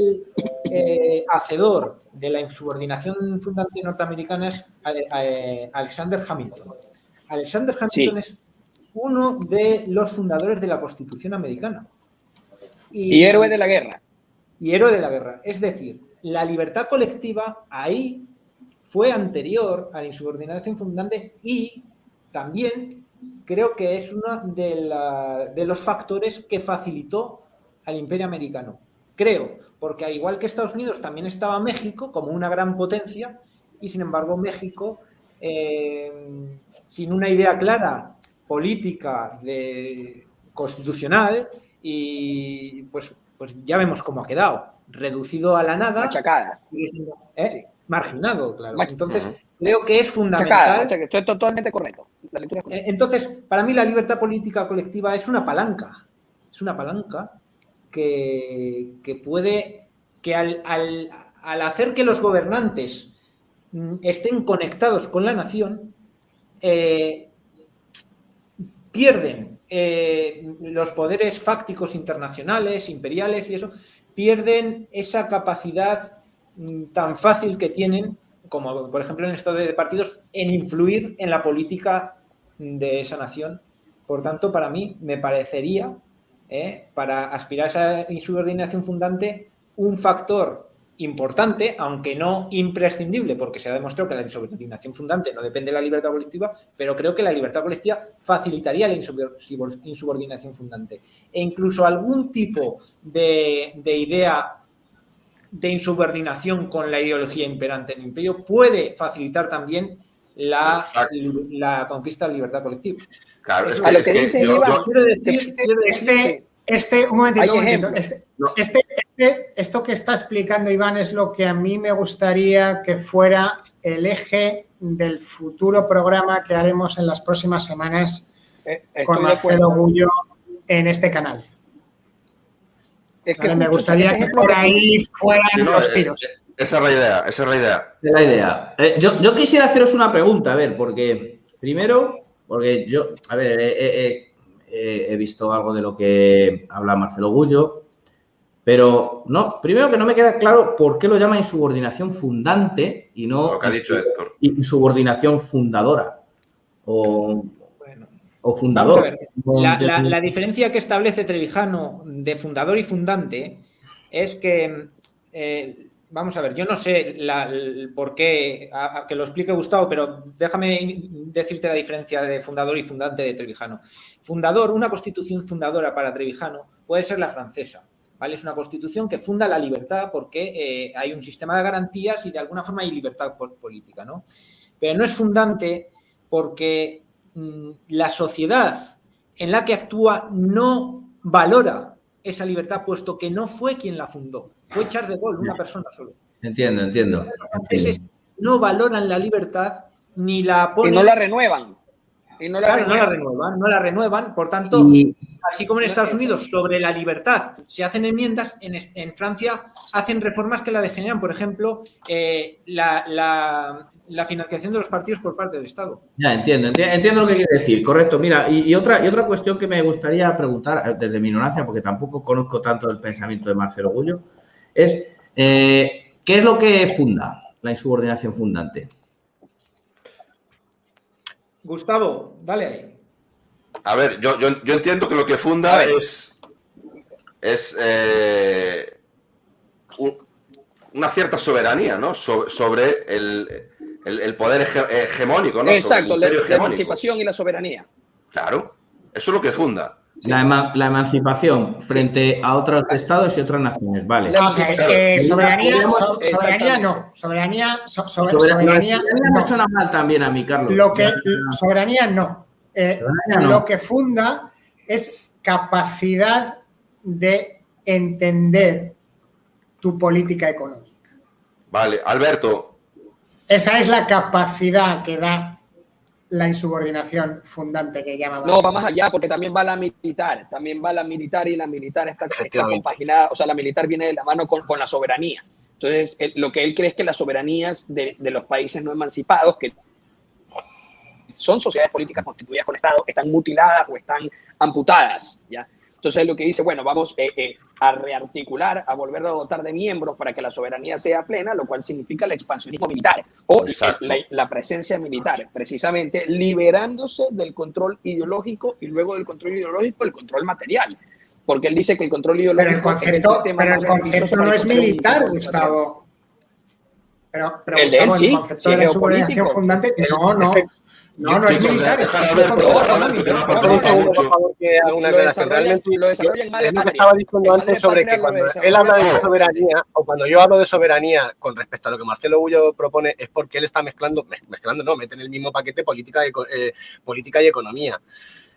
eh, hacedor de la insubordinación fundante norteamericana es eh, Alexander Hamilton. Alexander Hamilton es uno de los fundadores de la Constitución americana. y héroe de la guerra. Y héroe de la guerra. Es decir, la libertad colectiva ahí fue anterior a la insubordinación fundante y también creo que es uno de, los factores que facilitó al imperio americano. Creo, porque al igual que Estados Unidos también estaba México como una gran potencia y sin embargo México, eh, sin una idea clara política de, constitucional y pues, pues ya vemos cómo ha quedado reducido a la nada. Machacada. ¿eh? Marginado, claro. Entonces, creo que es fundamental. esto es totalmente correcto. Eh, entonces, para mí la libertad política colectiva es una palanca. Es una palanca que, puede, que al, hacer que los gobernantes mm, estén conectados con la nación, eh, pierden los poderes fácticos internacionales, imperiales y eso, pierden esa capacidad mm, tan fácil que tienen, como por ejemplo en el estado de partidos, en influir en la política de esa nación. Por tanto, para mí me parecería, eh, para aspirar a esa insubordinación fundante, un factor importante, aunque no imprescindible, porque se ha demostrado que la insubordinación fundante no depende de la libertad colectiva, pero creo que la libertad colectiva facilitaría la insubordinación fundante. E incluso algún tipo de, idea de insubordinación con la ideología imperante en el imperio puede facilitar también la, la conquista de la libertad colectiva. Claro, es que, quiero decir, este, un momentito, un momentito. Este, este, este, esto que está explicando Iván es lo que a mí me gustaría que fuera el eje del futuro programa que haremos en las próximas semanas eh, con Marcelo Gullo en este canal. Es que me gustaría que por ahí fueran los eh, tiros. esa es la idea, esa es la idea. Es la idea. Eh, yo, yo, quisiera haceros una pregunta, a ver, porque primero, porque yo, a ver, he visto algo de lo que habla Marcelo Gullo, pero no, primero que no me queda claro por qué lo llama insubordinación fundante y no lo que ha dicho Héctor. insubordinación fundadora. O, o fundador. La, diferencia que establece Trevijano de fundador y fundante es que, eh, vamos a ver, yo no sé por qué, que lo explique Gustavo, pero déjame decirte la diferencia de fundador y fundante de Trevijano. Fundador, una constitución fundadora para Trevijano puede ser la francesa. ¿Vale? Es una constitución que funda la libertad porque eh, hay un sistema de garantías y de alguna forma hay libertad política, ¿no? Pero no es fundante porque Mm, la sociedad en la que actúa no valora esa libertad, puesto que no fue quien la fundó, fue Charles de Gaulle, una persona solo. Entiendo, entiendo. Los no valoran la libertad ni la ponen. Y no la renuevan. Y no la, renuevan. no la renuevan, Por tanto, así como en Estados Unidos sobre la libertad se hacen enmiendas, en, Francia hacen reformas que la degeneran. Por ejemplo, eh, la, financiación de los partidos por parte del Estado. Ya, entiendo, entiendo, lo que quiere decir. Correcto. Mira, y, otra, y otra cuestión que me gustaría preguntar eh, desde mi ignorancia, porque tampoco conozco tanto el pensamiento de Marcelo Gullo, es eh, ¿qué es lo que funda la insubordinación fundante? Gustavo, dale ahí. A ver, yo, entiendo que lo que funda es, es eh, una cierta soberanía, ¿no? sobre el, poder hegemónico, ¿no? Exacto, la, emancipación y la soberanía. Claro, eso es lo que funda. La, emancipación frente a otros estados y otras naciones, vale. No, soberanía, soberanía no. Soberanía, soberanía, no suena mal también a mí, Carlos. Lo que, soberanía no. Eh, lo que funda es capacidad de entender tu política económica. Vale, Alberto. Esa es la capacidad que da la insubordinación fundante que llama. No, va más allá, porque también va la militar, también va la militar y la militar está, compaginada, o sea, la militar viene de la mano con, con la soberanía. Entonces, lo que él cree es que las soberanías de, de, los países no emancipados, que son sociedades políticas constituidas con Estado, están mutiladas o están amputadas, ¿ya? Entonces lo que dice, bueno, vamos eh, eh, a rearticular, a volver a dotar de miembros para que la soberanía sea plena, lo cual significa el expansionismo militar o la, presencia militar, precisamente liberándose del control ideológico y luego del control ideológico el control material. Porque él dice que el control ideológico pero el concepto, pero el concepto no es militar, Gustavo. Pero, pero el, Gustavo, el concepto de la subordinación fundante, no, no. No, no es militar. Que. Realmente es lo que estaba diciendo antes sobre que cuando él habla de soberanía, o cuando yo hablo de soberanía con respecto a lo que Marcelo Bullo propone, es porque él está mezclando, mezclando, no, mete en el mismo paquete política y, eh, política y economía.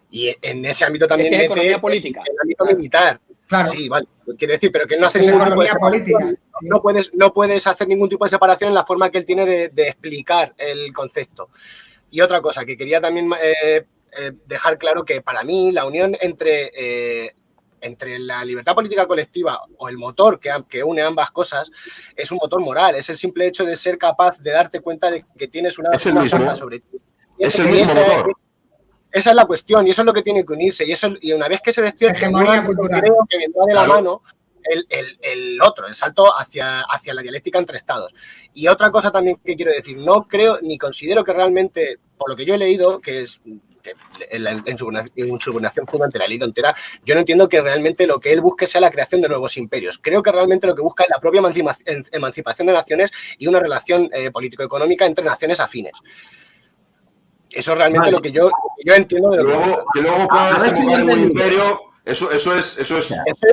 Y en ese ámbito también es mete política. el ámbito militar. Claro. Sí, vale. Quiere decir, pero que él no hace ningún tipo de política. No puedes, no puedes hacer ningún tipo de separación en la forma que él tiene de, de explicar el concepto. Y otra cosa que quería también eh, eh, dejar claro que para mí la unión entre, eh, entre la libertad política colectiva o el motor que, que, une ambas cosas es un motor moral, es el simple hecho de ser capaz de darte cuenta de que tienes una, fuerza sobre ti. Es el mismo motor. esa es la cuestión y eso es lo que tiene que unirse. Y, eso, y una vez que se despierta, creo que vendrá de la mano el, otro, el salto hacia, hacia la dialéctica entre estados. Y otra cosa también que quiero decir, no creo ni considero que realmente, por lo que yo he leído, que es en, su, subordinación fundante la leído entera, yo no entiendo que realmente lo que él busque sea la creación de nuevos imperios. Creo que realmente lo que busca es la propia emancipación de naciones y una relación eh, político-económica entre naciones afines. Eso es realmente lo que yo, yo entiendo de lo que, luego, que luego pueda un imperio eso, eso es, eso es,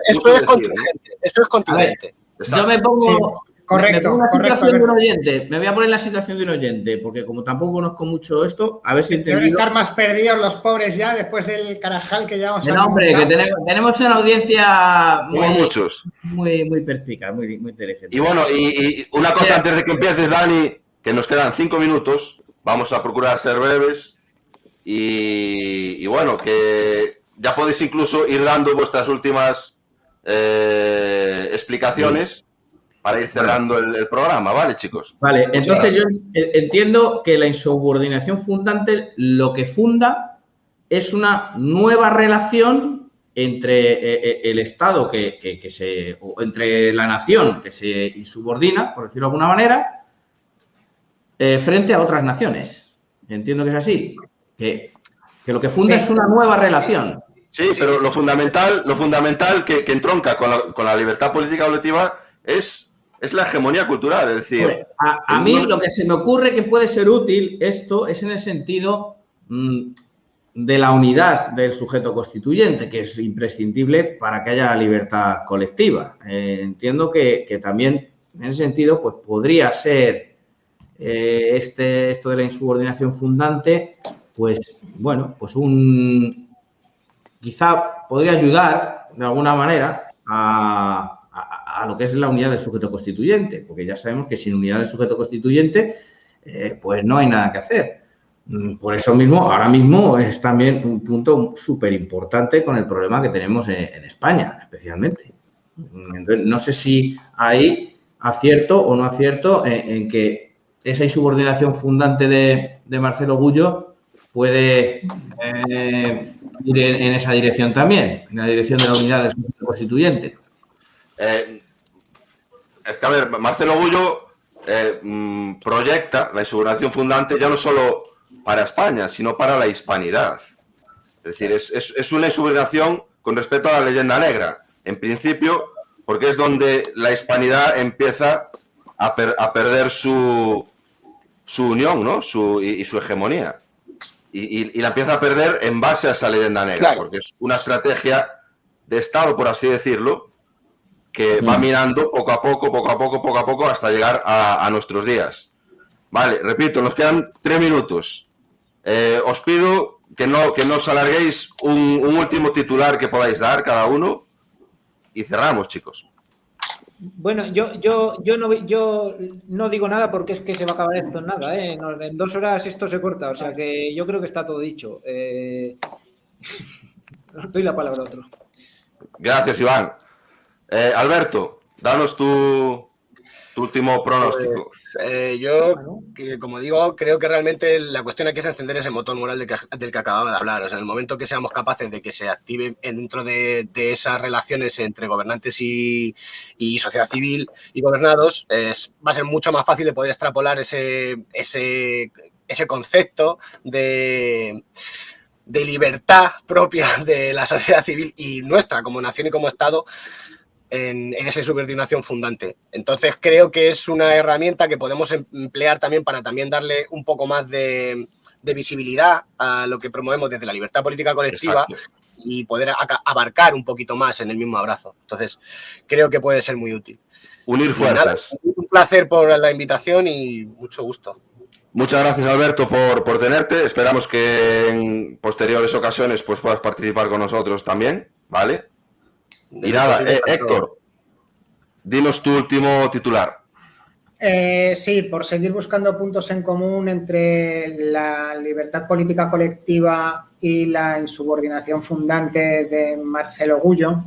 eso, es contingente. Eso es contingente. yo me pongo. correcto, me, correcto, de un oyente, me voy a poner en la situación de un oyente, porque como tampoco conozco mucho esto, a ver si Deben estar más perdidos los pobres ya después del carajal que llevamos. No, hombre, que tenemos, tenemos una audiencia muy, muchos. muy, muy perspicaz, muy, muy inteligente. Y bueno, y, una cosa antes de que empieces, Dani, que nos quedan cinco minutos, vamos a procurar ser breves. y bueno, que ya podéis incluso ir dando vuestras últimas eh, explicaciones para ir cerrando el, programa, ¿vale, chicos? Vale, entonces yo entiendo que la insubordinación fundante lo que funda es una nueva relación entre eh, eh, el Estado que, se, o entre la nación que se insubordina, por decirlo de alguna manera, frente a otras naciones. Entiendo que es así. Que, lo que funda es una nueva relación. Sí, pero lo fundamental, lo fundamental que, entronca con la, libertad política colectiva es, es la hegemonía cultural. Es decir, a, mí lo que se me ocurre que puede ser útil esto es en el sentido mm, de la unidad del sujeto constituyente, que es imprescindible para que haya libertad colectiva. Eh, entiendo que, también en ese sentido pues podría ser eh, este, esto de la insubordinación fundante, pues bueno, pues un, quizá podría ayudar de alguna manera a, lo que es la unidad del sujeto constituyente, porque ya sabemos que sin unidad del sujeto constituyente, eh, pues no hay nada que hacer. Mm, por eso mismo, ahora mismo es también un punto súper importante con el problema que tenemos en, España, especialmente. Mm, entonces, no sé si hay acierto o no acierto en, que esa insubordinación fundante de, Marcelo Gullo puede eh, ir en, esa dirección también, en la dirección de la unidad del constituyente. Eh, es que, a ver, Marcelo Gullo eh, mm, proyecta la insubordinación fundante ya no solo para España, sino para la hispanidad. Es decir, es, una insubordinación con respecto a la leyenda negra, en principio, porque es donde la hispanidad empieza a, perder su, su unión ¿no? su, y su hegemonía y, la empieza a perder en base a esa leyenda negra, porque es una estrategia de Estado, por así decirlo, que va mirando poco a poco, poco a poco, poco a poco, hasta llegar a, nuestros días. Vale, repito, nos quedan tres minutos. Eh, os pido que no, que no os alarguéis un, un último titular que podáis dar cada uno y cerramos, chicos. Bueno, yo, yo, yo, no, yo no digo nada porque es que se va a acabar esto en nada. ¿eh? En dos horas esto se corta, o sea que yo creo que está todo dicho. Eh... Doy la palabra a otro. Gracias, Iván. Eh, Alberto, danos tu, tu último pronóstico. Pues, eh, yo, como digo, creo que realmente la cuestión aquí es encender ese motor moral del que, acababa de hablar. O sea, en el momento que seamos capaces de que se active dentro de, esas relaciones entre gobernantes y, sociedad civil y gobernados, va a ser mucho más fácil de poder extrapolar ese, ese, ese concepto de de libertad propia de la sociedad civil y nuestra como nación y como Estado en, esa subordinación fundante. Entonces creo que es una herramienta que podemos emplear también para también darle un poco más de, visibilidad a lo que promovemos desde la libertad política colectiva y poder abarcar un poquito más en el mismo abrazo. Entonces creo que puede ser muy útil. Unir fuerzas. un placer por la invitación y mucho gusto. Muchas gracias Alberto por, por tenerte. Esperamos que en posteriores ocasiones pues, puedas participar con nosotros también, ¿vale? Y nada, eh, Héctor, dinos tu último titular. Eh, sí, por seguir buscando puntos en común entre la libertad política colectiva y la insubordinación fundante de Marcelo Gullo,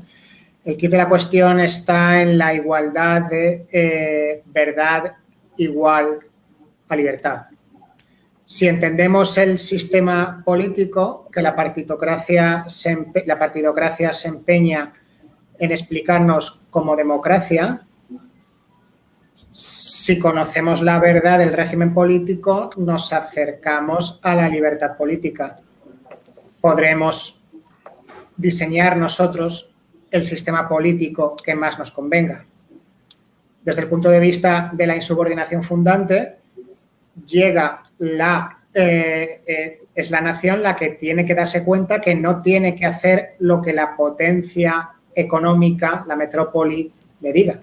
el kit de la cuestión está en la igualdad de eh, verdad igual a libertad. Si entendemos el sistema político, que la partitocracia la partidocracia se empeña en explicarnos como democracia, si conocemos la verdad del régimen político, nos acercamos a la libertad política. Podremos diseñar nosotros el sistema político que más nos convenga. Desde el punto de vista de la insubordinación fundante, llega la, eh, eh, es la nación la que tiene que darse cuenta que no tiene que hacer lo que la potencia económica, la metrópoli, le diga,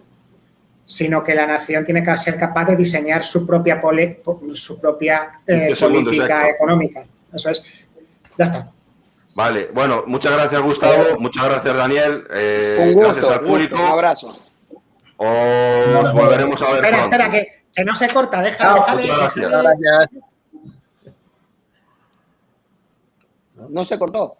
sino que la nación tiene que ser capaz de diseñar su propia, su propia eh, política económica. Eso es. Ya está. Vale, bueno, muchas gracias Gustavo, muchas gracias Daniel, eh, un gusto, gracias al público. Un, abrazo. Os volveremos a ver. Espera, espera, que, que, no se corta, deja, Muchas gracias. No se cortó.